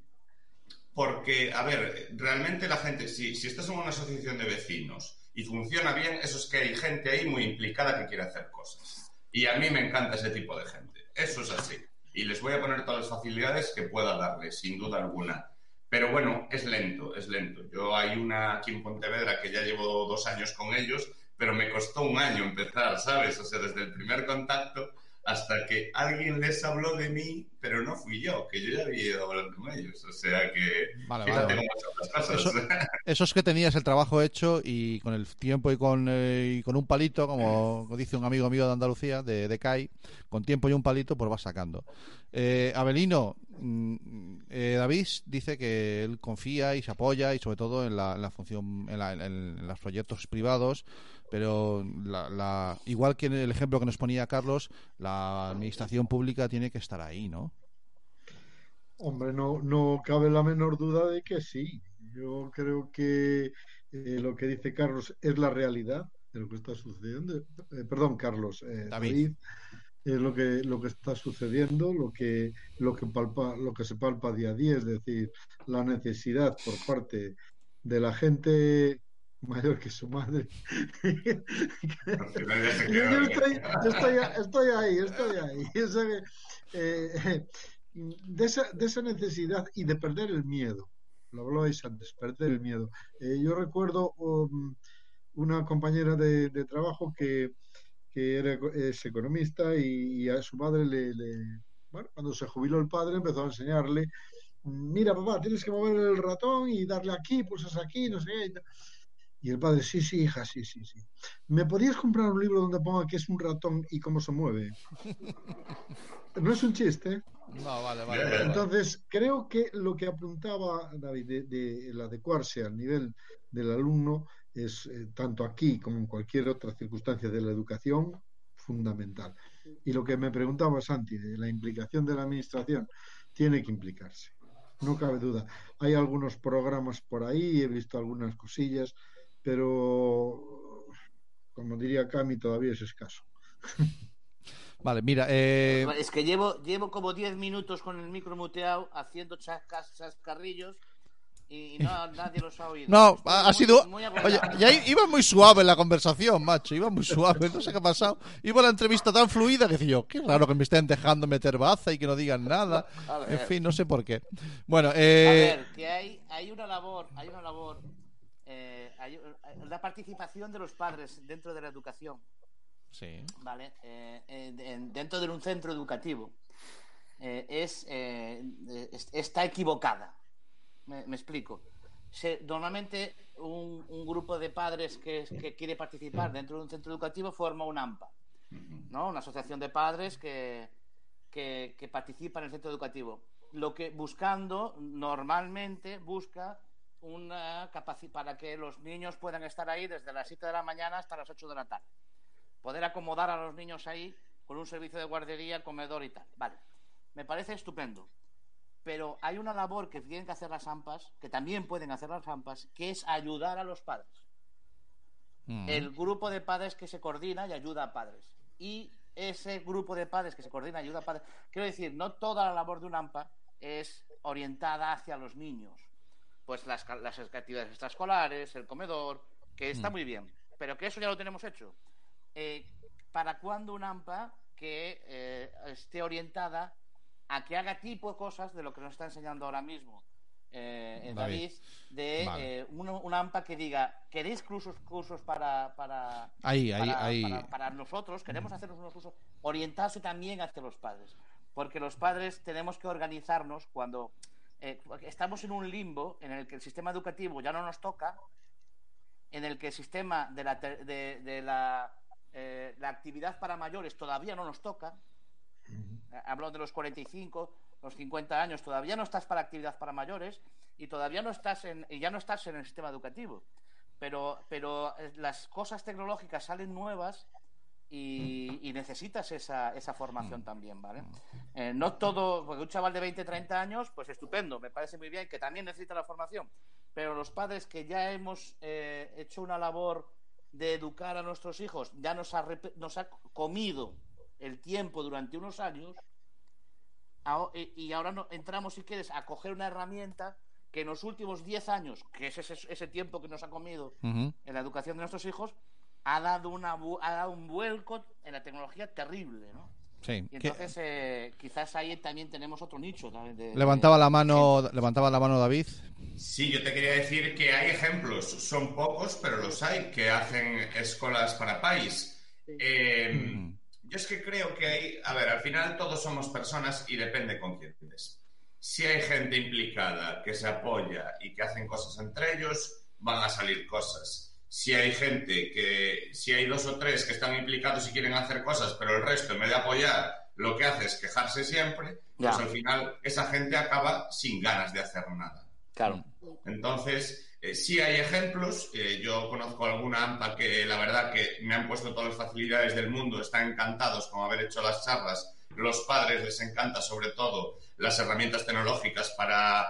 Speaker 8: porque, a ver, realmente la gente, si, si estás en una asociación de vecinos y funciona bien, eso es que hay gente ahí muy implicada que quiere hacer cosas. Y a mí me encanta ese tipo de gente. Eso es así. Y les voy a poner todas las facilidades que pueda darles, sin duda alguna. Pero bueno, es lento, es lento. Yo hay una aquí en Pontevedra que ya llevo dos años con ellos, pero me costó un año empezar, ¿sabes? O sea, desde el primer contacto hasta que alguien les habló de mí, pero no fui yo, que yo ya había ido a hablar con ellos. O sea que
Speaker 2: Vale,
Speaker 8: fíjate
Speaker 2: vale, Eso, es que tenías el trabajo hecho y con el tiempo y con, eh, y con un palito, como dice un amigo mío de Andalucía, de, de CAI, con tiempo y un palito, pues vas sacando. Eh, Abelino, mm, eh, David dice que él confía y se apoya y sobre todo en la, en la función, en, la- en- en los proyectos privados, pero la, la- igual que en el ejemplo que nos ponía Carlos, la administración pública tiene que estar ahí, ¿no?
Speaker 9: Hombre, no, no cabe la menor duda de que sí. Yo creo que eh, lo que dice Carlos es la realidad de lo que está sucediendo. Eh, perdón, Carlos, eh,
Speaker 2: David.
Speaker 9: David, es lo que lo que está sucediendo, lo que lo que palpa, lo que se palpa día a día, es decir, la necesidad por parte de la gente mayor que su madre. Yo, yo estoy, estoy, estoy ahí, estoy ahí. Eh, de, esa, de esa necesidad y de perder el miedo. Lo hablabais antes, perder el miedo. Eh, yo recuerdo um, una compañera de, de trabajo que, que era, es economista y, y a su madre le, le- bueno, cuando se jubiló el padre empezó a enseñarle, mira papá, tienes que mover el ratón y darle aquí, pulsas aquí, no sé qué. Y el padre, sí, sí, hija, sí, sí, sí. ¿Me podrías comprar un libro donde ponga que es un ratón y cómo se mueve? No es un chiste. ¿eh?
Speaker 2: No, vale, vale.
Speaker 9: Entonces, creo que lo que apuntaba David de, de el adecuarse al nivel del alumno es, eh, tanto aquí como en cualquier otra circunstancia de la educación, fundamental. Y lo que me preguntaba Santi, de la implicación de la administración, tiene que implicarse. No cabe duda. Hay algunos programas por ahí, he visto algunas cosillas, pero, como diría Cami, todavía es escaso.
Speaker 2: Vale, mira, eh,
Speaker 3: Es que llevo, llevo como 10 minutos con el micro muteado haciendo chascas, chascarrillos y, y no, nadie los ha oído.
Speaker 2: no,
Speaker 3: Estoy
Speaker 2: ha
Speaker 3: muy-
Speaker 2: sido.
Speaker 3: muy
Speaker 2: Oye, ya i- iba muy suave la conversación, macho. Iba muy suave, no sé qué ha pasado. Iba la entrevista tan fluida que decía yo, qué raro que me estén dejando meter baza y que no digan nada.
Speaker 3: A.
Speaker 2: En fin, no sé por qué. Bueno,
Speaker 3: A
Speaker 2: eh.
Speaker 3: ver, que hay, hay una labor, hay una labor, eh, hay la participación de los padres dentro de la educación,
Speaker 2: Sí.
Speaker 3: ¿vale? Eh, eh, en- dentro de un centro educativo eh, es, eh, es- está equivocada. Me, me explico. Se- normalmente un, un grupo de padres que, que quiere participar dentro de un centro educativo forma un AMPA, ¿no? Una asociación de padres que, que, que participa en el centro educativo. Lo que buscando, normalmente busca una capacidad para que los niños puedan estar ahí desde las 7 de la mañana hasta las 8 de la tarde. Poder acomodar a los niños ahí con un servicio de guardería, comedor y tal. Vale. Me parece estupendo. Pero hay una labor que tienen que hacer las AMPAs, que también pueden hacer las AMPAs, que es ayudar a los padres
Speaker 2: Mm.
Speaker 3: el grupo de padres que se coordina y ayuda a padres. Y ese grupo de padres que se coordina y ayuda a padres, quiero decir, no toda la labor de un AMPA es orientada hacia los niños. Pues las, las actividades extraescolares, el comedor, que está
Speaker 2: Mm.
Speaker 3: muy bien, pero que eso ya lo tenemos hecho. Eh, ¿Para cuándo un AMPA que eh, esté orientada a que haga tipo de cosas de lo que nos está enseñando ahora mismo eh, eh,
Speaker 2: David.
Speaker 3: David, de
Speaker 2: Vale.
Speaker 3: eh, un, un AMPA que diga, ¿queréis cursos, cursos para, para,
Speaker 2: Ahí, ahí,
Speaker 3: para,
Speaker 2: ahí.
Speaker 3: para- para nosotros? Queremos hacernos unos cursos, orientarse también hacia los padres. Porque los padres tenemos que organizarnos cuando eh, estamos en un limbo en el que el sistema educativo ya no nos toca, en el que el sistema de la, de, de la, eh, la actividad para mayores todavía no nos toca. Hablo de los 45, los 50 años, todavía no estás para actividad para mayores y todavía no estás en, y ya no estás en el sistema educativo. Pero, pero eh, las cosas tecnológicas salen nuevas y, y necesitas esa, esa formación también, ¿vale? Eh, no todo, porque un chaval de 20, 30 años, pues estupendo, me parece muy bien, que también necesita la formación. Pero los padres que ya hemos eh, hecho una labor de educar a nuestros hijos, ya nos ha, nos ha comido el tiempo durante unos años, Aho- y ahora no, entramos, si quieres, a coger una herramienta que en los últimos 10 años, que es ese, ese tiempo que nos ha comido en la educación de nuestros hijos, ha dado, una, ha dado un vuelco en la tecnología terrible, ¿no?
Speaker 2: Sí.
Speaker 3: Y entonces eh, quizás ahí también tenemos otro nicho. De-
Speaker 2: Levantaba
Speaker 3: de-
Speaker 2: la mano, levantaba la mano David.
Speaker 8: Sí, yo te quería decir que hay ejemplos, son pocos, pero los hay, que hacen escuelas para país. Eh,
Speaker 2: Mm.
Speaker 8: yo es que creo que hay, a ver, al final todos somos personas y depende con quién estés. Si hay gente implicada que se apoya y que hacen cosas entre ellos, van a salir cosas. Si hay gente que, si hay dos o tres que están implicados y quieren hacer cosas, pero el resto, en vez de apoyar, lo que hace es quejarse siempre,
Speaker 3: Ya.
Speaker 8: pues al final esa gente acaba sin ganas de hacer nada.
Speaker 3: Claro.
Speaker 8: Entonces, eh, sí hay ejemplos. eh, yo conozco alguna AMPA que la verdad que me han puesto todas las facilidades del mundo, están encantados con haber hecho las charlas. Los padres les encanta sobre todo las herramientas tecnológicas para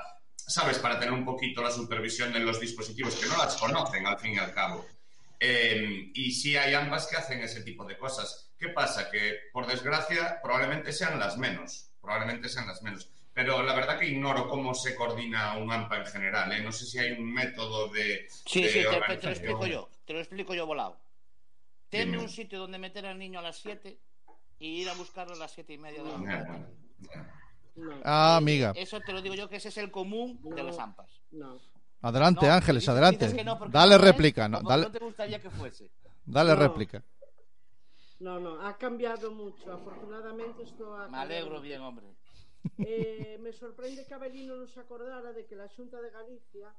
Speaker 8: ¿sabes? Para tener un poquito la supervisión de los dispositivos que no las conocen al fin y al cabo. Eh, y sí hay ambas que hacen ese tipo de cosas. ¿Qué pasa? Que, por desgracia, probablemente sean las menos. Probablemente sean las menos. Pero la verdad que ignoro cómo se coordina un AMPA en general. ¿eh? No sé si hay un método de.
Speaker 3: Sí,
Speaker 8: de
Speaker 3: sí, te, te lo explico yo. Te lo explico yo volado. Ten
Speaker 8: Dime.
Speaker 3: un sitio donde meter al niño a las 7 y ir a buscarlo a las 7 y media de la mañana.
Speaker 10: No,
Speaker 2: Ah, amiga.
Speaker 3: Eso te lo digo yo que ese es el común de las AMPAs.
Speaker 10: no.
Speaker 2: Adelante,
Speaker 3: No,
Speaker 2: Ángeles,
Speaker 3: dices-
Speaker 2: adelante. Dale
Speaker 3: no es,
Speaker 2: réplica, no, dale,
Speaker 3: no te gustaría que fuese.
Speaker 2: dale
Speaker 10: No.
Speaker 2: réplica.
Speaker 10: No, no, ha cambiado mucho. Afortunadamente esto ha
Speaker 3: Me alegro bien, hombre.
Speaker 10: Eh, me sorprende que Abelino no se acordara de que la Junta de Galicia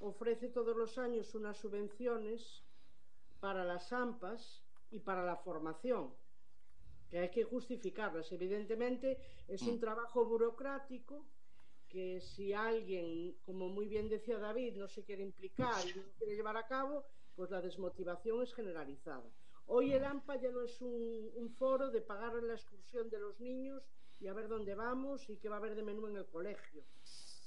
Speaker 10: ofrece todos los años unas subvenciones para las AMPAs y para la formación, que hay que justificarlas. Evidentemente es un trabajo burocrático que si alguien, como muy bien decía David, no se quiere implicar y no quiere llevar a cabo, pues la desmotivación es generalizada. Hoy el AMPA ya no es un, un foro de pagar la excursión de los niños y a ver dónde vamos y qué va a haber de menú en el colegio.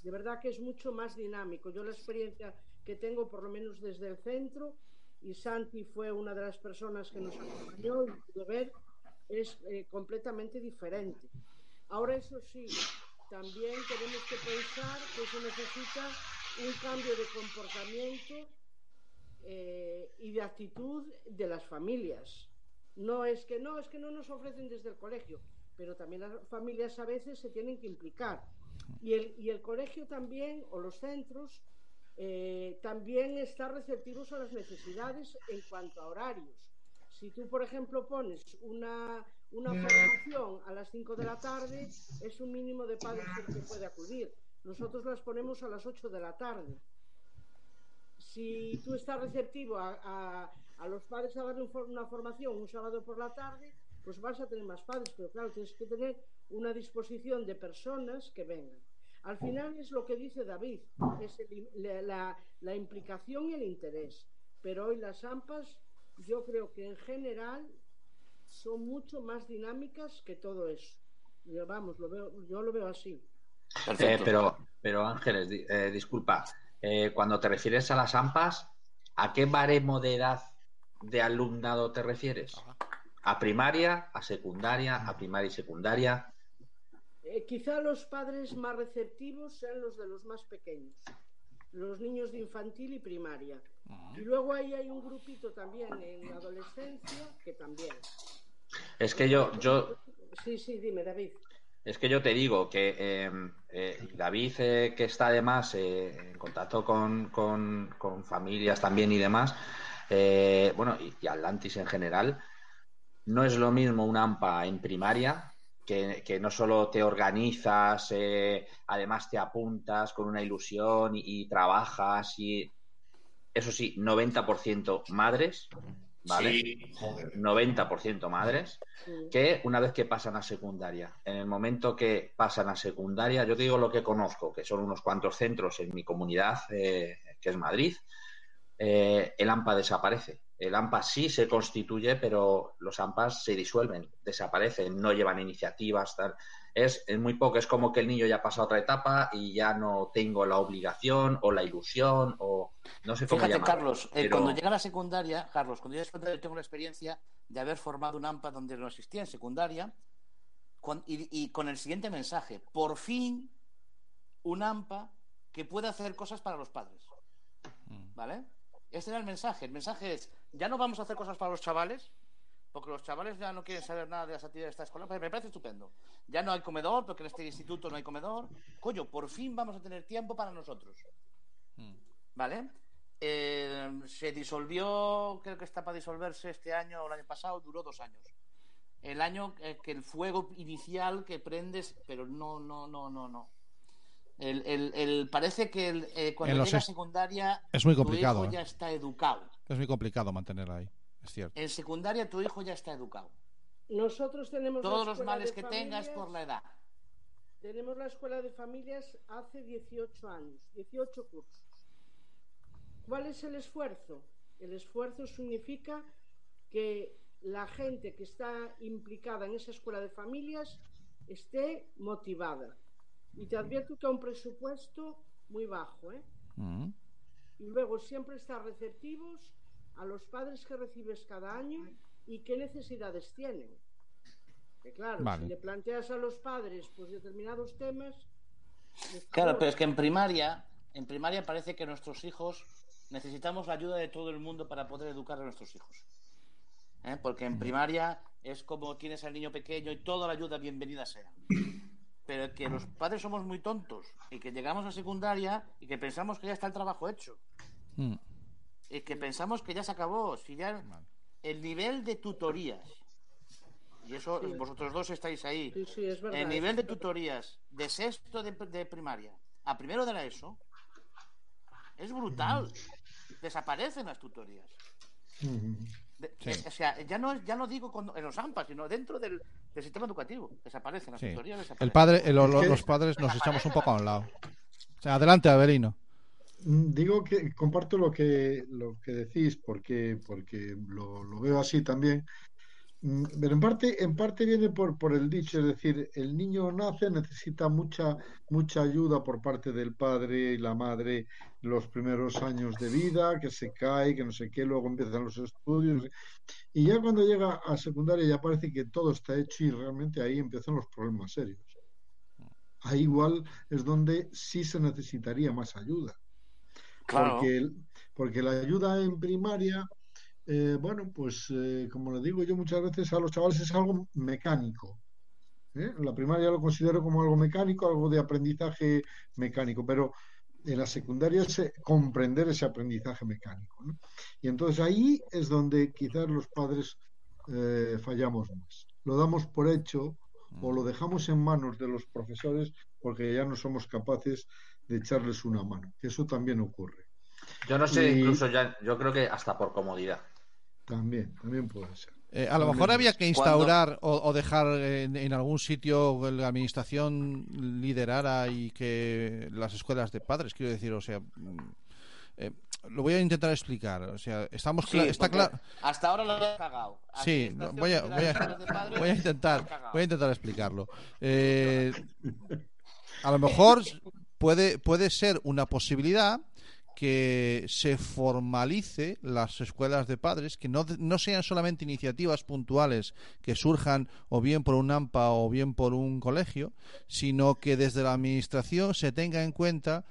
Speaker 10: De verdad que es mucho más dinámico. Yo la experiencia que tengo, por lo menos desde el centro, y Santi fue una de las personas que nos acompañó y pudo ver, es eh, completamente diferente. Ahora, eso sí, también tenemos que pensar que se necesita un cambio de comportamiento eh, y de actitud de las familias. No es que no, es que no nos ofrecen desde el colegio, pero también las familias a veces se tienen que implicar. Y el, y el colegio también, o los centros, eh, también está receptivos a las necesidades en cuanto a horarios. Si tú, por ejemplo, pones una, una formación a las 5 de la tarde, es un mínimo de padres el que puede acudir. Nosotros las ponemos a las 8 de la tarde. Si tú estás receptivo a, a- a los padres a darle un una formación un sábado por la tarde, pues vas a tener más padres, pero claro, tienes que tener una disposición de personas que vengan. Al final es lo que dice David, es el- la, la- la implicación y el interés. Pero hoy las AMPAs, yo creo que en general son mucho más dinámicas que todo eso. Yo, vamos, lo veo, yo lo veo así.
Speaker 7: Eh, pero, pero Ángeles, di- eh, disculpa, eh, cuando te refieres a las AMPAs, ¿a qué baremo de edad de alumnado te refieres? ¿A primaria, a secundaria, a primaria y secundaria?
Speaker 10: Eh, quizá los padres más receptivos sean los de los más pequeños, los niños de infantil y primaria. Y luego ahí hay un grupito también en la adolescencia que también.
Speaker 7: Es que yo, yo,
Speaker 10: Sí, sí, dime, David.
Speaker 7: Es que yo te digo que eh, eh, David, eh, que está además eh, en contacto con, con- con familias también y demás, eh, bueno, y, y Atlantis en general, no es lo mismo un AMPA en primaria, que, que no solo te organizas, eh, además te apuntas con una ilusión y, y trabajas y, eso sí, 90% madres, ¿vale?
Speaker 8: Sí, joder.
Speaker 7: 90% madres
Speaker 10: Sí.
Speaker 7: que una vez que pasan a secundaria, en el momento que pasan a secundaria, yo te digo lo que conozco, que son unos cuantos centros en mi comunidad, eh, que es Madrid, eh, el AMPA desaparece. El AMPA sí se constituye, pero los AMPAs se disuelven, desaparecen, no llevan iniciativas, tal. Es, es muy poco, es como que el niño ya pasa a otra etapa y ya no tengo la obligación o la ilusión o no sé cómo
Speaker 3: Fíjate,
Speaker 7: llamarlo,
Speaker 3: Carlos, eh, cuando llega a la secundaria, Carlos, cuando llegas a secundaria, yo tengo la experiencia de haber formado un AMPA donde no existía en secundaria con- y, y con el siguiente mensaje: por fin un AMPA que pueda hacer cosas para los padres. ¿Vale? Este era el mensaje. El mensaje es: ya no vamos a hacer cosas para los chavales, porque los chavales ya no quieren saber nada de las actividades de esta escuela. Pues me parece estupendo. Ya no hay comedor, porque en este instituto no hay comedor. Coño, por fin vamos a tener tiempo para nosotros. ¿Vale? Eh, se disolvió, creo que está para disolverse este año o el año pasado, duró dos años. El año eh, que el fuego inicial que prendes, pero no, no, no, no, no. El, el- el- parece que el, eh, cuando llega a
Speaker 2: est-
Speaker 3: secundaria,
Speaker 2: es muy
Speaker 3: tu
Speaker 2: complicado,
Speaker 3: hijo
Speaker 2: ¿eh?
Speaker 3: ya está educado.
Speaker 2: Es muy complicado mantener ahí, es cierto.
Speaker 3: En secundaria tu hijo ya está educado.
Speaker 10: Nosotros tenemos
Speaker 3: Todos los males que tengas
Speaker 10: familias-
Speaker 3: por la edad.
Speaker 10: Tenemos la escuela de familias hace 18 años, 18 cursos. ¿Cuál es el esfuerzo? El esfuerzo significa que la gente que está implicada en esa escuela de familias esté motivada. Y te advierto que a un presupuesto muy bajo, ¿eh?
Speaker 2: Mm.
Speaker 10: Y luego siempre estar receptivos a los padres que recibes cada año y qué necesidades tienen. Que claro,
Speaker 2: Vale.
Speaker 10: si le planteas a los padres pues determinados temas,
Speaker 3: Claro, pero es que en primaria, en primaria parece que nuestros hijos necesitamos la ayuda de todo el mundo para poder educar a nuestros hijos. ¿Eh? Porque en primaria es como tienes al niño pequeño y toda la ayuda bienvenida sea. Pero que los padres somos muy tontos y que llegamos a secundaria y que pensamos que ya está el trabajo hecho.
Speaker 2: Mm.
Speaker 3: Y que pensamos que ya se acabó. Si ya el nivel de tutorías, y eso
Speaker 10: Sí.
Speaker 3: vosotros dos estáis ahí,
Speaker 10: Sí, sí, es verdad.
Speaker 3: el
Speaker 10: es
Speaker 3: nivel de tutorías de sexto de, de primaria a primero de la ESO es brutal. Desaparecen las tutorías. De-
Speaker 2: Sí.
Speaker 3: eh, O sea, ya no, es- ya no digo cuando- en los AMPA, sino dentro del, del sistema educativo. Desaparecen las
Speaker 2: Sí.
Speaker 3: tutorías. Desaparecen.
Speaker 2: El padre, el- los padres nos echamos un poco a un lado. O sea, adelante, Avelino.
Speaker 9: Mm, Digo que comparto lo que, lo que decís porque, porque lo, lo veo así también. Mm, Pero en parte, en parte viene por, por el dicho, es decir, el niño nace, necesita mucha, mucha ayuda por parte del padre y la madre los primeros años de vida, que se cae, que no sé qué, luego empiezan los estudios. Y ya cuando llega a secundaria ya parece que todo está hecho y realmente ahí empiezan los problemas serios. Ahí igual es donde sí se necesitaría más ayuda.
Speaker 3: Claro.
Speaker 9: Porque, porque la ayuda en primaria, eh, bueno, pues eh, como le digo yo muchas veces a los chavales es algo mecánico. ¿eh? La primaria lo considero como algo mecánico, algo de aprendizaje mecánico, pero en la secundaria es eh, comprender ese aprendizaje mecánico. ¿no? Y entonces ahí es donde quizás los padres eh, fallamos más. Lo damos por hecho o lo dejamos en manos de los profesores porque ya no somos capaces de echarles una mano. Que eso también ocurre.
Speaker 7: Yo no sé, incluso ya, yo creo que hasta por comodidad.
Speaker 9: También, también puede ser.
Speaker 2: Eh, a lo
Speaker 9: También
Speaker 2: mejor había que instaurar o, o dejar en, en algún sitio que la administración liderara y que las escuelas de padres, quiero decir, o sea, mm, eh, lo voy a intentar explicar. O sea, estamos
Speaker 3: Sí,
Speaker 2: está claro.
Speaker 3: Hasta ahora lo he cagado.
Speaker 2: Sí, voy a, voy, a, a intentar, voy a intentar explicarlo. Eh, a lo mejor puede, puede ser una posibilidad que se formalice las escuelas de padres, que no, no sean solamente iniciativas puntuales que surjan o bien por un AMPA o bien por un colegio, sino que desde la administración se tenga en cuenta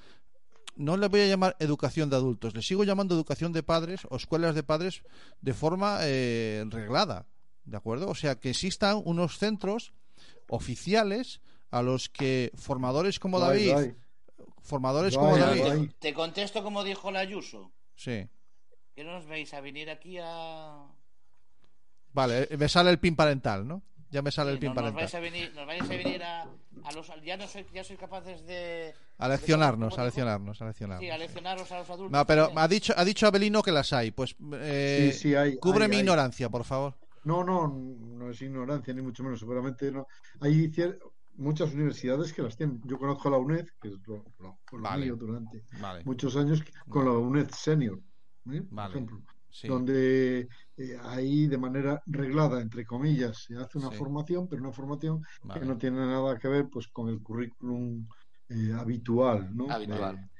Speaker 2: no le voy a llamar educación de adultos, le sigo llamando educación de padres o escuelas de padres de forma eh, reglada, ¿de acuerdo? O sea, que existan unos centros oficiales a los que formadores como David. Formadores como David.
Speaker 3: Te contesto como dijo la Ayuso.
Speaker 2: sí,
Speaker 3: Que no nos veis a venir aquí a...
Speaker 2: vale, eh, me sale el pin parental, ¿no? Ya me sale el pin
Speaker 3: no, nos vais a
Speaker 2: parental.
Speaker 3: venir, nos vais a venir a, a los... Ya no soy, ya sois capaces de...
Speaker 2: A leccionarnos,
Speaker 3: ¿cómo
Speaker 2: a leccionarnos, a leccionarnos.
Speaker 3: Sí, a leccionaros a los adultos.
Speaker 2: No, pero ha dicho, ha dicho Abelino que las hay. Pues eh,
Speaker 9: Sí, sí, hay,
Speaker 2: cubre
Speaker 9: hay,
Speaker 2: mi
Speaker 9: hay.
Speaker 2: ignorancia, por favor.
Speaker 9: No, no, no es ignorancia, ni mucho menos. Seguramente no. Hay muchas universidades que las tienen. Yo conozco la UNED, que es lo, lo- lo
Speaker 2: Vale.
Speaker 9: mío durante
Speaker 2: Vale.
Speaker 9: muchos años, con la UNED Senior, ¿eh? por
Speaker 2: Vale.
Speaker 9: ejemplo.
Speaker 2: Sí.
Speaker 9: Donde eh, ahí de manera reglada, entre comillas, se hace una
Speaker 2: Sí.
Speaker 9: formación, pero una formación
Speaker 2: Vale.
Speaker 9: que no tiene nada que ver pues con el currículum eh, habitual, ¿no?
Speaker 3: Habitual.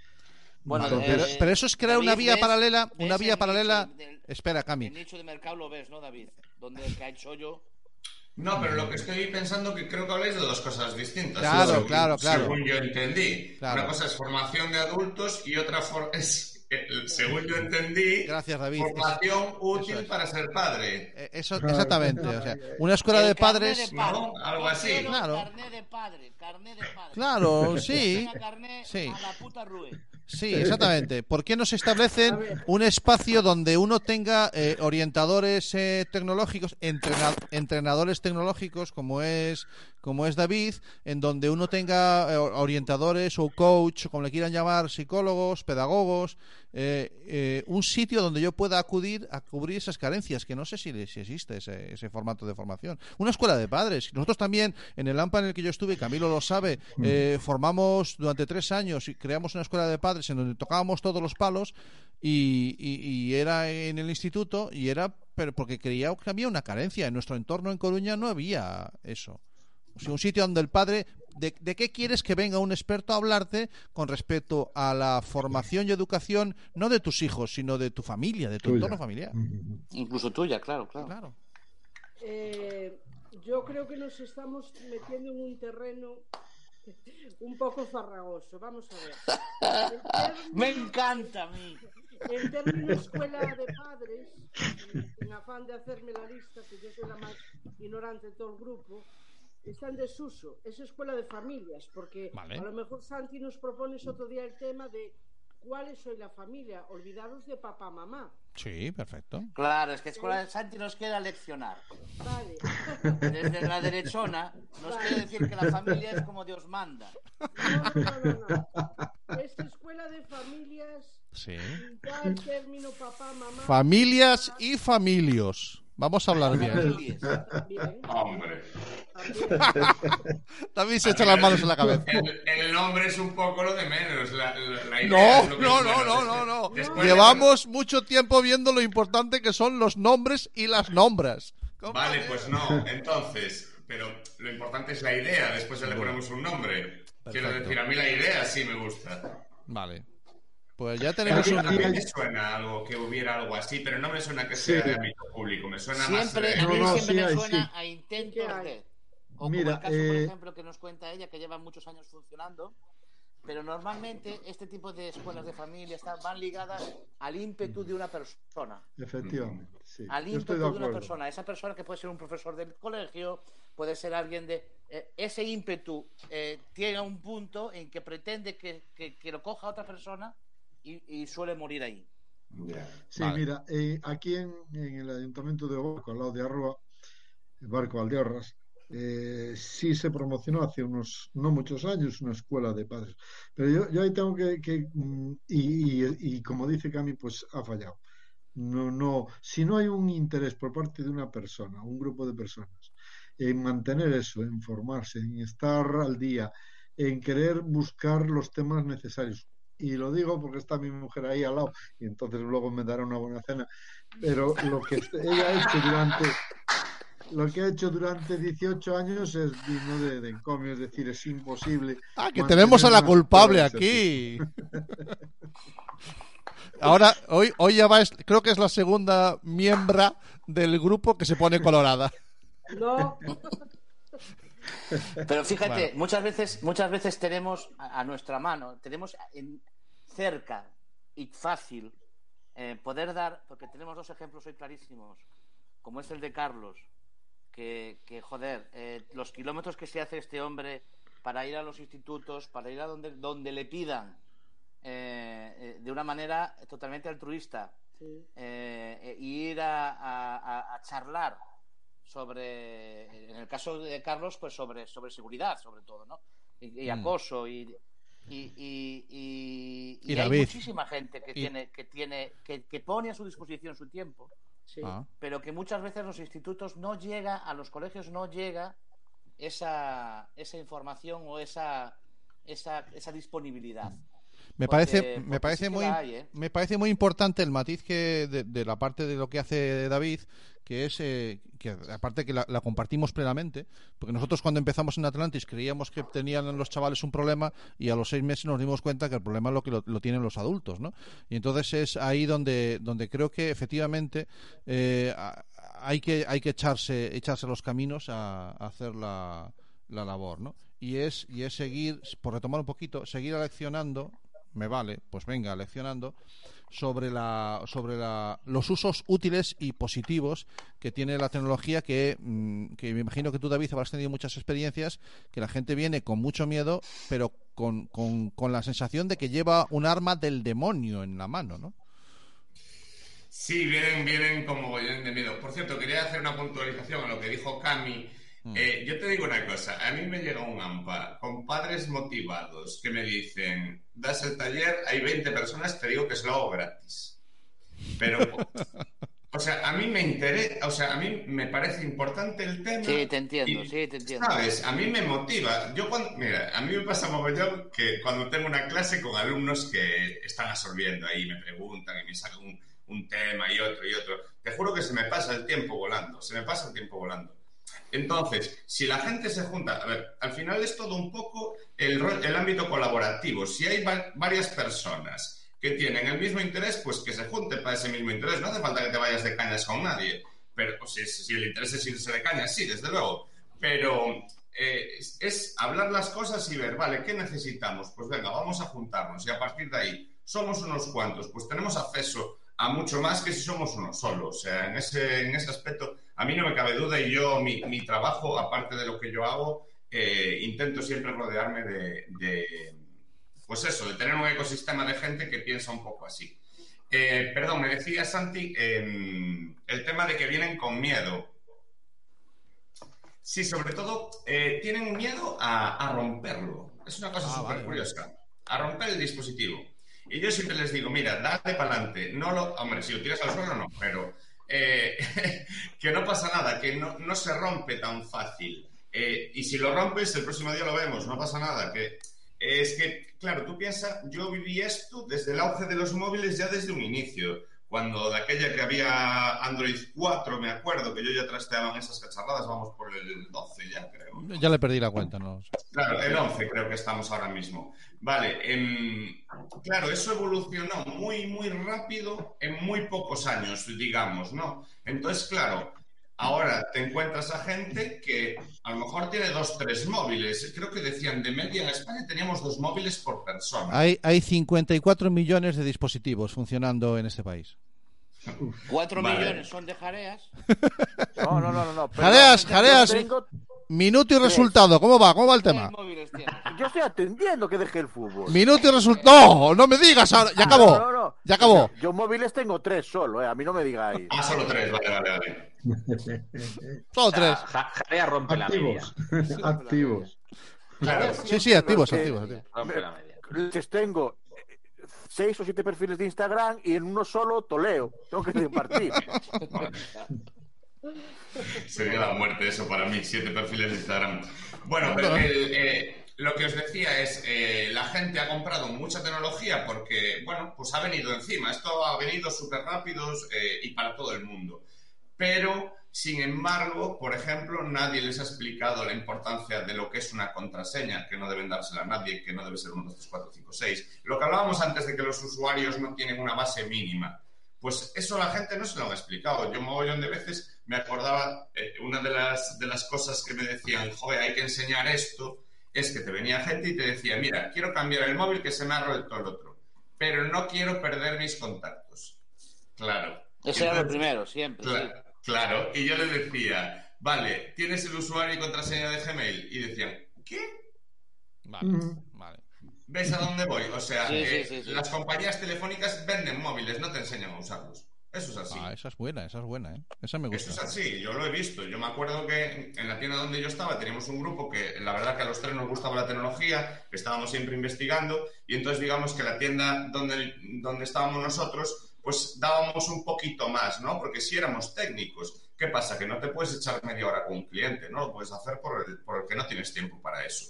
Speaker 3: Bueno,
Speaker 9: entonces-
Speaker 2: pero, pero eso es crear
Speaker 3: David,
Speaker 2: una vía
Speaker 3: ¿ves?
Speaker 2: paralela,
Speaker 3: ¿Ves
Speaker 2: una vía
Speaker 3: el
Speaker 2: paralela.
Speaker 3: nicho del-
Speaker 2: Espera, Cami.
Speaker 3: El nicho de mercado lo ves, ¿no, David? Donde cae chollo.
Speaker 8: No, pero lo que estoy pensando que creo que habláis de dos cosas distintas.
Speaker 2: Claro,
Speaker 8: según,
Speaker 2: claro, claro.
Speaker 8: Según yo entendí.
Speaker 2: Claro.
Speaker 8: Una cosa es formación de adultos y otra for- es, eh, según yo entendí,
Speaker 2: Gracias, David.
Speaker 8: formación
Speaker 2: Eso
Speaker 8: útil
Speaker 2: es.
Speaker 8: para ser padre.
Speaker 2: Eh, Eso,
Speaker 9: Claro.
Speaker 2: exactamente. O sea, una escuela
Speaker 3: El
Speaker 2: de padres.
Speaker 3: de padre.
Speaker 8: ¿no? Algo así.
Speaker 2: Claro.
Speaker 3: Carné de padre, carné de padre.
Speaker 2: Claro, sí.
Speaker 3: carné
Speaker 2: Sí.
Speaker 3: A la puta Rue.
Speaker 2: Sí, exactamente. ¿Por qué no se establecen un espacio donde uno tenga eh, orientadores eh, tecnológicos, entrena- entrenadores tecnológicos como es como es David, en donde uno tenga eh, orientadores o coach, como le quieran llamar, psicólogos, pedagogos, eh, eh, un sitio donde yo pueda acudir a cubrir esas carencias, que no sé si, si existe ese, ese formato de formación. Una escuela de padres. Nosotros también, en el AMPA en el que yo estuve, Camilo lo sabe, eh, formamos durante tres años y creamos una escuela de padres en donde tocábamos todos los palos y, y- y era en el instituto y era pero porque creía que había una carencia. En nuestro entorno en Coruña no había eso. O sea, un sitio donde el padre de, de qué quieres que venga un experto a hablarte con respecto a la formación y educación, no de tus hijos, sino de tu familia, de tu
Speaker 9: Tuya.
Speaker 2: entorno familiar.
Speaker 3: Incluso tuya, claro, claro.
Speaker 2: Claro.
Speaker 10: Eh, yo creo que nos estamos metiendo en un terreno un poco farragoso. Vamos a ver. Término-
Speaker 3: Me encanta a mí.
Speaker 10: El término escuela de padres, en- en afán de hacerme la lista, que yo soy la más ignorante de todo el grupo, está en desuso. Es escuela de familias, porque
Speaker 2: Vale.
Speaker 10: a lo mejor Santi nos propones otro día el tema de cuáles soy la familia. Olvidaros de papá, mamá.
Speaker 2: Sí, perfecto.
Speaker 3: Claro, es que Escuela de Santi nos quiere leccionar.
Speaker 10: Vale.
Speaker 3: Desde la derechona nos quiere decir que la familia es como Dios manda.
Speaker 10: No, no, no, no. Es escuela de familias,
Speaker 2: Sí.
Speaker 10: ya el término papá, mamá.
Speaker 2: Familias y familios. Vamos a hablar bien.
Speaker 8: Hombre.
Speaker 10: también.
Speaker 2: David se echa las manos en la cabeza.
Speaker 8: El, el nombre es un poco lo de menos. La, la- la idea
Speaker 2: No,
Speaker 8: es lo que
Speaker 2: no,
Speaker 8: es
Speaker 2: no,
Speaker 8: bueno.
Speaker 2: no, no, no.
Speaker 8: Después de-
Speaker 2: Llevamos mucho tiempo viendo lo importante que son los nombres y las nombras.
Speaker 8: Vale, pues no. Entonces, pero lo importante es la idea. Después ya le ponemos un nombre. Quiero decir, a mí la idea sí me gusta.
Speaker 2: Vale. Pues ya tenemos
Speaker 9: Aquí-
Speaker 2: un...
Speaker 8: A mí
Speaker 9: aquí-
Speaker 8: me suena algo que hubiera algo así, pero no me suena que
Speaker 9: Sí.
Speaker 8: sea de ámbito público. Me suena
Speaker 3: Siempre,
Speaker 8: más.
Speaker 3: a mí
Speaker 9: No, no,
Speaker 3: siempre
Speaker 9: sí
Speaker 3: me suena
Speaker 9: sí.
Speaker 3: a intentos de. O
Speaker 9: Mira,
Speaker 3: como el caso, por
Speaker 9: eh,
Speaker 3: ejemplo, que nos cuenta ella, que llevan muchos años funcionando. Pero normalmente este tipo de escuelas de familia están, van ligadas al ímpetu de una persona.
Speaker 9: Efectivamente, sí.
Speaker 3: Al
Speaker 9: Yo estoy
Speaker 3: ímpetu
Speaker 9: de
Speaker 3: de una persona. Esa persona que puede ser un profesor del colegio, puede ser alguien de... eh, ese ímpetu eh, tiene un punto en que pretende que, que- que lo coja otra persona y, y suele morir ahí.
Speaker 8: ya.
Speaker 9: Sí,
Speaker 2: Vale.
Speaker 9: mira, eh, aquí en, en el ayuntamiento de Barco, al lado de Arroa, el Barco Valdeorras, eh, sí se promocionó hace unos, no muchos años, una escuela de padres. Pero yo, yo ahí tengo que, que, mm, y, y- y como dice Cami, pues ha fallado. No, no, si no hay un interés por parte de una persona, un grupo de personas, en mantener eso, en formarse, en estar al día, en querer buscar los temas necesarios. Y lo digo porque está mi mujer ahí al lado y entonces luego me dará una buena cena. Pero lo que ella ha hecho durante lo que ha hecho durante 18 años es digno de, de encomio, es decir, es imposible.
Speaker 2: Ah, que tenemos a la culpable aquí. Ahora, hoy, hoy ya va, es- creo que es la segunda miembro del grupo que se pone colorada.
Speaker 10: No,
Speaker 3: Pero fíjate,
Speaker 2: Bueno.
Speaker 3: muchas veces, muchas veces tenemos a, a nuestra mano, tenemos en- cerca y fácil eh, poder dar, porque tenemos dos ejemplos hoy clarísimos, como es el de Carlos, que, que, joder, eh, los kilómetros que se hace este hombre para ir a los institutos, para ir a donde, donde le pidan, eh, eh, de una manera totalmente altruista,
Speaker 10: sí.
Speaker 3: eh, eh, y ir a, a- a- a charlar sobre, en el caso de Carlos, pues sobre, sobre seguridad, sobre todo, ¿no? Y, y
Speaker 2: Mm.
Speaker 3: acoso y y, y, y-
Speaker 2: Y
Speaker 3: y hay muchísima gente que
Speaker 2: Y-
Speaker 3: tiene que tiene que, que pone a su disposición su tiempo,
Speaker 10: sí.
Speaker 2: Ah.
Speaker 3: pero que muchas veces los institutos no llega a los colegios no llega esa esa información o esa esa, esa disponibilidad.
Speaker 2: Me
Speaker 3: Porque-
Speaker 2: parece, me parece
Speaker 3: sí
Speaker 2: muy,
Speaker 3: hay, ¿eh?
Speaker 2: me parece muy importante el matiz que de, de la parte de lo que hace David, que es eh, que aparte que la, la compartimos plenamente, porque nosotros cuando empezamos en Atlantis creíamos que tenían los chavales un problema y a los seis meses nos dimos cuenta que el problema es lo que lo, lo tienen los adultos, ¿no? Y entonces es ahí donde donde creo que efectivamente eh, hay que hay que echarse echarse los caminos a, a hacer la, la labor, ¿no? Y es y es seguir por retomar un poquito seguir aleccionando me vale, pues venga, leccionando sobre la sobre la, los usos útiles y positivos que tiene la tecnología que, mm, que me imagino que tú David habrás tenido muchas experiencias que la gente viene con mucho miedo pero con, con, con la sensación de que lleva un arma del demonio en la mano, ¿no?
Speaker 8: Sí, vienen, vienen como de miedo. Por cierto, quería hacer una puntualización a lo que dijo Cami. Eh, yo te digo una cosa, a mí me llega un AMPA con padres motivados que me dicen, das el taller, hay 20 personas, te digo que es lo hago gratis. Pero, o sea, a mí me interesa, o sea, a mí me parece importante el tema.
Speaker 3: Sí, te entiendo,
Speaker 8: y,
Speaker 3: sí, te entiendo.
Speaker 8: ¿Sabes? A mí me motiva. Yo cuando, mira, a mí me pasa mogollón que cuando tengo una clase con alumnos que están absorbiendo ahí, me preguntan y me sacan un, un tema y otro y otro, te juro que se me pasa el tiempo volando, se me pasa el tiempo volando. Entonces, si la gente se junta, a ver, al final es todo un poco el, el ámbito colaborativo. Si hay va- varias personas que tienen el mismo interés, pues que se junten para ese mismo interés. No hace falta que te vayas de cañas con nadie. Pero si, si el interés es irse de cañas, sí, desde luego. Pero eh, es, es hablar las cosas y ver, vale, ¿qué necesitamos? Pues venga, vamos a juntarnos y a partir de ahí somos unos cuantos, pues tenemos acceso a mucho más que si somos uno solo. O sea, en ese, en ese aspecto, a mí no me cabe duda y yo, mi, mi trabajo, aparte de lo que yo hago, eh, intento siempre rodearme de, de, pues eso, de tener un ecosistema de gente que piensa un poco así. Eh, perdón, me decía Santi em, el tema de que vienen con miedo. Sí, sobre todo eh, tienen miedo a, a romperlo. Es una cosa
Speaker 2: Ah,
Speaker 8: súper
Speaker 2: vale,
Speaker 8: curiosa. A romper el dispositivo. Y yo siempre les digo, mira, dale para adelante. No lo, hombre, si lo tiras al suelo no, pero eh, que no pasa nada, que no, no se rompe tan fácil. Eh, y si lo rompes, el próximo día lo vemos, no pasa nada. Que es que, claro, tú piensas, yo viví esto desde el auge de los móviles ya desde un inicio. Cuando de aquella que había Android 4, me acuerdo que yo ya trasteaba en esas cacharradas, vamos por el 12 ya, creo.
Speaker 2: Ya le perdí la cuenta, ¿no?
Speaker 8: Claro, el 11 creo que estamos ahora mismo. Vale, em, claro, eso evolucionó muy, muy rápido en muy pocos años, digamos, ¿no? Entonces, claro, ahora te encuentras a gente que a lo mejor tiene dos, tres móviles. Creo que decían, de media en España teníamos dos móviles por persona.
Speaker 2: Hay, hay 54 millones de dispositivos funcionando en este país.
Speaker 3: Cuatro
Speaker 8: Vale.
Speaker 3: millones son de jareas.
Speaker 4: No, no, no, no. no.
Speaker 2: Jareas, jareas.
Speaker 4: tengo-
Speaker 2: Minuto y resultado. ¿Cómo va? ¿Cómo va el tema?
Speaker 4: Yo estoy atendiendo que deje el fútbol.
Speaker 2: Minuto y resultado. No, no me digas ahora. Ya acabó.
Speaker 4: No, no, no.
Speaker 2: Ya acabó.
Speaker 4: Yo, yo móviles tengo tres solo, eh. A mí no me digáis.
Speaker 8: Ah, solo tres, vale, vale, vale.
Speaker 7: Sea,
Speaker 2: tres.
Speaker 7: Ja- Jarea rompe la media.
Speaker 9: Activos. activos.
Speaker 8: Claro.
Speaker 2: Sí, sí, activos,
Speaker 4: Que-
Speaker 2: activos. activos.
Speaker 7: Rompe la media.
Speaker 4: Les tengo eh, seis o siete perfiles de Instagram y en uno solo toleo. Tengo que repartir.
Speaker 8: Sería la muerte eso para mí, siete perfiles de Instagram. Bueno, pero el, eh, lo que os decía es, eh, la gente ha comprado mucha tecnología porque, bueno, pues ha venido encima. Esto ha venido súper rápido eh, y para todo el mundo. Pero, sin embargo, por ejemplo, nadie les ha explicado la importancia de lo que es una contraseña, que no deben dársela a nadie, que no debe ser 1, 2, 3, 4, 5, 6. Lo que hablábamos antes de que los usuarios no tienen una base mínima. Pues eso la gente no se lo ha explicado. Yo mogollón de veces me acordaba, eh, una de las, de las cosas que me decían, joder, hay que enseñar esto, es que te venía gente y te decía, mira, quiero cambiar el móvil que se me ha roto el otro, pero no quiero perder mis contactos. Claro.
Speaker 3: Ese era lo primero, siempre. sí.
Speaker 8: Claro. Y yo le decía, vale, ¿tienes el usuario y contraseña de Gmail? Y decían, ¿qué?
Speaker 2: Vale,
Speaker 9: Ujú.
Speaker 2: vale.
Speaker 8: ¿Ves a dónde voy? O sea,
Speaker 3: Sí, sí,
Speaker 8: eh,
Speaker 3: sí, sí.
Speaker 8: las compañías telefónicas venden móviles, no te enseñan a usarlos. Eso es así.
Speaker 2: Ah, esa es buena, esa es buena, ¿eh? Esa me
Speaker 8: Eso es
Speaker 2: gusta.
Speaker 8: así, yo lo he visto. Yo me acuerdo que en la tienda donde yo estaba teníamos un grupo que la verdad que a los tres nos gustaba la tecnología, que estábamos siempre investigando y entonces digamos que la tienda donde, donde estábamos nosotros pues dábamos un poquito más, ¿no? Porque si éramos técnicos, ¿qué pasa? Que no te puedes echar media hora con un cliente, no lo puedes hacer por el, por el que no tienes tiempo para eso.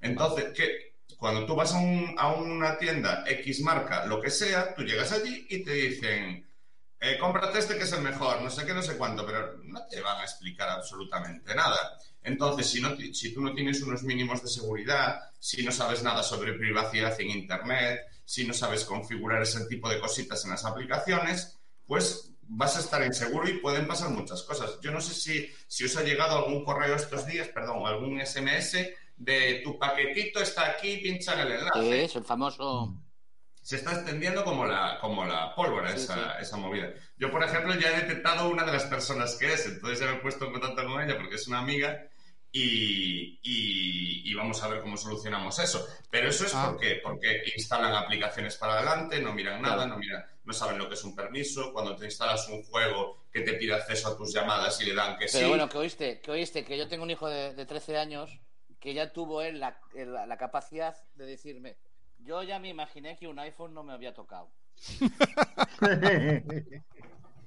Speaker 8: Entonces, que cuando tú vas a, un- a una tienda X marca, lo que sea, tú llegas allí y te dicen, eh, cómprate este que es el mejor, no sé qué, no sé cuánto, pero no te van a explicar absolutamente nada. Entonces, si, no, si tú no tienes unos mínimos de seguridad, si no sabes nada sobre privacidad en Internet, si no sabes configurar ese tipo de cositas en las aplicaciones, pues vas a estar inseguro y pueden pasar muchas cosas. Yo no sé si, si os ha llegado algún correo estos días, perdón, algún SMS de tu paquetito está aquí, pincha en el enlace
Speaker 3: Sí, es el famoso.
Speaker 8: se está extendiendo como la, como la pólvora
Speaker 3: Sí,
Speaker 8: esa,
Speaker 3: sí.
Speaker 8: esa movida. Yo, por ejemplo, ya he detectado una de las personas que es, entonces ya me he puesto en contacto con ella porque es una amiga y, y- y vamos a ver cómo solucionamos eso. Pero eso es
Speaker 2: Ah.
Speaker 8: porque, porque instalan aplicaciones para adelante, no miran nada, no, miran, no saben lo que es un permiso. Cuando te instalas un juego que te pide acceso a tus llamadas y le dan que
Speaker 3: Pero
Speaker 8: sí.
Speaker 3: bueno, que oíste, que oíste que yo tengo un hijo de, de 13 años que ya tuvo él la, la- la capacidad de decirme, yo ya me imaginé que un iPhone no me había tocado,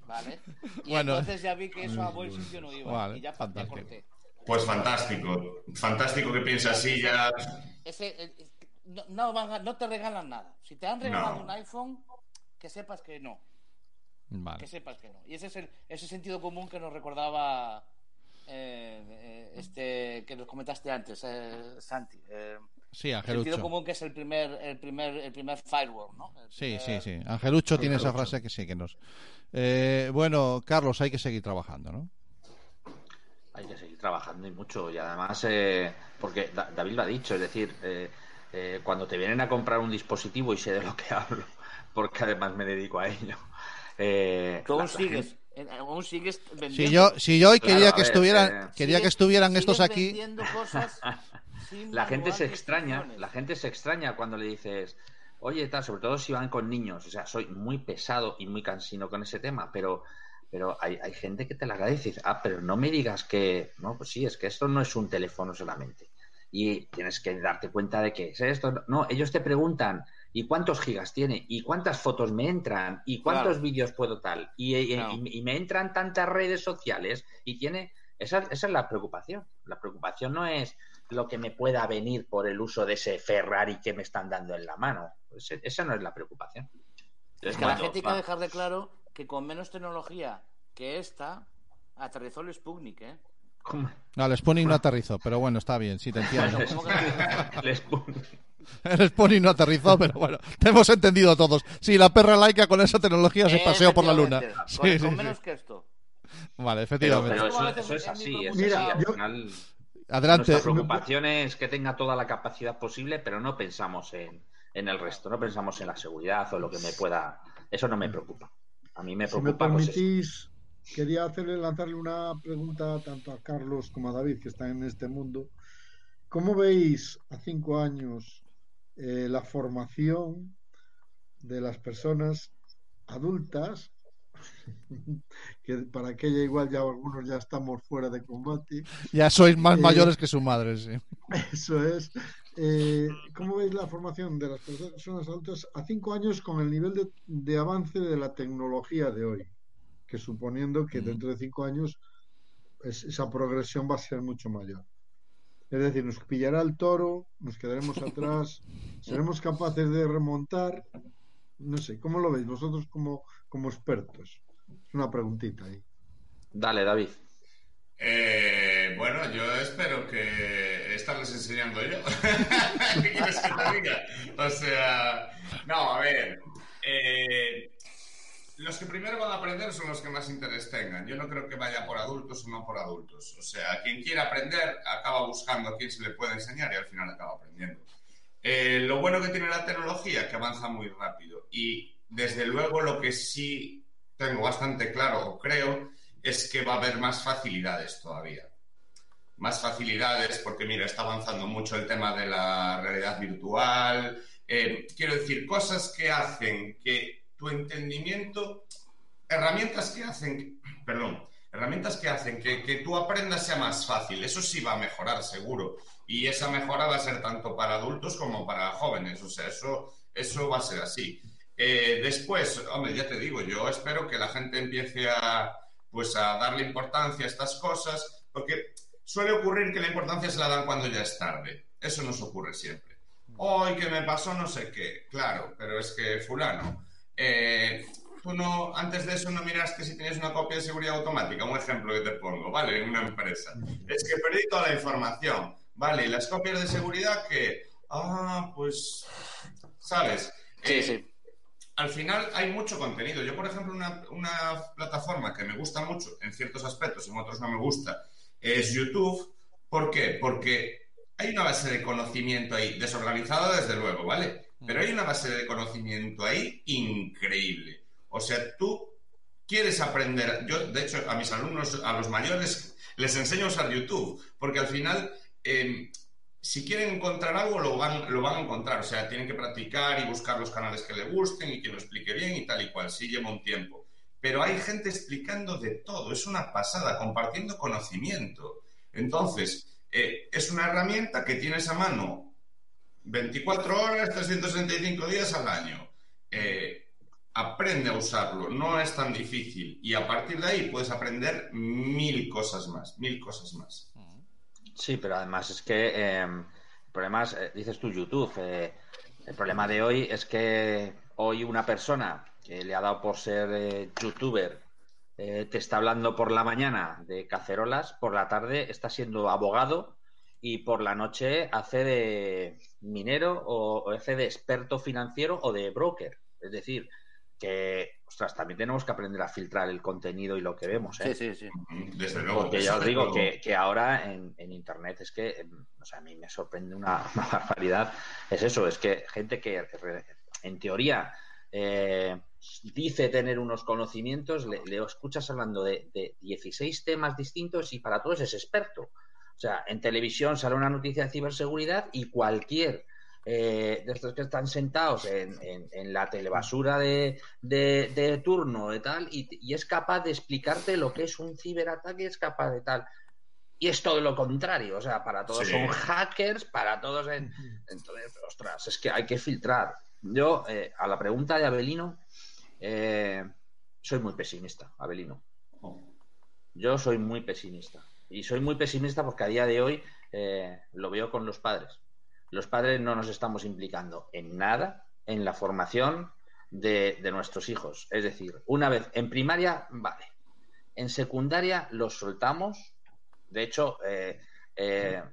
Speaker 3: ¿vale? Y
Speaker 2: Bueno.
Speaker 3: entonces ya vi que eso a buen sitio no iba
Speaker 2: Vale,
Speaker 3: y ya, ya corté.
Speaker 8: Pues fantástico, fantástico que piensa así ya.
Speaker 3: Ese, eh, no, no, van a- no te regalan nada. Si te han regalado
Speaker 8: No.
Speaker 3: un iPhone, que sepas que no. Que
Speaker 2: Vale.
Speaker 3: sepas que no. Y ese es el, ese sentido común que nos recordaba eh, eh, este que nos comentaste antes, eh, Santi. eh,
Speaker 2: Sí,
Speaker 3: sentido
Speaker 2: Angelucho.
Speaker 3: común que es el primer, el primer, el primer firewall, ¿no? El
Speaker 2: Sí, sí,
Speaker 3: primer-
Speaker 2: sí. Angelucho tiene esa
Speaker 3: Angelucho.
Speaker 2: frase que sí, que nos. Eh, bueno, Carlos, hay que seguir trabajando, ¿no?
Speaker 7: Hay que seguir trabajando y mucho. Y además, eh, porque Da- David lo ha dicho, es decir, eh, eh, cuando te vienen a comprar un dispositivo y sé de lo que hablo, porque además me dedico a ello. Eh,
Speaker 3: Tú aún sigues,
Speaker 7: gente-
Speaker 3: aún sigues vendiendo.
Speaker 2: Si yo, si yo hoy
Speaker 7: Claro,
Speaker 2: quería que
Speaker 7: ver,
Speaker 2: estuvieran,
Speaker 7: eh,
Speaker 2: quería que estuvieran estos aquí.
Speaker 3: cosas
Speaker 7: la gente se extraña, la gente se extraña cuando le dices, oye, tal, sobre todo si van con niños. O sea, soy muy pesado y muy cansino con ese tema, pero, pero hay, hay gente que te la agradece y dice, ah, pero no me digas que, no, pues sí, es que esto no es un teléfono solamente. Y tienes que darte cuenta de que es esto. No, ellos te preguntan, ¿y cuántos gigas tiene? ¿Y cuántas fotos me entran? ¿Y cuántos
Speaker 3: Claro.
Speaker 7: vídeos puedo tal? Y, y-
Speaker 3: Claro.
Speaker 7: y- y me entran tantas redes sociales y tiene... Esa, esa es la preocupación. La preocupación no es lo que me pueda venir por el uso de ese Ferrari que me están dando en la mano. Ese- esa no es la preocupación.
Speaker 3: Es que a la gente hay que dejar de claro que con menos tecnología que esta, aterrizó el Sputnik, ¿eh?
Speaker 2: No, el Spooning no aterrizó, pero bueno, está bien, sí te entiendo.
Speaker 7: Les pon-
Speaker 2: El Spooning no aterrizó, pero bueno, te hemos entendido todos. Sí, la perra laica con esa tecnología se paseó por la luna. Sí,
Speaker 3: Con,
Speaker 2: sí,
Speaker 3: con
Speaker 2: sí.
Speaker 3: menos que esto.
Speaker 2: Vale, efectivamente.
Speaker 7: pero eso, es así. Es
Speaker 9: Mira,
Speaker 7: así. Al
Speaker 9: yo-
Speaker 7: final,
Speaker 2: Adelante.
Speaker 7: nuestra preocupación es que tenga toda la capacidad posible, pero no pensamos en, en el resto. No pensamos en la seguridad o lo que me pueda. Eso no me preocupa. A mí me
Speaker 9: Si me
Speaker 7: preocupa. pues,
Speaker 9: permitís, quería hacerle, lanzarle una pregunta tanto a Carlos como a David, que están en este mundo. ¿Cómo veis a cinco años eh, la formación de las personas adultas? que para aquella igual ya algunos ya estamos fuera de combate.
Speaker 2: Ya sois más
Speaker 9: Eh,
Speaker 2: mayores que su madre, sí.
Speaker 9: Eso es. Eh, ¿Cómo veis la formación de las personas adultas a cinco años con el nivel de, de avance de la tecnología de hoy? Que suponiendo que dentro de cinco años es- esa progresión va a ser mucho mayor. Es decir, nos pillará el toro, nos quedaremos atrás, seremos capaces de remontar. No sé, ¿cómo lo veis vosotros como, como expertos? Es una preguntita ahí.
Speaker 7: Dale, David.
Speaker 8: Eh, bueno, yo espero que estarles enseñando yo. ¿Qué quieres que te diga? O sea, no, a ver. eh, los que primero van a aprender son los que más interés tengan. Yo no creo que vaya por adultos o no por adultos. O sea, quien quiera aprender acaba buscando a quien se le puede enseñar y al final acaba aprendiendo. Eh, lo bueno que tiene la tecnología que avanza muy rápido y desde luego lo que sí tengo bastante claro o creo es que va a haber más facilidades todavía. Más facilidades porque, mira, está avanzando mucho el tema de la realidad virtual. Eh, quiero decir, cosas que hacen que tu entendimiento, herramientas que hacen, perdón, herramientas que hacen que, que tú sea más fácil. Eso sí va a mejorar, seguro. Y esa mejora va a ser tanto para adultos como para jóvenes. O sea, eso, eso va a ser así. Eh, después, hombre, ya te digo, yo espero que la gente empiece a, pues, a darle importancia a estas cosas, porque suele ocurrir que la importancia se la dan cuando ya es tarde. Eso nos ocurre siempre. Hoy que me pasó no sé qué, claro, pero es que fulano, eh, tú no, antes de eso no miraste si tenías una copia de seguridad automática, un ejemplo que te pongo, ¿vale? En una empresa. Es que perdí toda la información, ¿vale? Las copias de seguridad que, ah, pues, ¿sabes?
Speaker 3: Sí,
Speaker 8: Eh,
Speaker 3: sí.
Speaker 8: al final hay mucho contenido. Yo, por ejemplo, una, una plataforma que me gusta mucho en ciertos aspectos, en otros no me gusta, es YouTube. ¿Por qué? Porque hay una base de conocimiento ahí, desorganizada desde luego, ¿vale? Pero hay una base de conocimiento ahí increíble. O sea, tú quieres aprender. Yo, de hecho, a mis alumnos, a los mayores, les enseño a usar YouTube, porque al final, eh, si quieren encontrar algo, lo van, lo van a encontrar. O sea, tienen que practicar y buscar los canales que le gusten y que lo explique bien y tal y cual. Sí lleva un tiempo. Pero hay gente explicando de todo. Es una pasada, compartiendo conocimiento. Entonces, eh, es una herramienta que tienes a mano 24 horas, 365 días al año. Eh, aprende a usarlo, no es tan difícil. Y a partir de ahí puedes aprender mil cosas más, mil cosas más.
Speaker 7: Sí, pero además es que eh, el problema es, eh, dices tú YouTube, eh, el problema de hoy es que hoy una persona que le ha dado por ser eh, youtuber eh, te está hablando por la mañana de cacerolas, por la tarde está siendo abogado y por la noche hace de minero o, o hace de experto financiero o de broker. Es decir, que, ostras, también tenemos que aprender a filtrar el contenido y lo que vemos. ¿eh?
Speaker 3: Sí, sí, sí.
Speaker 8: Desde luego.
Speaker 7: Porque ya os digo
Speaker 8: luego.
Speaker 7: que, que ahora en, en Internet es que, em, o sea, a mí me sorprende una, una barbaridad. Es eso, es que gente que en teoría eh, dice tener unos conocimientos, le, le escuchas hablando de, de 16 temas distintos y para todos es experto. O sea, en televisión sale una noticia de ciberseguridad y cualquier eh, de estos que están sentados en, en- en la telebasura de, de, de turno de tal y, y es capaz de explicarte lo que es un ciberataque, es capaz de tal. Y es todo lo contrario, o sea, para todos
Speaker 8: Sí.
Speaker 7: son hackers, para todos en... Entonces, ostras, es que hay que filtrar. Yo, eh, a la pregunta de Abelino, eh, soy muy pesimista, Abelino. Yo soy muy pesimista. Y soy muy pesimista porque a día de hoy eh, lo veo con los padres. Los padres no nos estamos implicando en nada en la formación de, de nuestros hijos. Es decir, una vez en primaria, vale. En secundaria los soltamos. De hecho, eh, eh,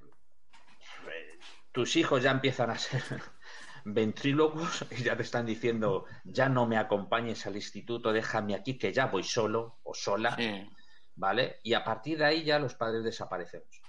Speaker 7: tus hijos ya empiezan a ser ventrílocos y ya te están diciendo, ya no me acompañes al instituto, déjame aquí que ya voy solo o sola.
Speaker 3: Sí.
Speaker 7: ¿vale? Y a partir de ahí ya los padres desaparecemos.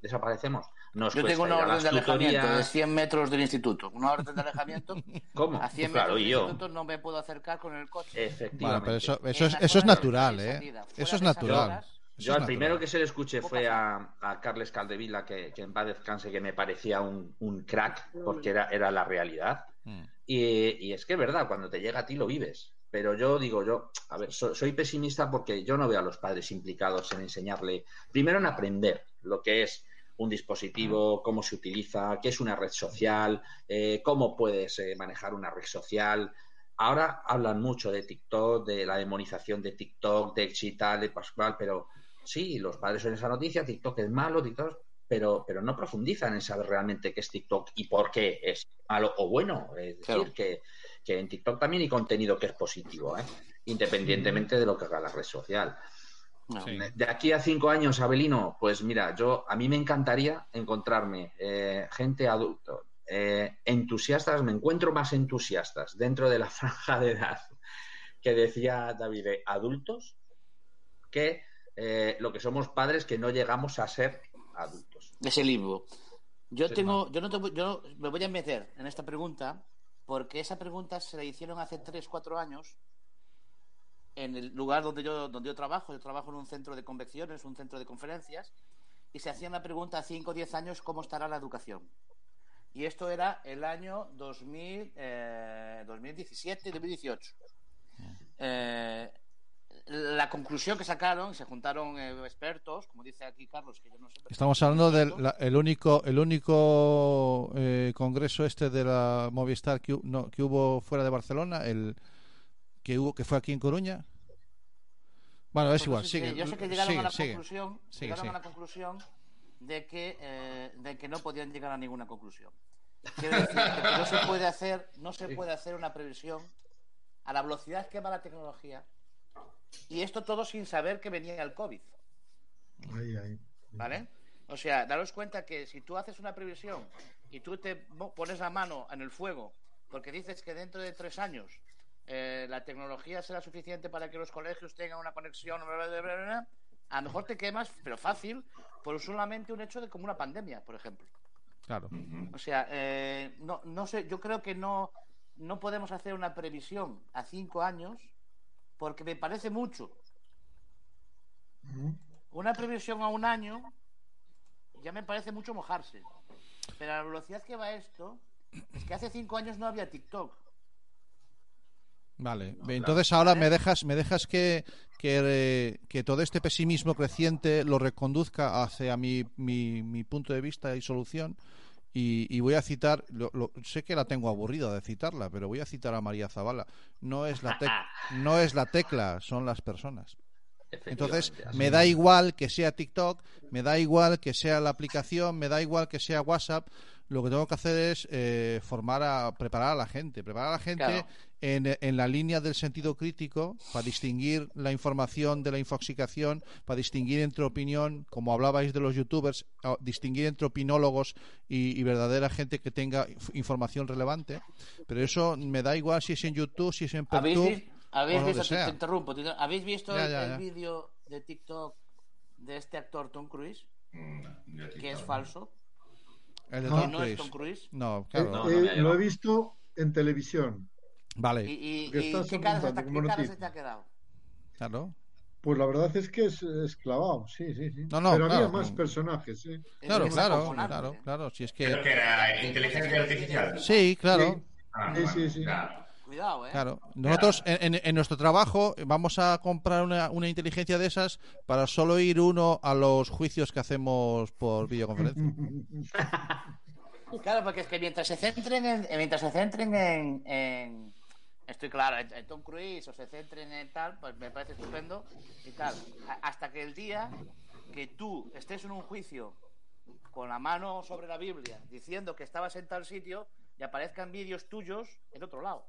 Speaker 7: Desaparecemos. Nos
Speaker 3: Yo tengo una orden de alejamiento de
Speaker 7: tutorías.
Speaker 3: 100 metros del instituto. Una orden de alejamiento.
Speaker 7: ¿Cómo?
Speaker 3: A 100
Speaker 7: Claro,
Speaker 3: metros
Speaker 7: y
Speaker 3: del
Speaker 7: yo.
Speaker 3: instituto no me puedo acercar con el coche.
Speaker 2: Bueno,
Speaker 7: Efectivamente.
Speaker 2: pero eso, es, eso es natural, ¿eh? Eso es natural.
Speaker 3: horas,
Speaker 7: Yo al primero que se le escuché
Speaker 3: ¿Cómo
Speaker 7: fue a, a Carles Caldevila, que, que en paz descanse, que me parecía un, un crack, porque era, era la realidad.
Speaker 2: Mm.
Speaker 7: Y, y es que es verdad, cuando te llega a ti lo vives. Pero yo digo, yo, a ver, so- soy pesimista porque yo no veo a los padres implicados en enseñarle, primero en aprender lo que es un dispositivo, cómo se utiliza, qué es una red social, eh, cómo puedes eh, manejar una red social. Ahora hablan mucho de TikTok, de la demonización de TikTok, de Chital, de Pascual, pero sí, los padres en esa noticia, TikTok es malo, TikTok, pero, pero no profundizan en saber realmente qué es TikTok y por qué es malo o bueno. Es decir,
Speaker 3: Claro.
Speaker 7: que, que en TikTok también hay contenido que es positivo, ¿eh? independientemente de lo que haga la red social.
Speaker 3: No.
Speaker 2: Sí.
Speaker 7: De aquí a cinco años, Abelino, pues mira, yo a mí me encantaría encontrarme eh, gente adulto, eh, entusiastas, me encuentro más entusiastas dentro de la franja de edad que decía David, de adultos, que eh, lo que somos padres que no llegamos a ser adultos.
Speaker 3: Ese limbo. Yo
Speaker 7: Sí,
Speaker 3: tengo, yo no te yo me voy a meter en esta pregunta porque esa pregunta se la hicieron hace 3, 4 años en el lugar donde yo, donde yo trabajo. Yo trabajo en un centro de convenciones, un centro de conferencias, y se hacían la pregunta a 5 o 10 años cómo estará la educación. Y esto era el año 2000, eh, 2017 2018. Eh, la conclusión que sacaron, se juntaron eh, expertos, como dice aquí Carlos, que yo no sé.
Speaker 2: Estamos hablando del la- el único el único eh, congreso este de la Movistar que, no, que hubo fuera de Barcelona, el que hubo que fue aquí en Coruña. Bueno, es igual, sigue.
Speaker 3: Yo sé que llegaron
Speaker 2: sigue,
Speaker 3: a la
Speaker 2: sigue.
Speaker 3: conclusión,
Speaker 2: Sigue,
Speaker 3: llegaron
Speaker 2: sigue.
Speaker 3: a la conclusión de que eh, de que no podían llegar a ninguna conclusión. Quiero decir que no se puede hacer, no se puede hacer una previsión a la velocidad que va la tecnología. Y esto todo sin saber que venía el COVID,
Speaker 9: Ahí, ahí.
Speaker 3: ¿vale? O sea, daros cuenta que si tú haces una previsión y tú te pones la mano en el fuego porque dices que dentro de tres años eh, la tecnología será suficiente para que los colegios tengan una conexión, bla, bla, bla, bla, bla, a lo mejor te quemas, pero fácil, por solamente un hecho de como una pandemia, por ejemplo.
Speaker 2: Claro.
Speaker 3: O sea, eh, no, no sé, yo creo que no, no podemos hacer una previsión a cinco años porque me parece mucho. Una previsión a un año ya me parece mucho mojarse. Pero a la velocidad que va esto, es que hace cinco años no había TikTok.
Speaker 2: Vale, entonces ahora me dejas, me dejas que, que, eh, que todo este pesimismo creciente lo reconduzca hacia mi, mi, mi punto de vista y solución. Y, y voy a citar, lo- lo- sé que la tengo aburrida de citarla, pero voy a citar a María Zavala. No es la, tec- no es la tecla, son las personas. Entonces, me da igual que sea TikTok, me da igual que sea la aplicación, me da igual que sea WhatsApp. Lo que tengo que hacer es eh, formar a, preparar a la gente, preparar a la gente
Speaker 3: Claro.
Speaker 2: En, en la línea del sentido crítico para distinguir la información de la infoxicación, para distinguir entre opinión, como hablabais de los youtubers, distinguir entre opinólogos y, y verdadera gente que tenga inf- información relevante. Pero eso me da igual si es en YouTube, si es en
Speaker 3: ¿Habéis,
Speaker 2: Pertub
Speaker 3: vis- habéis visto, te,
Speaker 2: sea.
Speaker 3: te interrumpo, te- ¿habéis visto
Speaker 2: Ya,
Speaker 3: el,
Speaker 2: ya,
Speaker 3: el vídeo de TikTok de este actor Tom Cruise?
Speaker 8: Mm,
Speaker 3: Que es falso.
Speaker 2: El de. Tom
Speaker 3: Que no es
Speaker 2: Cruise.
Speaker 3: Tom Cruise.
Speaker 2: No,
Speaker 9: Eh.
Speaker 7: No, no
Speaker 9: lo he visto en televisión.
Speaker 2: Vale,
Speaker 3: ¿Y, y,
Speaker 9: Que
Speaker 3: y qué cara, se te,
Speaker 9: apuntando
Speaker 3: qué
Speaker 9: como
Speaker 3: cara
Speaker 9: noticia.
Speaker 3: se te ha quedado?
Speaker 2: claro.
Speaker 9: Pues la verdad es que es, es clavado, sí, sí, sí.
Speaker 2: No, no,
Speaker 9: Pero
Speaker 2: claro.
Speaker 9: había más personajes, ¿eh?
Speaker 2: Claro, claro, claro, claro. Si es
Speaker 8: Creo
Speaker 2: que.
Speaker 8: que era inteligencia artificial.
Speaker 2: Sí, claro.
Speaker 8: Ah,
Speaker 9: Sí,
Speaker 8: bueno,
Speaker 9: sí, sí.
Speaker 8: claro.
Speaker 3: Cuidado, ¿eh?
Speaker 2: Claro. Nosotros en, en- en nuestro trabajo vamos a comprar una, una inteligencia de esas para solo ir uno a los juicios que hacemos por videoconferencia.
Speaker 3: Claro, porque es que mientras se centren en, mientras se centren en, en- estoy claro, en, en Tom Cruise o se centren en tal, pues me parece estupendo y tal. Hasta que el día que tú estés en un juicio con la mano sobre la Biblia diciendo que estabas en tal sitio y aparezcan vídeos tuyos en otro lado.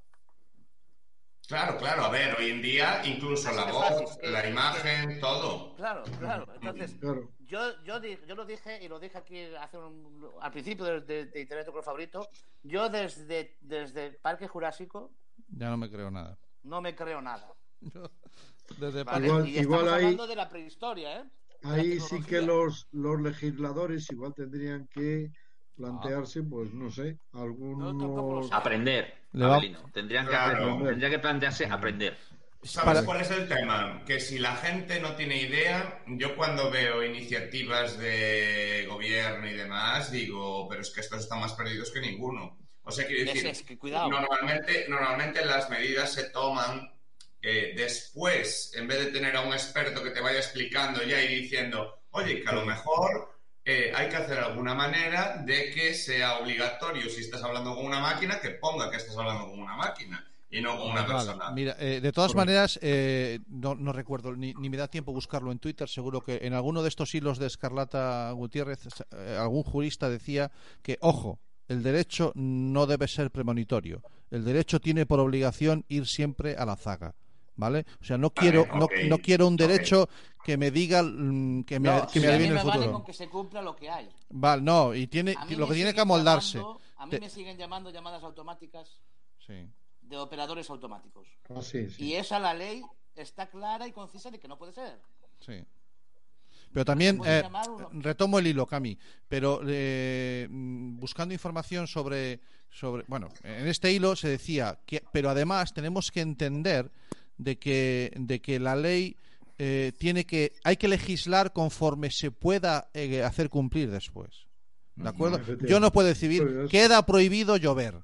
Speaker 8: Claro, claro, a ver, hoy en día incluso la voz,
Speaker 3: fácil, que-
Speaker 8: la imagen, todo.
Speaker 3: Claro, claro. Entonces,
Speaker 9: Claro.
Speaker 3: yo, yo, yo lo dije y lo dije aquí hace un- al principio de, de, de Internet favorito. Yo desde, desde Parque Jurásico
Speaker 2: Ya no me creo nada.
Speaker 3: no me creo nada.
Speaker 2: Desde
Speaker 3: ¿vale?
Speaker 9: Igual-
Speaker 3: y
Speaker 9: igual
Speaker 3: estamos
Speaker 9: ahí-
Speaker 3: hablando de la prehistoria, ¿eh? De
Speaker 9: Ahí sí que los, los legisladores igual tendrían que plantearse, pues no sé, algunos...
Speaker 7: Aprender, Abelino. Tendrían que,
Speaker 8: Claro.
Speaker 7: aprender, tendría que plantearse aprender.
Speaker 8: ¿Sabes
Speaker 2: Para-
Speaker 8: cuál es el tema? Que si la gente no tiene idea, yo cuando veo iniciativas de gobierno y demás, digo, pero es que estos están más perdidos que ninguno. O sea, quiero decir,
Speaker 3: es que cuidado.
Speaker 8: normalmente, normalmente las medidas se toman eh, después, en vez de tener a un experto que te vaya explicando ya y diciendo, oye, que a lo mejor eh, hay que hacer alguna manera de que sea obligatorio, si estás hablando con una máquina, que ponga que estás hablando con una máquina y no con una
Speaker 2: Vale,
Speaker 8: persona.
Speaker 2: Mira, eh, de todas maneras, eh, no, no recuerdo, ni, ni me da tiempo buscarlo en Twitter. Seguro que en alguno de estos hilos de Escarlata Gutiérrez, eh, algún jurista decía que, ojo, el derecho no debe ser premonitorio. El derecho tiene por obligación ir siempre a la zaga. ¿Vale? O sea, no quiero, no, no quiero un derecho que me diga mm, que me,
Speaker 3: No,
Speaker 2: que me
Speaker 3: si a mí
Speaker 2: adivine
Speaker 3: me
Speaker 2: el
Speaker 3: vale
Speaker 2: futuro.
Speaker 3: con que se cumpla lo que hay.
Speaker 2: Vale, no, y tiene, lo que tiene que amoldarse.
Speaker 3: llamando- a mí
Speaker 2: Te-
Speaker 3: me siguen llamando llamadas automáticas
Speaker 2: Sí,
Speaker 3: de operadores automáticos.
Speaker 9: Ah, sí, sí.
Speaker 3: Y esa la ley está clara y concisa de que no puede ser.
Speaker 2: Sí. Pero también eh,
Speaker 3: uno.
Speaker 2: retomo el hilo, Cami. Pero eh, mm, buscando información sobre, sobre, bueno, en este hilo se decía que, pero además tenemos que entender de que, de que la ley eh, tiene que, hay que legislar conforme se pueda eh, hacer cumplir después. ¿De acuerdo? Yo no puedo decidir,
Speaker 9: Pues es-
Speaker 2: queda prohibido llover.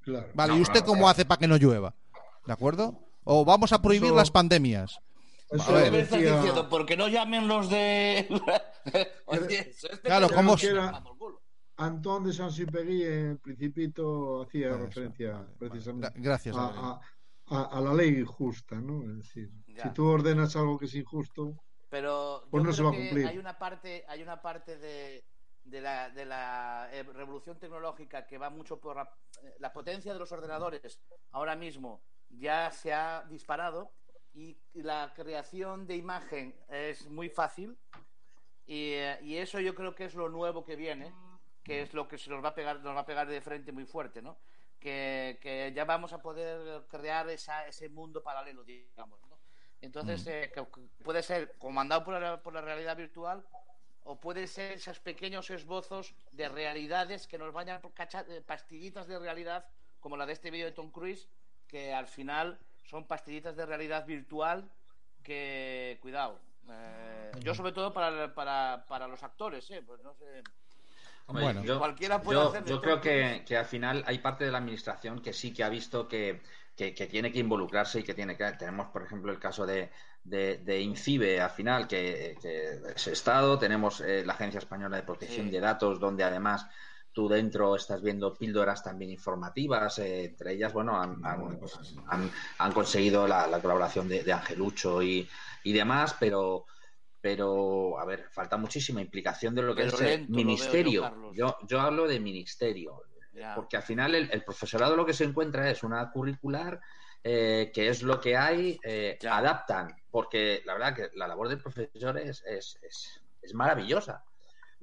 Speaker 9: Claro.
Speaker 2: Vale,
Speaker 8: No,
Speaker 2: ¿y usted cómo hace para que no llueva? ¿De acuerdo? O vamos a prohibir
Speaker 9: Eso-
Speaker 2: las pandemias.
Speaker 9: Eso
Speaker 2: A ver.
Speaker 3: ¿Qué me estás
Speaker 9: decía-
Speaker 3: diciendo? Porque no llamen los de. Oye, eso es
Speaker 2: Claro, ¿cómo
Speaker 3: que por culo.
Speaker 9: Antón de Saint-Supéry en Principito hacía
Speaker 2: Eso,
Speaker 9: referencia
Speaker 2: vale,
Speaker 9: precisamente
Speaker 2: Gra- Gracias.
Speaker 9: a, a- a- a la ley justa, ¿no? Es decir,
Speaker 3: Ya.
Speaker 9: si tú ordenas algo que es injusto,
Speaker 3: Pero
Speaker 9: Pues
Speaker 3: yo
Speaker 9: no se va a cumplir.
Speaker 3: hay una parte, hay una parte de, de la, de la eh, revolución tecnológica que va mucho por la, eh, la potencia de los ordenadores. Ahora mismo ya se ha disparado y la creación de imagen es muy fácil y, eh, y eso yo creo que es lo nuevo que viene, que es lo que se nos va a pegar, nos va a pegar de frente muy fuerte, ¿no? Que, que ya vamos a poder crear esa, ese mundo paralelo, digamos, ¿no? Entonces, eh, que- que puede ser comandado por la, por la realidad virtual o puede ser esos pequeños esbozos de realidades que nos vayan por eh, pastillitas de realidad, como la de este vídeo de Tom Cruise, que al final son pastillitas de realidad virtual que, cuidado, eh, yo sobre todo para, para, para los actores, ¿eh? Pues no sé.
Speaker 7: Hombre,
Speaker 2: Bueno.
Speaker 7: yo,
Speaker 3: Cualquiera puede
Speaker 7: yo-
Speaker 3: hacer
Speaker 7: yo creo que, que al final hay parte de la administración que sí que ha visto que, que- que tiene que involucrarse y que tiene que. Tenemos, por ejemplo, el caso de, de, de Incibe al final, que, que es Estado, tenemos eh, la Agencia Española de Protección
Speaker 3: Sí.
Speaker 7: de Datos, donde además tú dentro estás viendo píldoras también informativas, eh, entre ellas, bueno, han, han- han- han conseguido la, la colaboración de, de Angelucho y, y demás, pero pero a ver, falta muchísima implicación de lo que
Speaker 3: Pero
Speaker 7: es el
Speaker 3: lento yo,
Speaker 7: ministerio. Yo, yo hablo de ministerio.
Speaker 3: Ya.
Speaker 7: Porque al final el, el profesorado lo que se encuentra es una curricular eh, que es lo que hay, eh, adaptan, porque la verdad que la labor del profesor es, es, es- es maravillosa,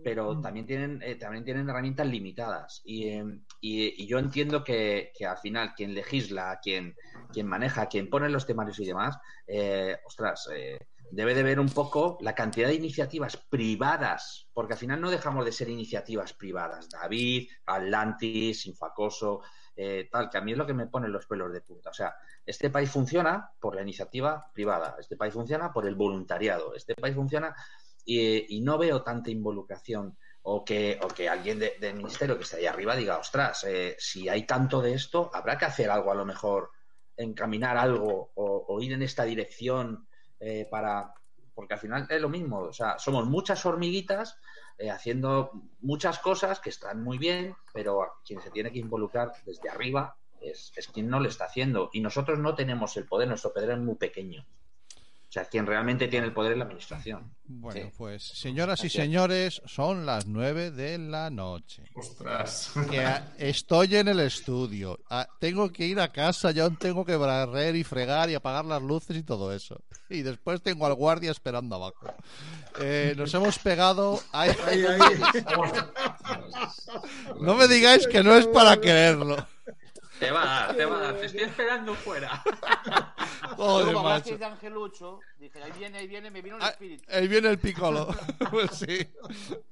Speaker 7: pero también tienen, eh, también tienen herramientas limitadas. Y, eh, y- y yo entiendo que, que al final quien legisla, quien, quien maneja, quien pone los temarios y demás, eh, ostras, eh, debe de ver un poco la cantidad de iniciativas privadas, porque al final no dejamos de ser iniciativas privadas. David, Atlantis, Infacoso, eh, tal, que a mí es lo que me pone los pelos de punta. O sea, este país funciona por la iniciativa privada, este país funciona por el voluntariado, este país funciona y, y no veo tanta involucración o que, o que alguien de- del ministerio que esté ahí arriba diga, ostras, eh, si hay tanto de esto, habrá que hacer algo a lo mejor, encaminar algo o, ir en esta dirección eh, para... Porque al final es lo mismo, o sea, somos muchas hormiguitas eh, haciendo muchas cosas que están muy bien, pero quien se tiene que involucrar desde arriba es, es quien no lo está haciendo. Y nosotros no tenemos el poder, nuestro poder es muy pequeño. O sea, quien realmente tiene el poder es la administración.
Speaker 2: Bueno,
Speaker 7: Sí.
Speaker 2: pues señoras y señores, son las nueve de la noche.
Speaker 8: Ostras.
Speaker 2: Que estoy en el estudio. Ah, tengo que ir a casa, yo tengo que barrer y fregar y apagar las luces y todo eso. Y después tengo al guardia esperando abajo. Eh, nos hemos pegado. Ay,
Speaker 9: ahí.
Speaker 2: no me digáis que no es para quererlo.
Speaker 7: Te va a dar, te va a dar. Te estoy esperando fuera.
Speaker 2: Joder,
Speaker 3: Luego
Speaker 2: macho.
Speaker 3: hablasteis de Angelucho, dije, ahí viene, ahí viene, me vino el
Speaker 2: Ah,
Speaker 3: espíritu.
Speaker 2: Ahí viene el picolo. pues sí.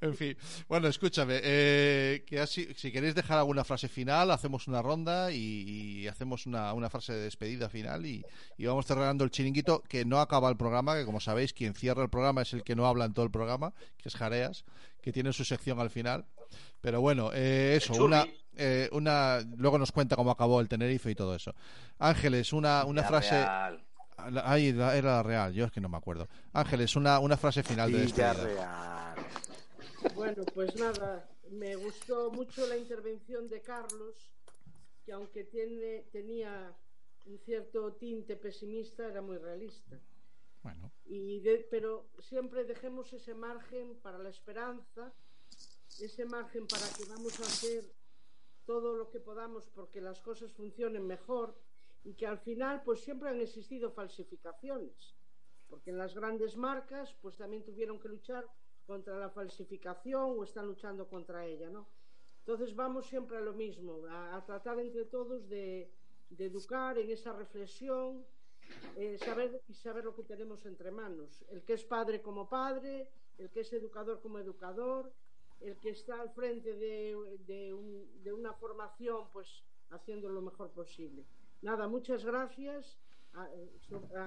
Speaker 2: En fin. Bueno, escúchame. eh, que así, si queréis dejar alguna frase final, hacemos una ronda y, y hacemos una, una frase de despedida final y, y vamos cerrando el chiringuito que no acaba el programa, que como sabéis, quien cierra el programa es el que no habla en todo el programa, que es Jareas, que tiene su sección al final. Pero bueno, eh, eso, una, eh, una. Luego nos cuenta cómo acabó el Tenerife y todo eso. Ángeles, una, una frase.
Speaker 3: Villarreal.
Speaker 2: La- Ahí la- era la real, yo es que no me acuerdo. Ángeles, una, una frase final de despedida.
Speaker 4: Villarreal.
Speaker 10: Bueno, pues nada, me gustó mucho la intervención de Carlos, que aunque tiene, tenía un cierto tinte pesimista, era muy realista.
Speaker 2: Bueno,
Speaker 10: Y de- pero siempre dejemos ese margen para la esperanza, ese margen para que vamos a hacer todo lo que podamos porque las cosas funcionen mejor y que al final pues siempre han existido falsificaciones porque en las grandes marcas pues también tuvieron que luchar contra la falsificación o están luchando contra ella ¿no? entonces vamos siempre a lo mismo a, tratar entre todos de, de educar en esa reflexión eh, saber y saber lo que tenemos entre manos el que es padre como padre el que es educador como educador el que está al frente de, de un- de una formación, pues haciendo lo mejor posible. Nada, muchas gracias a,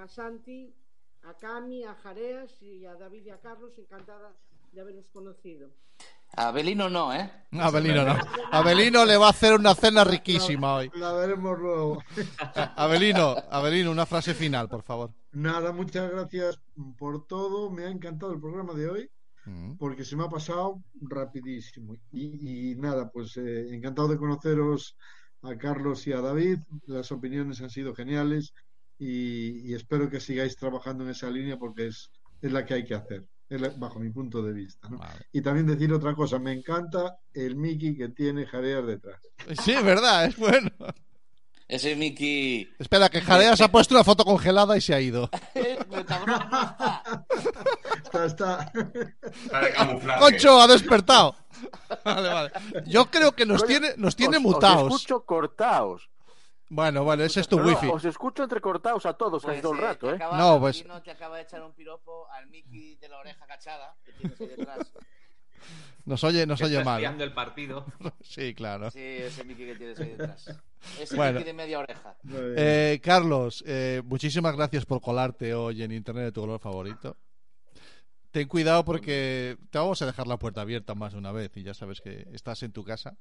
Speaker 10: a Santi, a Cami, a Jareas y a David y a Carlos, encantada de haberos conocido.
Speaker 3: A Belino no, ¿eh?
Speaker 2: Abelino no. Abelino le va a hacer una cena riquísima hoy.
Speaker 9: La veremos luego.
Speaker 2: Abelino, Abelino, una frase final, por favor.
Speaker 9: Nada, muchas gracias por todo. Me ha encantado el programa de hoy
Speaker 2: Mm.
Speaker 9: porque se me ha pasado rapidísimo. Y, y nada, pues eh, encantado de conoceros a Carlos y a David. Las opiniones han sido geniales y, y espero que sigáis trabajando en esa línea porque es, es la que hay que hacer, bajo mi punto de vista. ¿no?
Speaker 2: Vale.
Speaker 9: Y también decir otra cosa, me encanta el Mickey que tiene Jareas detrás.
Speaker 2: Sí, es verdad, es bueno.
Speaker 3: Ese Mickey.
Speaker 2: Espera, que Jareas ha puesto una foto congelada y se ha ido.
Speaker 3: Está.
Speaker 9: Está, está.
Speaker 8: Está de camuflaje.
Speaker 2: ¡Concho, ha despertado! Vale, vale. Yo creo que nos
Speaker 4: Coño,
Speaker 2: tiene, nos tiene
Speaker 4: os-
Speaker 2: mutados.
Speaker 4: Os escucho cortaos.
Speaker 2: Bueno, bueno, ese es tu
Speaker 4: No,
Speaker 2: wifi.
Speaker 4: os escucho entrecortados a todos casi todo el rato, ¿eh?
Speaker 3: acaba-
Speaker 2: No, pues-
Speaker 3: te acaba de echar un piropo al Mickey de la oreja cachada que tienes ahí detrás.
Speaker 2: Nos oye, nos oye
Speaker 7: está
Speaker 2: mal.
Speaker 7: el partido.
Speaker 2: Sí, claro.
Speaker 3: Sí, ese Mickey que tienes ahí detrás. Ese
Speaker 2: Bueno.
Speaker 3: Mickey de media oreja.
Speaker 2: Eh, Carlos, eh, muchísimas gracias por colarte hoy en internet de tu color favorito. Ten cuidado porque te vamos a dejar la puerta abierta más de una vez y ya sabes que estás en tu casa.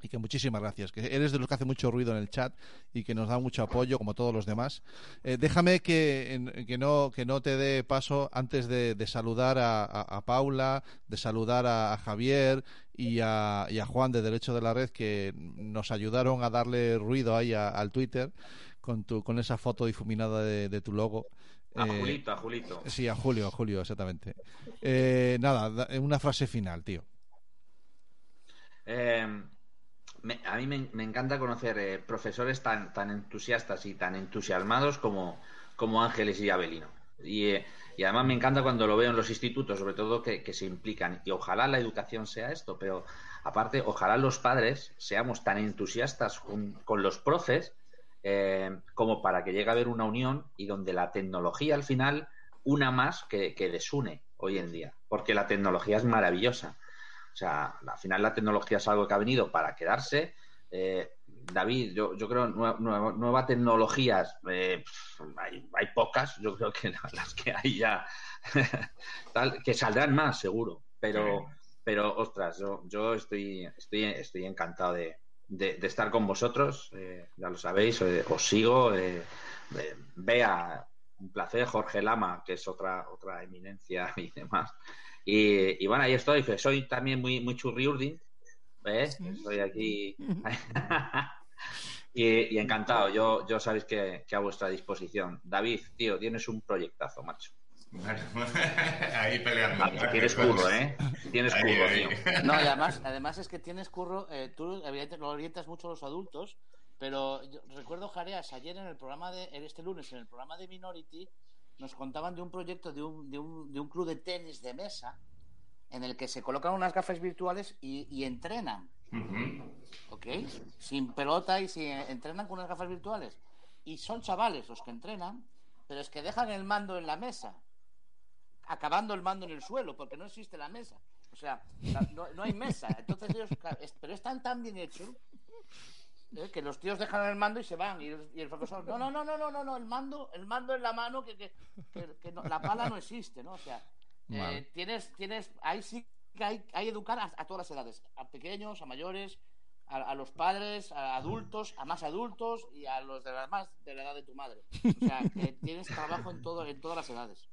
Speaker 2: Y que muchísimas gracias, que eres de los que hace mucho ruido en el chat y que nos da mucho apoyo, como todos los demás. Eh, déjame que, que, no, que no te dé paso antes de, de saludar a, a- a Paula, de saludar a, a Javier y a, y a Juan de Derecho de la Red, que nos ayudaron a darle ruido ahí al Twitter con, tu, con esa foto difuminada de, de tu logo.
Speaker 7: A
Speaker 2: Eh,
Speaker 7: Julito, a Julito.
Speaker 2: Sí, a Julio, a Julio, exactamente. Eh, nada, da- una frase final, tío.
Speaker 7: Eh, me- a mí me, encanta conocer eh, profesores tan, tan entusiastas y tan entusiasmados como, como Ángeles y Abelino. Y, eh, y además me encanta cuando lo veo en los institutos, sobre todo que, que se implican. Y ojalá la educación sea esto, pero aparte, ojalá los padres seamos tan entusiastas con, con los profes eh, como para que llegue a haber una unión y donde la tecnología al final una más que, que desune hoy en día, porque la tecnología es maravillosa. O sea, al final la tecnología es algo que ha venido para quedarse. Eh, David, yo, yo creo nueva, nueva, nueva tecnologías, eh, hay, hay pocas, yo creo que las que hay ya, tal, que saldrán más seguro, pero, pero ostras, yo, yo estoy, estoy, estoy encantado de, de, de estar con vosotros, eh, ya lo sabéis, os sigo, Bea, un placer, Jorge Lama, que es otra, otra eminencia y demás. Y, y bueno, ahí estoy, que soy también muy, muy churriurdi, ¿ves? Estoy aquí. y, y encantado, yo, yo sabéis que, que a vuestra disposición. David, tío, tienes un proyectazo, macho.
Speaker 8: Bueno, ahí peleando.
Speaker 7: Ah, tienes curro, ¿eh? Tienes
Speaker 8: Ahí,
Speaker 7: curro,
Speaker 8: ahí.
Speaker 7: tío.
Speaker 3: No, y además, además es que tienes curro, eh, tú lo orientas mucho a los adultos, pero yo recuerdo, Jareas, ayer en el programa de, este lunes, en el programa de Minority, nos contaban de un proyecto de un, de un, de un club de tenis de mesa en el que se colocan unas gafas virtuales y, y entrenan. ¿ok? Sin pelota y sin, entrenan con unas gafas virtuales. Y son chavales los que entrenan, pero es que dejan el mando en la mesa, acabando el mando en el suelo, porque no existe la mesa. O sea, no, no hay mesa. Entonces ellos, pero están tan bien hecho ¿eh? que los tíos dejan el mando y se van. Y el, y el profesor, no, no, no, no, no, no, no, el mando, el mando en la mano, que, que, que- que no- la pala no existe, ¿no? O sea, eh, tienes, tienes, ahí sí que hay, hay educar a, a todas las edades, a pequeños, a mayores, a, a los padres, a adultos, a más adultos y a los de la más de la edad de tu madre. O sea, que tienes trabajo en todo, en todas las edades.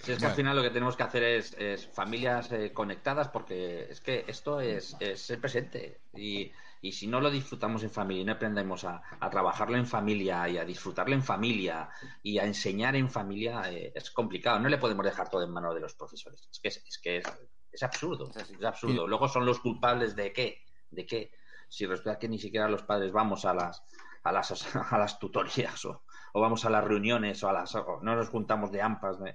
Speaker 7: Si es que al final lo que tenemos que hacer es, es familias eh, conectadas porque es que esto es, es ser presente y, y si no lo disfrutamos en familia y no aprendemos a, a trabajarlo en familia y a disfrutarlo en familia y a enseñar en familia eh, es complicado. No le podemos dejar todo en manos de los profesores. Es que es, es que es, es absurdo. Es absurdo. Luego son los culpables de qué, de qué. Si resulta que ni siquiera los padres vamos a las a las, a las tutorías o, o vamos a las reuniones o a las o no nos juntamos de ampas. de-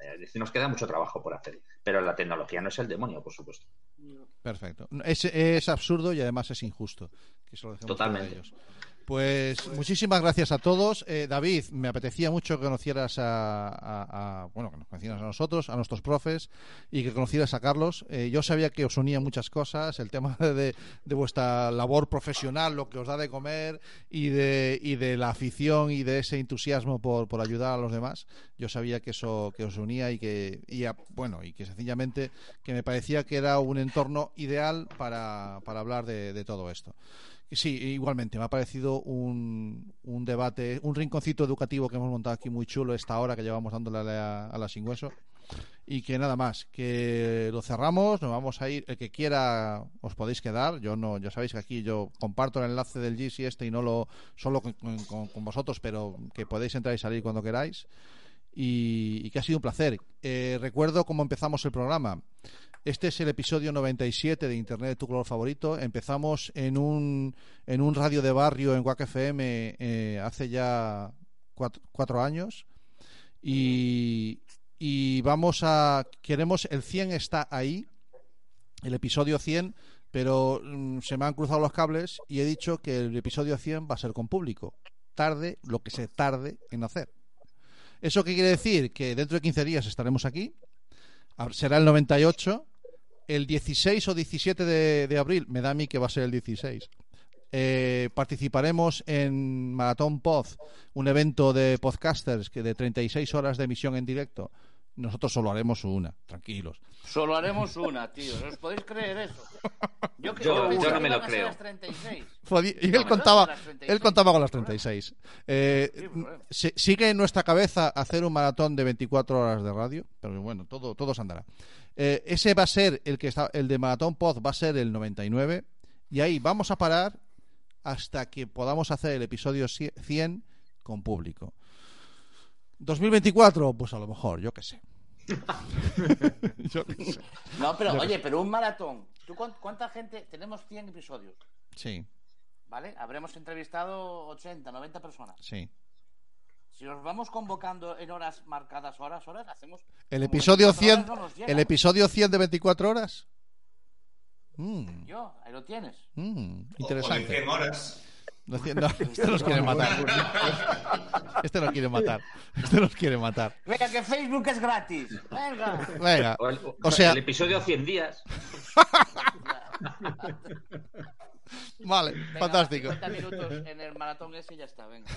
Speaker 7: eh, nos queda mucho trabajo por hacer. Pero la tecnología no es el demonio, por supuesto.
Speaker 2: Perfecto. Es, es absurdo y además es injusto. Que se lo dejemos
Speaker 7: Totalmente.
Speaker 2: a ellos. Pues muchísimas gracias a todos. Eh, David, me apetecía mucho que conocieras a, bueno, que nos conocieras a nosotros, a nuestros profes y que conocieras a Carlos. Eh, yo sabía que os unía muchas cosas, el tema de, de vuestra labor profesional, lo que os da de comer y de, y de la afición y de ese entusiasmo por, ayudar a los demás. Yo sabía que eso que os unía y que y a- bueno y que sencillamente que me parecía que era un entorno ideal para, hablar de todo esto. Sí, igualmente, me ha parecido un, un debate, un rinconcito educativo que hemos montado aquí muy chulo esta hora que llevamos dándole a la, a sin hueso. Y que nada más, que lo cerramos, nos vamos a ir. El que quiera, os podéis quedar. Yo no, ya sabéis que aquí yo comparto el enlace del GC este y no lo solo con, vosotros, pero que podéis entrar y salir cuando queráis. Y, y que ha sido un placer. Eh, recuerdo cómo empezamos el programa. Este es el episodio 97 de Internet de tu color favorito. Empezamos en un, en un radio de barrio en Wack FM eh, hace ya cuatro, años. Y, y vamos a. Queremos. El 100 está ahí. El episodio 100. Pero mm, se me han cruzado los cables y he dicho que el episodio 100 va a ser con público. Tarde lo que se tarde en hacer. ¿Eso qué quiere decir? Que dentro de 15 días estaremos aquí. Será el 98. El 16 o 17 de, de abril, me da a mí que va a ser el 16. eh, participaremos en Maratón Pod, un evento de podcasters que de 36 horas de emisión en directo. Nosotros solo haremos una, tranquilos.
Speaker 3: Solo haremos una, tío. ¿Os podéis creer eso? Yo, que-
Speaker 7: Yo-
Speaker 3: yo pensé
Speaker 7: yo no
Speaker 3: que
Speaker 7: me lo
Speaker 3: iban a ser
Speaker 7: creo.
Speaker 3: las 36.
Speaker 2: Fue- Y él contaba,
Speaker 3: das las 36.
Speaker 2: él contaba con las 36. Eh,
Speaker 3: Sí,
Speaker 2: sigue en nuestra cabeza hacer un maratón de 24 horas de radio, pero bueno, todo, todo se andará. Eh, ese va a ser el que está, el de Maratón Pod va a ser el 99 y ahí vamos a parar hasta que podamos hacer el episodio 100 con público. 2024, pues a lo mejor, yo qué sé. yo qué sé.
Speaker 3: No, pero
Speaker 2: Yo
Speaker 3: oye,
Speaker 2: sé.
Speaker 3: pero un maratón. ¿Tú cuán- cuánta gente? Tenemos 100 episodios.
Speaker 2: Sí.
Speaker 3: ¿vale? Habremos entrevistado 80, 90 personas.
Speaker 2: Sí.
Speaker 3: Si nos vamos convocando en horas marcadas, horas, horas, hacemos.
Speaker 2: El episodio
Speaker 3: 24
Speaker 2: 100,
Speaker 3: horas no
Speaker 2: el episodio 100 de 24 horas. Mm,
Speaker 3: Yo, ahí lo tienes.
Speaker 2: mm,
Speaker 8: O- O de
Speaker 2: interesante.
Speaker 8: 100 horas.
Speaker 2: No, no, este nos quiere matar. Este nos quiere matar. Este nos quiere matar.
Speaker 3: Venga, que Facebook es gratis. Venga.
Speaker 2: Venga.
Speaker 7: O, el,
Speaker 2: O sea,
Speaker 7: el episodio 100 días.
Speaker 2: vale,
Speaker 3: Venga,
Speaker 2: fantástico.
Speaker 3: 50 minutos en el maratón ese y ya está, venga.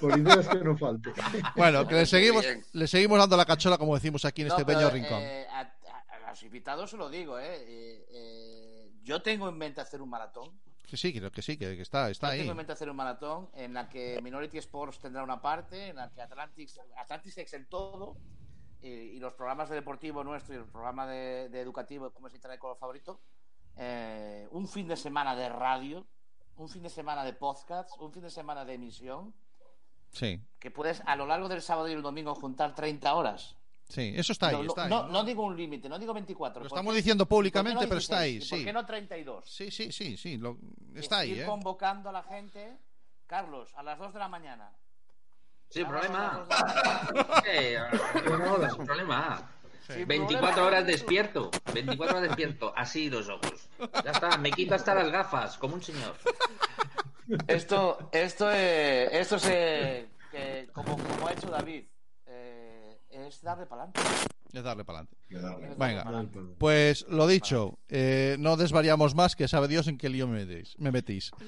Speaker 9: Por ideas que no falte.
Speaker 2: Bueno, que le seguimos, le seguimos dando la cachola, como decimos aquí en
Speaker 3: No,
Speaker 2: este
Speaker 3: pero,
Speaker 2: pequeño rincón.
Speaker 3: eh, a, a- a los invitados se lo digo, ¿eh? Eh, eh, Yo tengo en mente hacer un maratón.
Speaker 2: Que sí, creo que sí, que, que está, está ahí.
Speaker 3: en hacer un maratón en la que Minority Sports tendrá una parte, en la que Atlantis, Atlantis es el todo, y, y los programas de deportivo nuestro y el programa de, de educativo, como es Internet Color Favorito, eh, un fin de semana de radio, un fin de semana de podcast, un fin de semana de emisión,
Speaker 2: Sí,
Speaker 3: que puedes a lo largo del sábado y el domingo juntar 30 horas.
Speaker 2: Sí, eso está ahí,
Speaker 3: no, no-
Speaker 2: está ahí.
Speaker 3: no, no digo un límite, no digo 24.
Speaker 2: Lo
Speaker 3: ¿por
Speaker 2: estamos diciendo
Speaker 3: no
Speaker 2: públicamente, pero está
Speaker 3: 16?
Speaker 2: ahí,
Speaker 3: ¿Y ¿Por
Speaker 2: sí.
Speaker 3: qué no 32?
Speaker 2: Sí, sí, sí, sí, lo- está
Speaker 3: Es
Speaker 2: ahí,
Speaker 3: ir
Speaker 2: ¿eh?
Speaker 3: convocando a la gente. Carlos, a las 2 de la mañana.
Speaker 7: Sin
Speaker 3: Vamos
Speaker 7: problema.
Speaker 3: a las dos de la mañana.
Speaker 7: Sin problema.
Speaker 3: Sin
Speaker 7: 24
Speaker 3: problema.
Speaker 7: horas despierto. 24 horas despierto. Así los ojos. Ya está. Me quito hasta las gafas, como un señor.
Speaker 3: Esto, esto, eh, esto es eh, como, como ha hecho David, es darle para adelante.
Speaker 2: Es darle para adelante.
Speaker 8: Que.
Speaker 2: Venga, pues lo dicho, eh, no desvariamos más, que sabe Dios en qué lío me, metéis- me metís.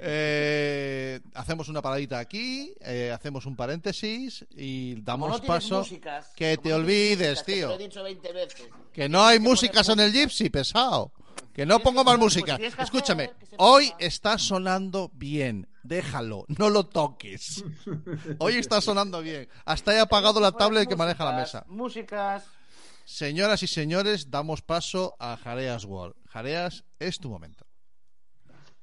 Speaker 2: Eh, hacemos una paradita aquí, eh, hacemos un paréntesis y damos
Speaker 3: no
Speaker 2: paso.
Speaker 3: músicas,
Speaker 2: que te
Speaker 3: no
Speaker 2: olvides,
Speaker 3: músicas, que te
Speaker 2: tío.
Speaker 3: lo he dicho 20 veces.
Speaker 2: Que no hay
Speaker 3: que
Speaker 2: músicas en el Gypsy, pesado. Que no pongo más música. Escúchame, hoy está sonando bien. Déjalo, no lo toques. Hoy está sonando bien. Hasta he apagado la tablet que maneja la mesa.
Speaker 3: Músicas.
Speaker 2: Señoras y señores, damos paso a Jareas World. Jareas, es tu momento.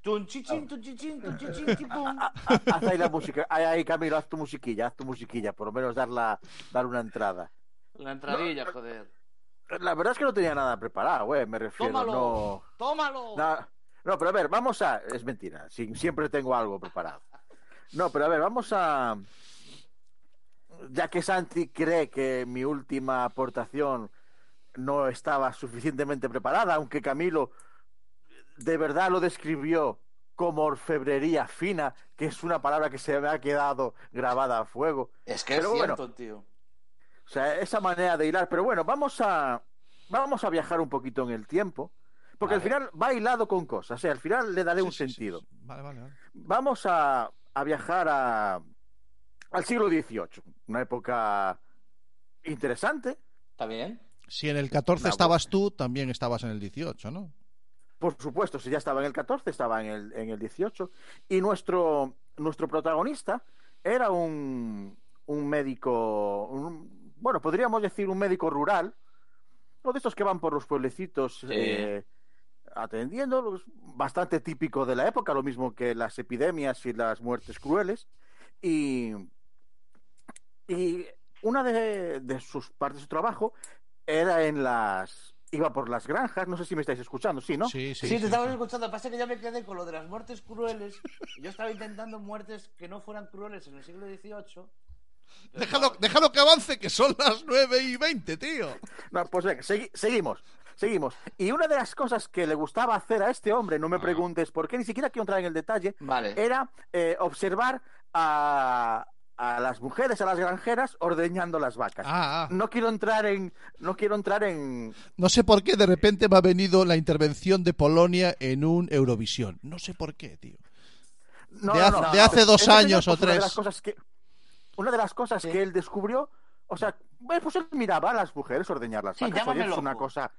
Speaker 3: Tun, chichín, tun, chichín, tun, chichín, chipum.
Speaker 4: Haz ahí la música. Ahí, ahí, Camilo, haz tu musiquilla, haz tu musiquilla. Por lo menos dar, la, dar una entrada.
Speaker 3: Una entradilla, joder.
Speaker 4: La verdad es que no tenía nada preparado, güey. Me refiero,
Speaker 3: Tómalo.
Speaker 4: no.
Speaker 3: Tómalo.
Speaker 4: No, no, pero a ver, vamos a. Es mentira, siempre tengo algo preparado. No, pero a ver, vamos a. Ya que Santi cree que mi última aportación no estaba suficientemente preparada, aunque Camilo de verdad lo describió como orfebrería fina, que es una palabra que se me ha quedado grabada a fuego.
Speaker 3: Es que
Speaker 4: Pero
Speaker 3: es
Speaker 4: bueno.
Speaker 3: cierto, tío.
Speaker 4: O sea, esa manera de hilar. Pero bueno, vamos a, vamos a viajar un poquito en el tiempo. Porque al final va hilado con cosas. O sea, al final le daré un
Speaker 2: Sí, sí, sí,
Speaker 4: sentido.
Speaker 2: sí. Vale, vale, vale.
Speaker 4: Vamos a, a viajar a, al siglo XVIII. Una época interesante.
Speaker 3: ¿Está bien?
Speaker 2: Si en el 14
Speaker 4: No,
Speaker 2: estabas tú, también estabas en el 18, ¿no?
Speaker 4: Por supuesto, si ya estaba en el 14, estaba en el, en el 18. Y nuestro, nuestro protagonista era un, un médico, un- bueno, podríamos decir un médico rural, uno de estos que van por los pueblecitos eh, atendiendo, bastante típico de la época, lo mismo que las epidemias y las muertes crueles. Y, y una de, de sus partes de su trabajo era en las... Iba por las granjas, no sé si me estáis escuchando, sí, ¿no?
Speaker 2: Sí, sí.
Speaker 3: Sí, te
Speaker 2: sí,
Speaker 3: estaba
Speaker 2: sí.
Speaker 3: escuchando. Pasa que yo me quedé con lo de las muertes crueles. Yo estaba intentando muertes que no fueran crueles en el siglo XVIII.
Speaker 2: Déjalo, déjalo que avance, que son las 9 y 20, tío.
Speaker 4: No, pues venga, segui- seguimos, seguimos. Y una de las cosas que le gustaba hacer a este hombre, no me preguntes por qué, ni siquiera quiero entrar en el detalle,
Speaker 3: Vale.
Speaker 4: era eh, observar a, a las mujeres, a las granjeras, ordeñando las vacas.
Speaker 2: Ah, ah.
Speaker 4: No quiero entrar en, no quiero entrar en,
Speaker 2: No sé por qué de repente me ha venido la intervención de Polonia en un Eurovisión. No sé por qué, tío.
Speaker 4: No,
Speaker 2: De
Speaker 4: no,
Speaker 2: hace-
Speaker 4: no,
Speaker 2: de
Speaker 4: no.
Speaker 2: hace dos años o
Speaker 4: pues, Una de
Speaker 2: tres.
Speaker 4: las cosas que, una de las cosas que él descubrió, o sea, pues él miraba a las mujeres ordeñar las
Speaker 3: Sí,
Speaker 4: es una cosa,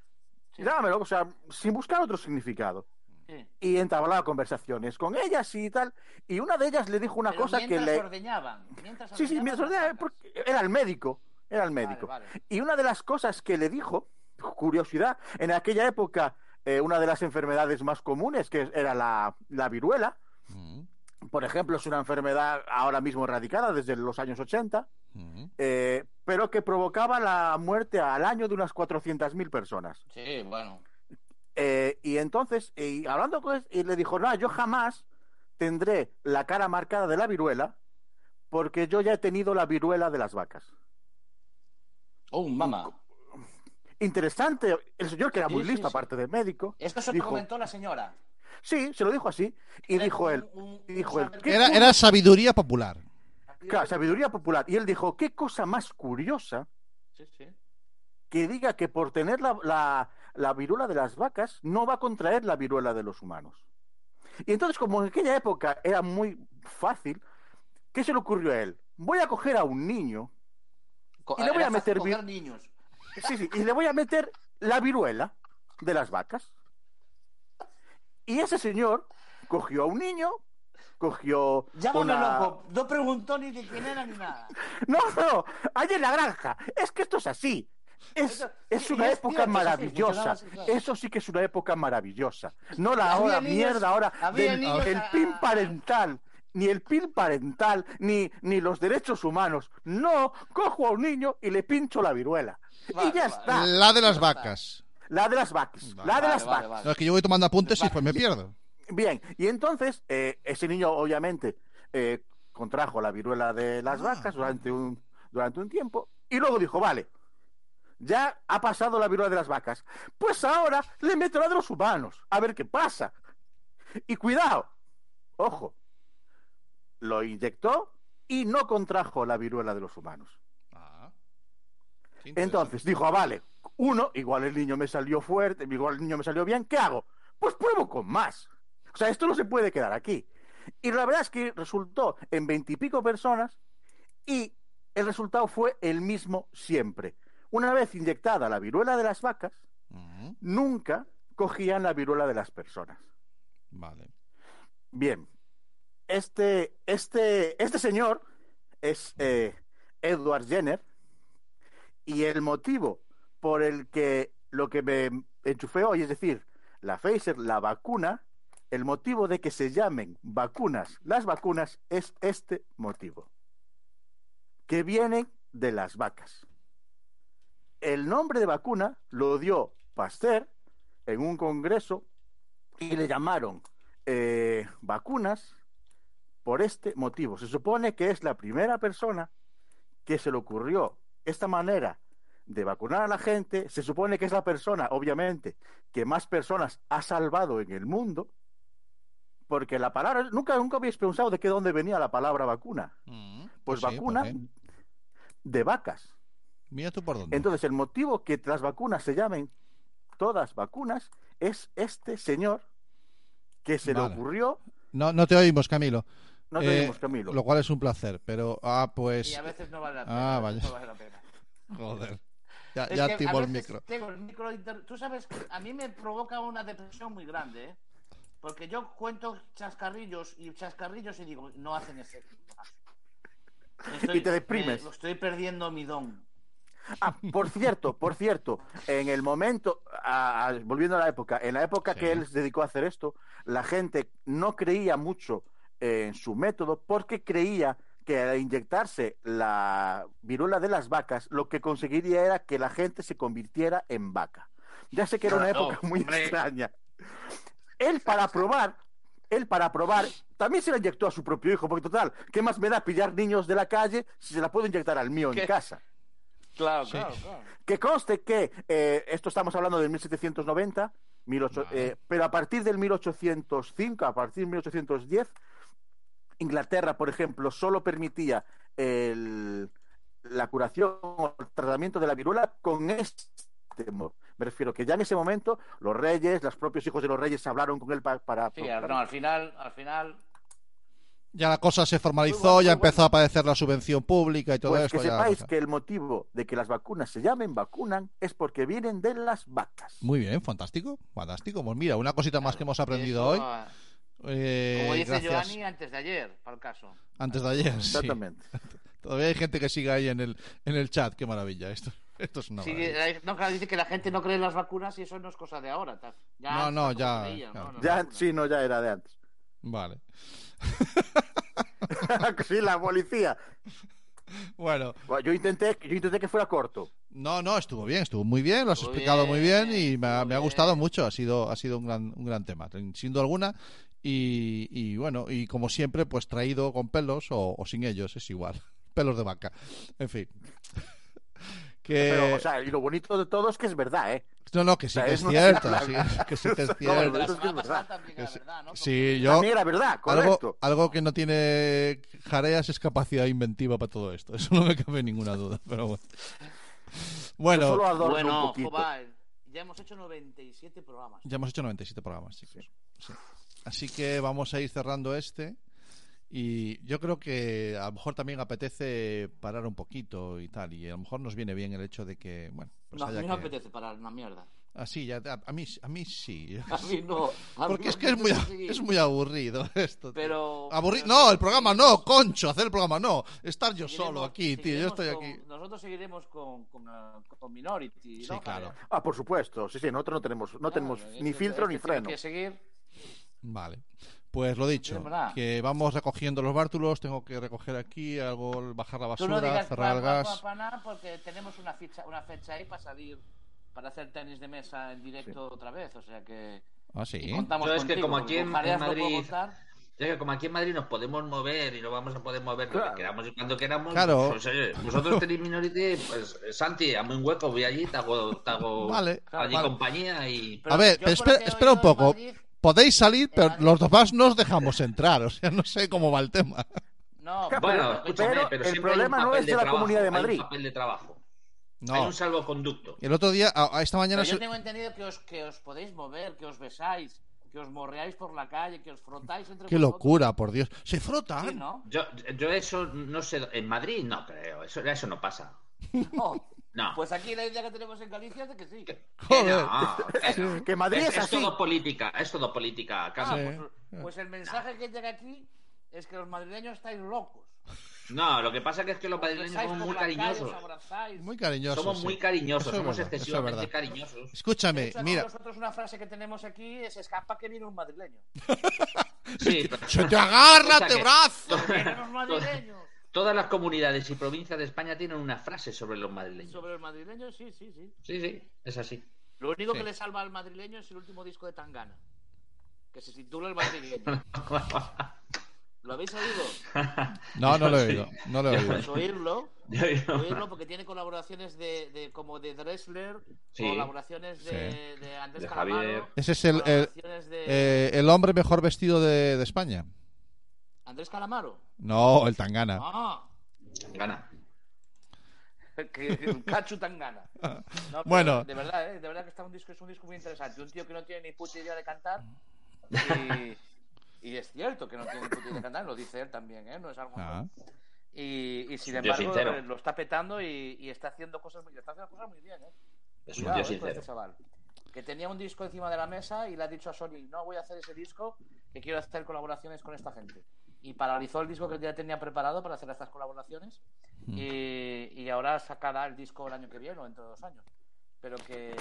Speaker 3: Sí.
Speaker 4: llámamelo, o sea, sin buscar otro significado.
Speaker 3: Sí.
Speaker 4: Y entablaba conversaciones con ellas y tal. Y una de ellas le dijo una
Speaker 3: Pero
Speaker 4: cosa que
Speaker 3: mientras
Speaker 4: le.
Speaker 3: ordeñaban. Mientras
Speaker 4: Sí, sí,
Speaker 3: ordeñaban
Speaker 4: mientras
Speaker 3: vacas.
Speaker 4: porque era el médico. Era el
Speaker 3: Vale,
Speaker 4: médico.
Speaker 3: vale.
Speaker 4: Y una de las cosas que le dijo, curiosidad, en aquella época, eh, una de las enfermedades más comunes, que era la, la viruela,
Speaker 2: Mm,
Speaker 4: por ejemplo, es una enfermedad ahora mismo erradicada desde los años 80,
Speaker 2: mm.
Speaker 4: eh, pero que provocaba la muerte al año de unas 400.000 personas.
Speaker 3: Sí, bueno.
Speaker 4: Eh, y entonces, y hablando con él, y le dijo, no, yo jamás tendré la cara marcada de la viruela porque yo ya he tenido la viruela de las vacas.
Speaker 3: Oh, mamá.
Speaker 4: Interesante, el señor que era
Speaker 3: Sí,
Speaker 4: muy
Speaker 3: sí,
Speaker 4: listo,
Speaker 3: sí.
Speaker 4: aparte de médico,
Speaker 3: Esto se lo
Speaker 4: dijo,
Speaker 3: comentó la señora.
Speaker 4: Sí, se lo dijo así, y dijo él, y dijo él, ¿qué
Speaker 2: Era, sabiduría popular.
Speaker 4: Claro, sabiduría popular. Y él dijo, qué cosa más curiosa
Speaker 3: Sí, sí.
Speaker 4: que diga que por tener la, la, la viruela de las vacas no va a contraer la viruela de los humanos. Y entonces, como en aquella época era muy fácil, ¿qué se le ocurrió a él? Voy a coger a un niño
Speaker 3: Co-
Speaker 4: y le voy a meter
Speaker 3: niños.
Speaker 4: Sí, sí, y le voy a meter la viruela de las vacas. Y ese señor cogió a un niño, cogió
Speaker 3: Llámame
Speaker 4: una...
Speaker 3: loco. No preguntó ni de quién era ni nada.
Speaker 4: No, no, ahí en la granja. Es que esto es así. Es,
Speaker 3: Eso-
Speaker 4: es una época maravillosa.
Speaker 3: funcionaba así, claro.
Speaker 4: Eso sí que es una época maravillosa. No la
Speaker 3: Había
Speaker 4: hora
Speaker 3: niños-
Speaker 4: mierda ahora
Speaker 3: había
Speaker 4: del
Speaker 3: niños
Speaker 4: el
Speaker 3: a-
Speaker 4: PIN parental. Ni el PIN parental, ni, ni los derechos humanos. No, cojo a un niño y le pincho la viruela.
Speaker 3: Vale,
Speaker 4: y ya
Speaker 3: vale.
Speaker 4: está.
Speaker 2: La de las vacas.
Speaker 4: La de las vacas.
Speaker 2: Vale,
Speaker 4: la de las
Speaker 3: vale,
Speaker 4: vacas.
Speaker 2: No, es que yo voy tomando apuntes y pues me pierdo.
Speaker 4: Bien, y entonces eh, ese niño obviamente eh, contrajo la viruela de las
Speaker 2: Ah.
Speaker 4: vacas durante un, durante un tiempo y luego dijo, vale, ya ha pasado la viruela de las vacas, pues ahora le meto la de los humanos, a ver qué pasa. Y cuidado, ojo, lo inyectó y no contrajo la viruela de los humanos.
Speaker 2: Ah.
Speaker 4: Entonces dijo, ah, vale, uno, igual el niño me salió fuerte, igual el niño me salió bien, ¿qué hago? Pues pruebo con más. O sea, esto no se puede quedar aquí. Y la verdad es que resultó en veintipico personas y el resultado fue el mismo siempre. Una vez inyectada la viruela de las vacas, nunca cogían la viruela de las personas.
Speaker 2: Vale.
Speaker 4: Bien, este, este, este señor es eh, Edward Jenner y el motivo por el que lo que me enchufé hoy, es decir, la Pfizer, la vacuna, el motivo de que se llamen vacunas las vacunas es este motivo, que vienen de las vacas. El nombre de vacuna lo dio Pasteur en un congreso y le llamaron eh, vacunas por este motivo. Se supone que es la primera persona que se le ocurrió esta manera de vacunar a la gente. Se supone que es la persona, obviamente, que más personas ha salvado en el mundo. Porque la palabra, nunca, nunca habéis pensado de qué dónde venía la palabra vacuna.
Speaker 2: Mm,
Speaker 4: Pues
Speaker 2: sí,
Speaker 4: vacuna
Speaker 2: ¿por qué?
Speaker 4: de vacas.
Speaker 2: Mira tú por dónde.
Speaker 4: Entonces, el motivo que las vacunas se llamen todas vacunas es este señor que se
Speaker 2: Vale.
Speaker 4: le ocurrió.
Speaker 2: No, no te oímos, Camilo.
Speaker 4: No te
Speaker 2: Eh,
Speaker 4: oímos, Camilo.
Speaker 2: Lo cual es un placer, pero. Ah, pues.
Speaker 3: Y a veces no vale la pena.
Speaker 2: Ah,
Speaker 3: a
Speaker 2: vaya.
Speaker 3: veces no vale la pena.
Speaker 2: Joder. Ya,
Speaker 3: Es
Speaker 2: ya
Speaker 3: que
Speaker 2: activo
Speaker 3: a
Speaker 2: el micro.
Speaker 3: tengo el micro inter- Tú sabes que a mí me provoca una depresión muy grande, ¿eh? Porque yo cuento chascarrillos y chascarrillos y digo, no hacen efecto.
Speaker 4: Y te deprimes.
Speaker 3: me- estoy perdiendo mi don.
Speaker 4: Ah, por cierto, por cierto, en el momento, a- a- volviendo a la época, en la época
Speaker 2: Sí.
Speaker 4: que él se dedicó a hacer esto, la gente no creía mucho en su método porque creía que al inyectarse la viruela de las vacas, lo que conseguiría era que la gente se convirtiera en vaca. Ya sé que era una época muy
Speaker 3: hombre.
Speaker 4: extraña. Él para probar, él para probar, también se la inyectó a su propio hijo, porque total, ¿qué más me da pillar niños de la calle si se la puedo inyectar al mío en casa?
Speaker 3: Claro,
Speaker 2: Sí.
Speaker 3: claro, claro.
Speaker 4: Que conste que eh, esto estamos hablando del 1790, 18
Speaker 2: Vale.
Speaker 4: eh, pero a partir del 1805, a partir del 1810, Inglaterra, por ejemplo, solo permitía el- la curación o el tratamiento de la viruela con este modo. Me refiero que ya en ese momento los reyes, los propios hijos de los reyes hablaron con él pa- para...
Speaker 3: Sí, al, no, al final, al final,
Speaker 2: Ya la cosa se formalizó,
Speaker 3: bueno,
Speaker 2: ya empezó
Speaker 3: bueno.
Speaker 2: a aparecer la subvención pública y todo
Speaker 4: Pues
Speaker 2: esto.
Speaker 4: que sepáis que el motivo de que las vacunas se llamen vacunan es porque vienen de las vacas.
Speaker 2: Muy bien, fantástico, fantástico. Pues mira, una cosita más que hemos aprendido
Speaker 3: eso,
Speaker 2: hoy. Eh,
Speaker 3: Como dice
Speaker 2: gracias.
Speaker 3: Giovanni antes de ayer, para el caso.
Speaker 2: Antes de ayer, sí.
Speaker 4: Exactamente.
Speaker 2: Todavía hay gente que sigue ahí en el, en el chat. Qué maravilla. Esto, esto es una
Speaker 3: Sí, no, claro, dice que la gente no cree en las vacunas y eso no es cosa de ahora. Ya
Speaker 2: No, no, ya, claro.
Speaker 3: ¿no?
Speaker 4: Ya, sí, no, ya era de antes.
Speaker 2: Vale.
Speaker 4: sí, la policía.
Speaker 2: Bueno,
Speaker 4: Bueno, Yo intenté, yo intenté que fuera corto.
Speaker 2: no, no, estuvo bien, estuvo muy bien, lo has
Speaker 3: Estuvo
Speaker 2: explicado muy bien
Speaker 3: bien,
Speaker 2: y me ha, me ha
Speaker 3: bien.
Speaker 2: gustado mucho, ha sido, ha sido un gran, un gran tema, sin duda alguna. Y, y bueno, y como siempre, pues traído con pelos o, o sin ellos, es igual. Pelos de vaca. En fin. Que...
Speaker 4: Pero, o sea, y lo bonito de todo es que es verdad, ¿eh?
Speaker 2: No, no, que sí
Speaker 4: O sea,
Speaker 2: que
Speaker 4: es
Speaker 2: cierto, sí, que sí que es cierto.
Speaker 4: Sí
Speaker 3: semana
Speaker 4: es verdad.
Speaker 3: pasada también
Speaker 2: Que
Speaker 3: era
Speaker 2: sí.
Speaker 3: verdad, ¿no?
Speaker 2: Sí, yo...
Speaker 4: También era verdad,
Speaker 2: Algo,
Speaker 4: correcto.
Speaker 2: algo que no tiene Jareas es capacidad inventiva para todo esto. Eso no me cabe ninguna duda. Pero bueno. Bueno,
Speaker 4: Solo
Speaker 3: Bueno,
Speaker 4: poquito.
Speaker 3: joder, ya hemos hecho 97 programas.
Speaker 2: ya hemos hecho 97 programas, chicos. Sí. Así que vamos a ir cerrando este. Y yo creo que a lo mejor también apetece parar un poquito y tal. Y a lo mejor nos viene bien el hecho de que, bueno, pues
Speaker 3: no, a mí no
Speaker 2: que...
Speaker 3: apetece parar una mierda.
Speaker 2: Ah, sí, ya, a, a mí, a mí sí.
Speaker 3: A mí no. a mí
Speaker 2: Porque
Speaker 3: me
Speaker 2: es que es muy, es muy aburrido esto. tío.
Speaker 3: Pero.
Speaker 2: Aburri-
Speaker 3: pero
Speaker 2: No,
Speaker 3: sí,
Speaker 2: el programa no, concho, hacer el programa no. Estar yo
Speaker 3: seguiremos-
Speaker 2: solo aquí, tío. Yo estoy
Speaker 3: con-
Speaker 2: aquí.
Speaker 3: Nosotros seguiremos con, con, con Minority.
Speaker 2: Sí,
Speaker 3: ¿no?
Speaker 2: claro.
Speaker 4: Ah, por supuesto. Sí, sí, nosotros no tenemos, no
Speaker 3: Claro,
Speaker 4: tenemos ni filtro ni
Speaker 3: tiene
Speaker 4: freno.
Speaker 3: que seguir.
Speaker 2: Vale. Pues lo dicho,
Speaker 3: verdad.
Speaker 2: que vamos recogiendo los bártulos, tengo que recoger aquí, algo, bajar la
Speaker 3: Tú no
Speaker 2: basura,
Speaker 3: digas
Speaker 2: cerrar el
Speaker 3: pa-
Speaker 2: gas.
Speaker 3: pa- pa porque tenemos una fecha, una fecha ahí para salir, para hacer tenis de mesa en directo otra vez. O sea que.
Speaker 2: Ah, sí.
Speaker 3: contamos
Speaker 7: Yo es que
Speaker 3: contigo,
Speaker 7: como aquí en- en
Speaker 3: no
Speaker 7: Madrid-. Ya que como aquí en Madrid nos podemos mover y no vamos a poder mover lo
Speaker 4: Claro.
Speaker 7: que queramos y cuando queramos,
Speaker 2: Claro.
Speaker 7: pues oye, vosotros tenéis Minority, pues Santi, hazme un hueco, voy allí, te hago, te hago
Speaker 2: Vale,
Speaker 7: allí
Speaker 2: vale.
Speaker 7: compañía y...
Speaker 3: Pero
Speaker 2: A ver,
Speaker 3: lo
Speaker 2: espera, espera un poco.
Speaker 3: Madrid-
Speaker 2: Podéis salir, pero
Speaker 3: Madrid-
Speaker 2: los demás no os dejamos entrar. O sea, no sé cómo va el tema.
Speaker 3: No,
Speaker 7: Bueno,
Speaker 4: pero-
Speaker 7: escúchame,
Speaker 4: pero
Speaker 7: pero,
Speaker 4: el
Speaker 7: hay
Speaker 4: problema no es de la
Speaker 7: trabajo,
Speaker 4: Comunidad de
Speaker 7: hay un
Speaker 4: Madrid.
Speaker 7: papel de trabajo. Hay
Speaker 2: No.
Speaker 7: un salvoconducto.
Speaker 2: El otro día, a, a esta mañana.
Speaker 3: Pero yo
Speaker 2: se-
Speaker 3: tengo entendido que os, que os podéis mover, que os besáis, que os morreáis por la calle, que os frotáis entre
Speaker 2: Qué
Speaker 3: vosotros.
Speaker 2: locura, por Dios. Se frotan.
Speaker 3: Sí, ¿no?
Speaker 7: Yo, yo eso no sé, en Madrid no creo, eso, eso no pasa.
Speaker 3: No.
Speaker 7: No.
Speaker 3: Pues aquí la idea que tenemos en Galicia es de que sí.
Speaker 7: Que
Speaker 2: Joder.
Speaker 7: no, que no.
Speaker 4: Que Madrid es,
Speaker 7: es,
Speaker 4: así.
Speaker 7: todo política, es todo política.
Speaker 3: Ah,
Speaker 7: Casi.
Speaker 2: Sí.
Speaker 3: pues, pues el mensaje que llega aquí es que los madrileños estáis locos.
Speaker 7: No, lo que pasa que es que los
Speaker 3: Os
Speaker 7: madrileños somos muy
Speaker 3: calle,
Speaker 7: cariñosos.
Speaker 2: Muy cariñosos.
Speaker 7: Somos
Speaker 2: sí.
Speaker 7: muy cariñosos,
Speaker 2: Eso es
Speaker 7: somos
Speaker 2: verdad, es
Speaker 7: excesivamente
Speaker 2: verdad.
Speaker 7: cariñosos.
Speaker 2: Escúchame,
Speaker 3: hecho,
Speaker 2: mira.
Speaker 3: Nosotros una frase que tenemos aquí es escapa que viene un madrileño.
Speaker 7: Sí, pero-
Speaker 2: ¡Se te agarra, te brazo!
Speaker 3: Vienen los madrileños.
Speaker 7: Todas las comunidades y provincias de España tienen una frase sobre los madrileños.
Speaker 3: Sobre los madrileños, sí, sí, sí.
Speaker 7: Sí, sí, es así.
Speaker 3: Lo único
Speaker 2: Sí.
Speaker 3: que le salva al madrileño es el último disco de Tangana. Que se titula El madrileño. ¿Lo habéis oído?
Speaker 2: No, no lo he oído. No lo he oído.
Speaker 3: Pues oírlo. Oírlo porque tiene colaboraciones de, de como de Dressler,
Speaker 7: Sí.
Speaker 3: colaboraciones de,
Speaker 2: Sí.
Speaker 3: de Andrés
Speaker 7: De
Speaker 3: Calamaro,
Speaker 7: Javier.
Speaker 2: Ese es el, el,
Speaker 3: colaboraciones de
Speaker 2: eh, el hombre mejor vestido de, de España.
Speaker 3: Andrés Calamaro.
Speaker 2: No, el Tangana.
Speaker 3: Ah,
Speaker 7: Gana.
Speaker 3: que el Cachu Tangana. No,
Speaker 2: Bueno.
Speaker 3: de verdad, ¿eh? de verdad que está un disco, es un disco muy interesante. Un tío que no tiene ni puta idea de cantar. Y, y es cierto que no tiene ni puta idea de cantar, lo dice él también, ¿eh? No es algo.
Speaker 2: Ah.
Speaker 3: Y, y sin embargo
Speaker 7: sincero.
Speaker 3: eh, lo está petando y, y está haciendo cosas muy, está haciendo cosas muy bien, ¿eh?
Speaker 7: Es un
Speaker 3: Cuidado,
Speaker 7: tío
Speaker 3: este
Speaker 7: sincero.
Speaker 3: chaval. Que tenía un disco encima de la mesa y le ha dicho a Sony, no voy a hacer ese disco, que quiero hacer colaboraciones con esta gente. Y paralizó el disco que ya tenía preparado para hacer estas colaboraciones.
Speaker 2: Mm.
Speaker 3: Y, y ahora sacará el disco el año que viene o dentro de dos años. Pero que,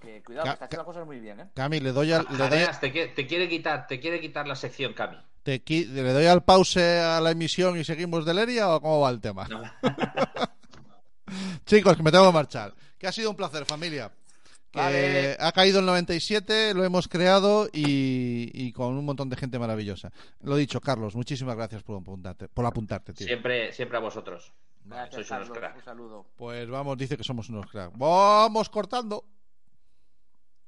Speaker 3: que cuidado,
Speaker 2: Ca-
Speaker 3: que está haciendo cosas muy bien, ¿eh?
Speaker 2: Cami, le doy al, le doy,
Speaker 7: te, quiere, te quiere quitar, te quiere quitar la sección, Cami.
Speaker 2: te qui- le doy al pause a la emisión y seguimos de Leria o cómo va el tema.
Speaker 7: No.
Speaker 2: Chicos, que me tengo que marchar. Que ha sido un placer, familia. Que
Speaker 3: Vale.
Speaker 2: ha caído el 97, lo hemos creado y, y con un montón de gente maravillosa. Lo dicho, Carlos, muchísimas gracias por apuntarte, por apuntarte, tío.
Speaker 7: Siempre, siempre a vosotros.
Speaker 3: Gracias,
Speaker 7: sois unos
Speaker 3: Carlos.
Speaker 7: cracks.
Speaker 3: Un saludo.
Speaker 2: Pues vamos, dice que somos unos cracks. Vamos cortando.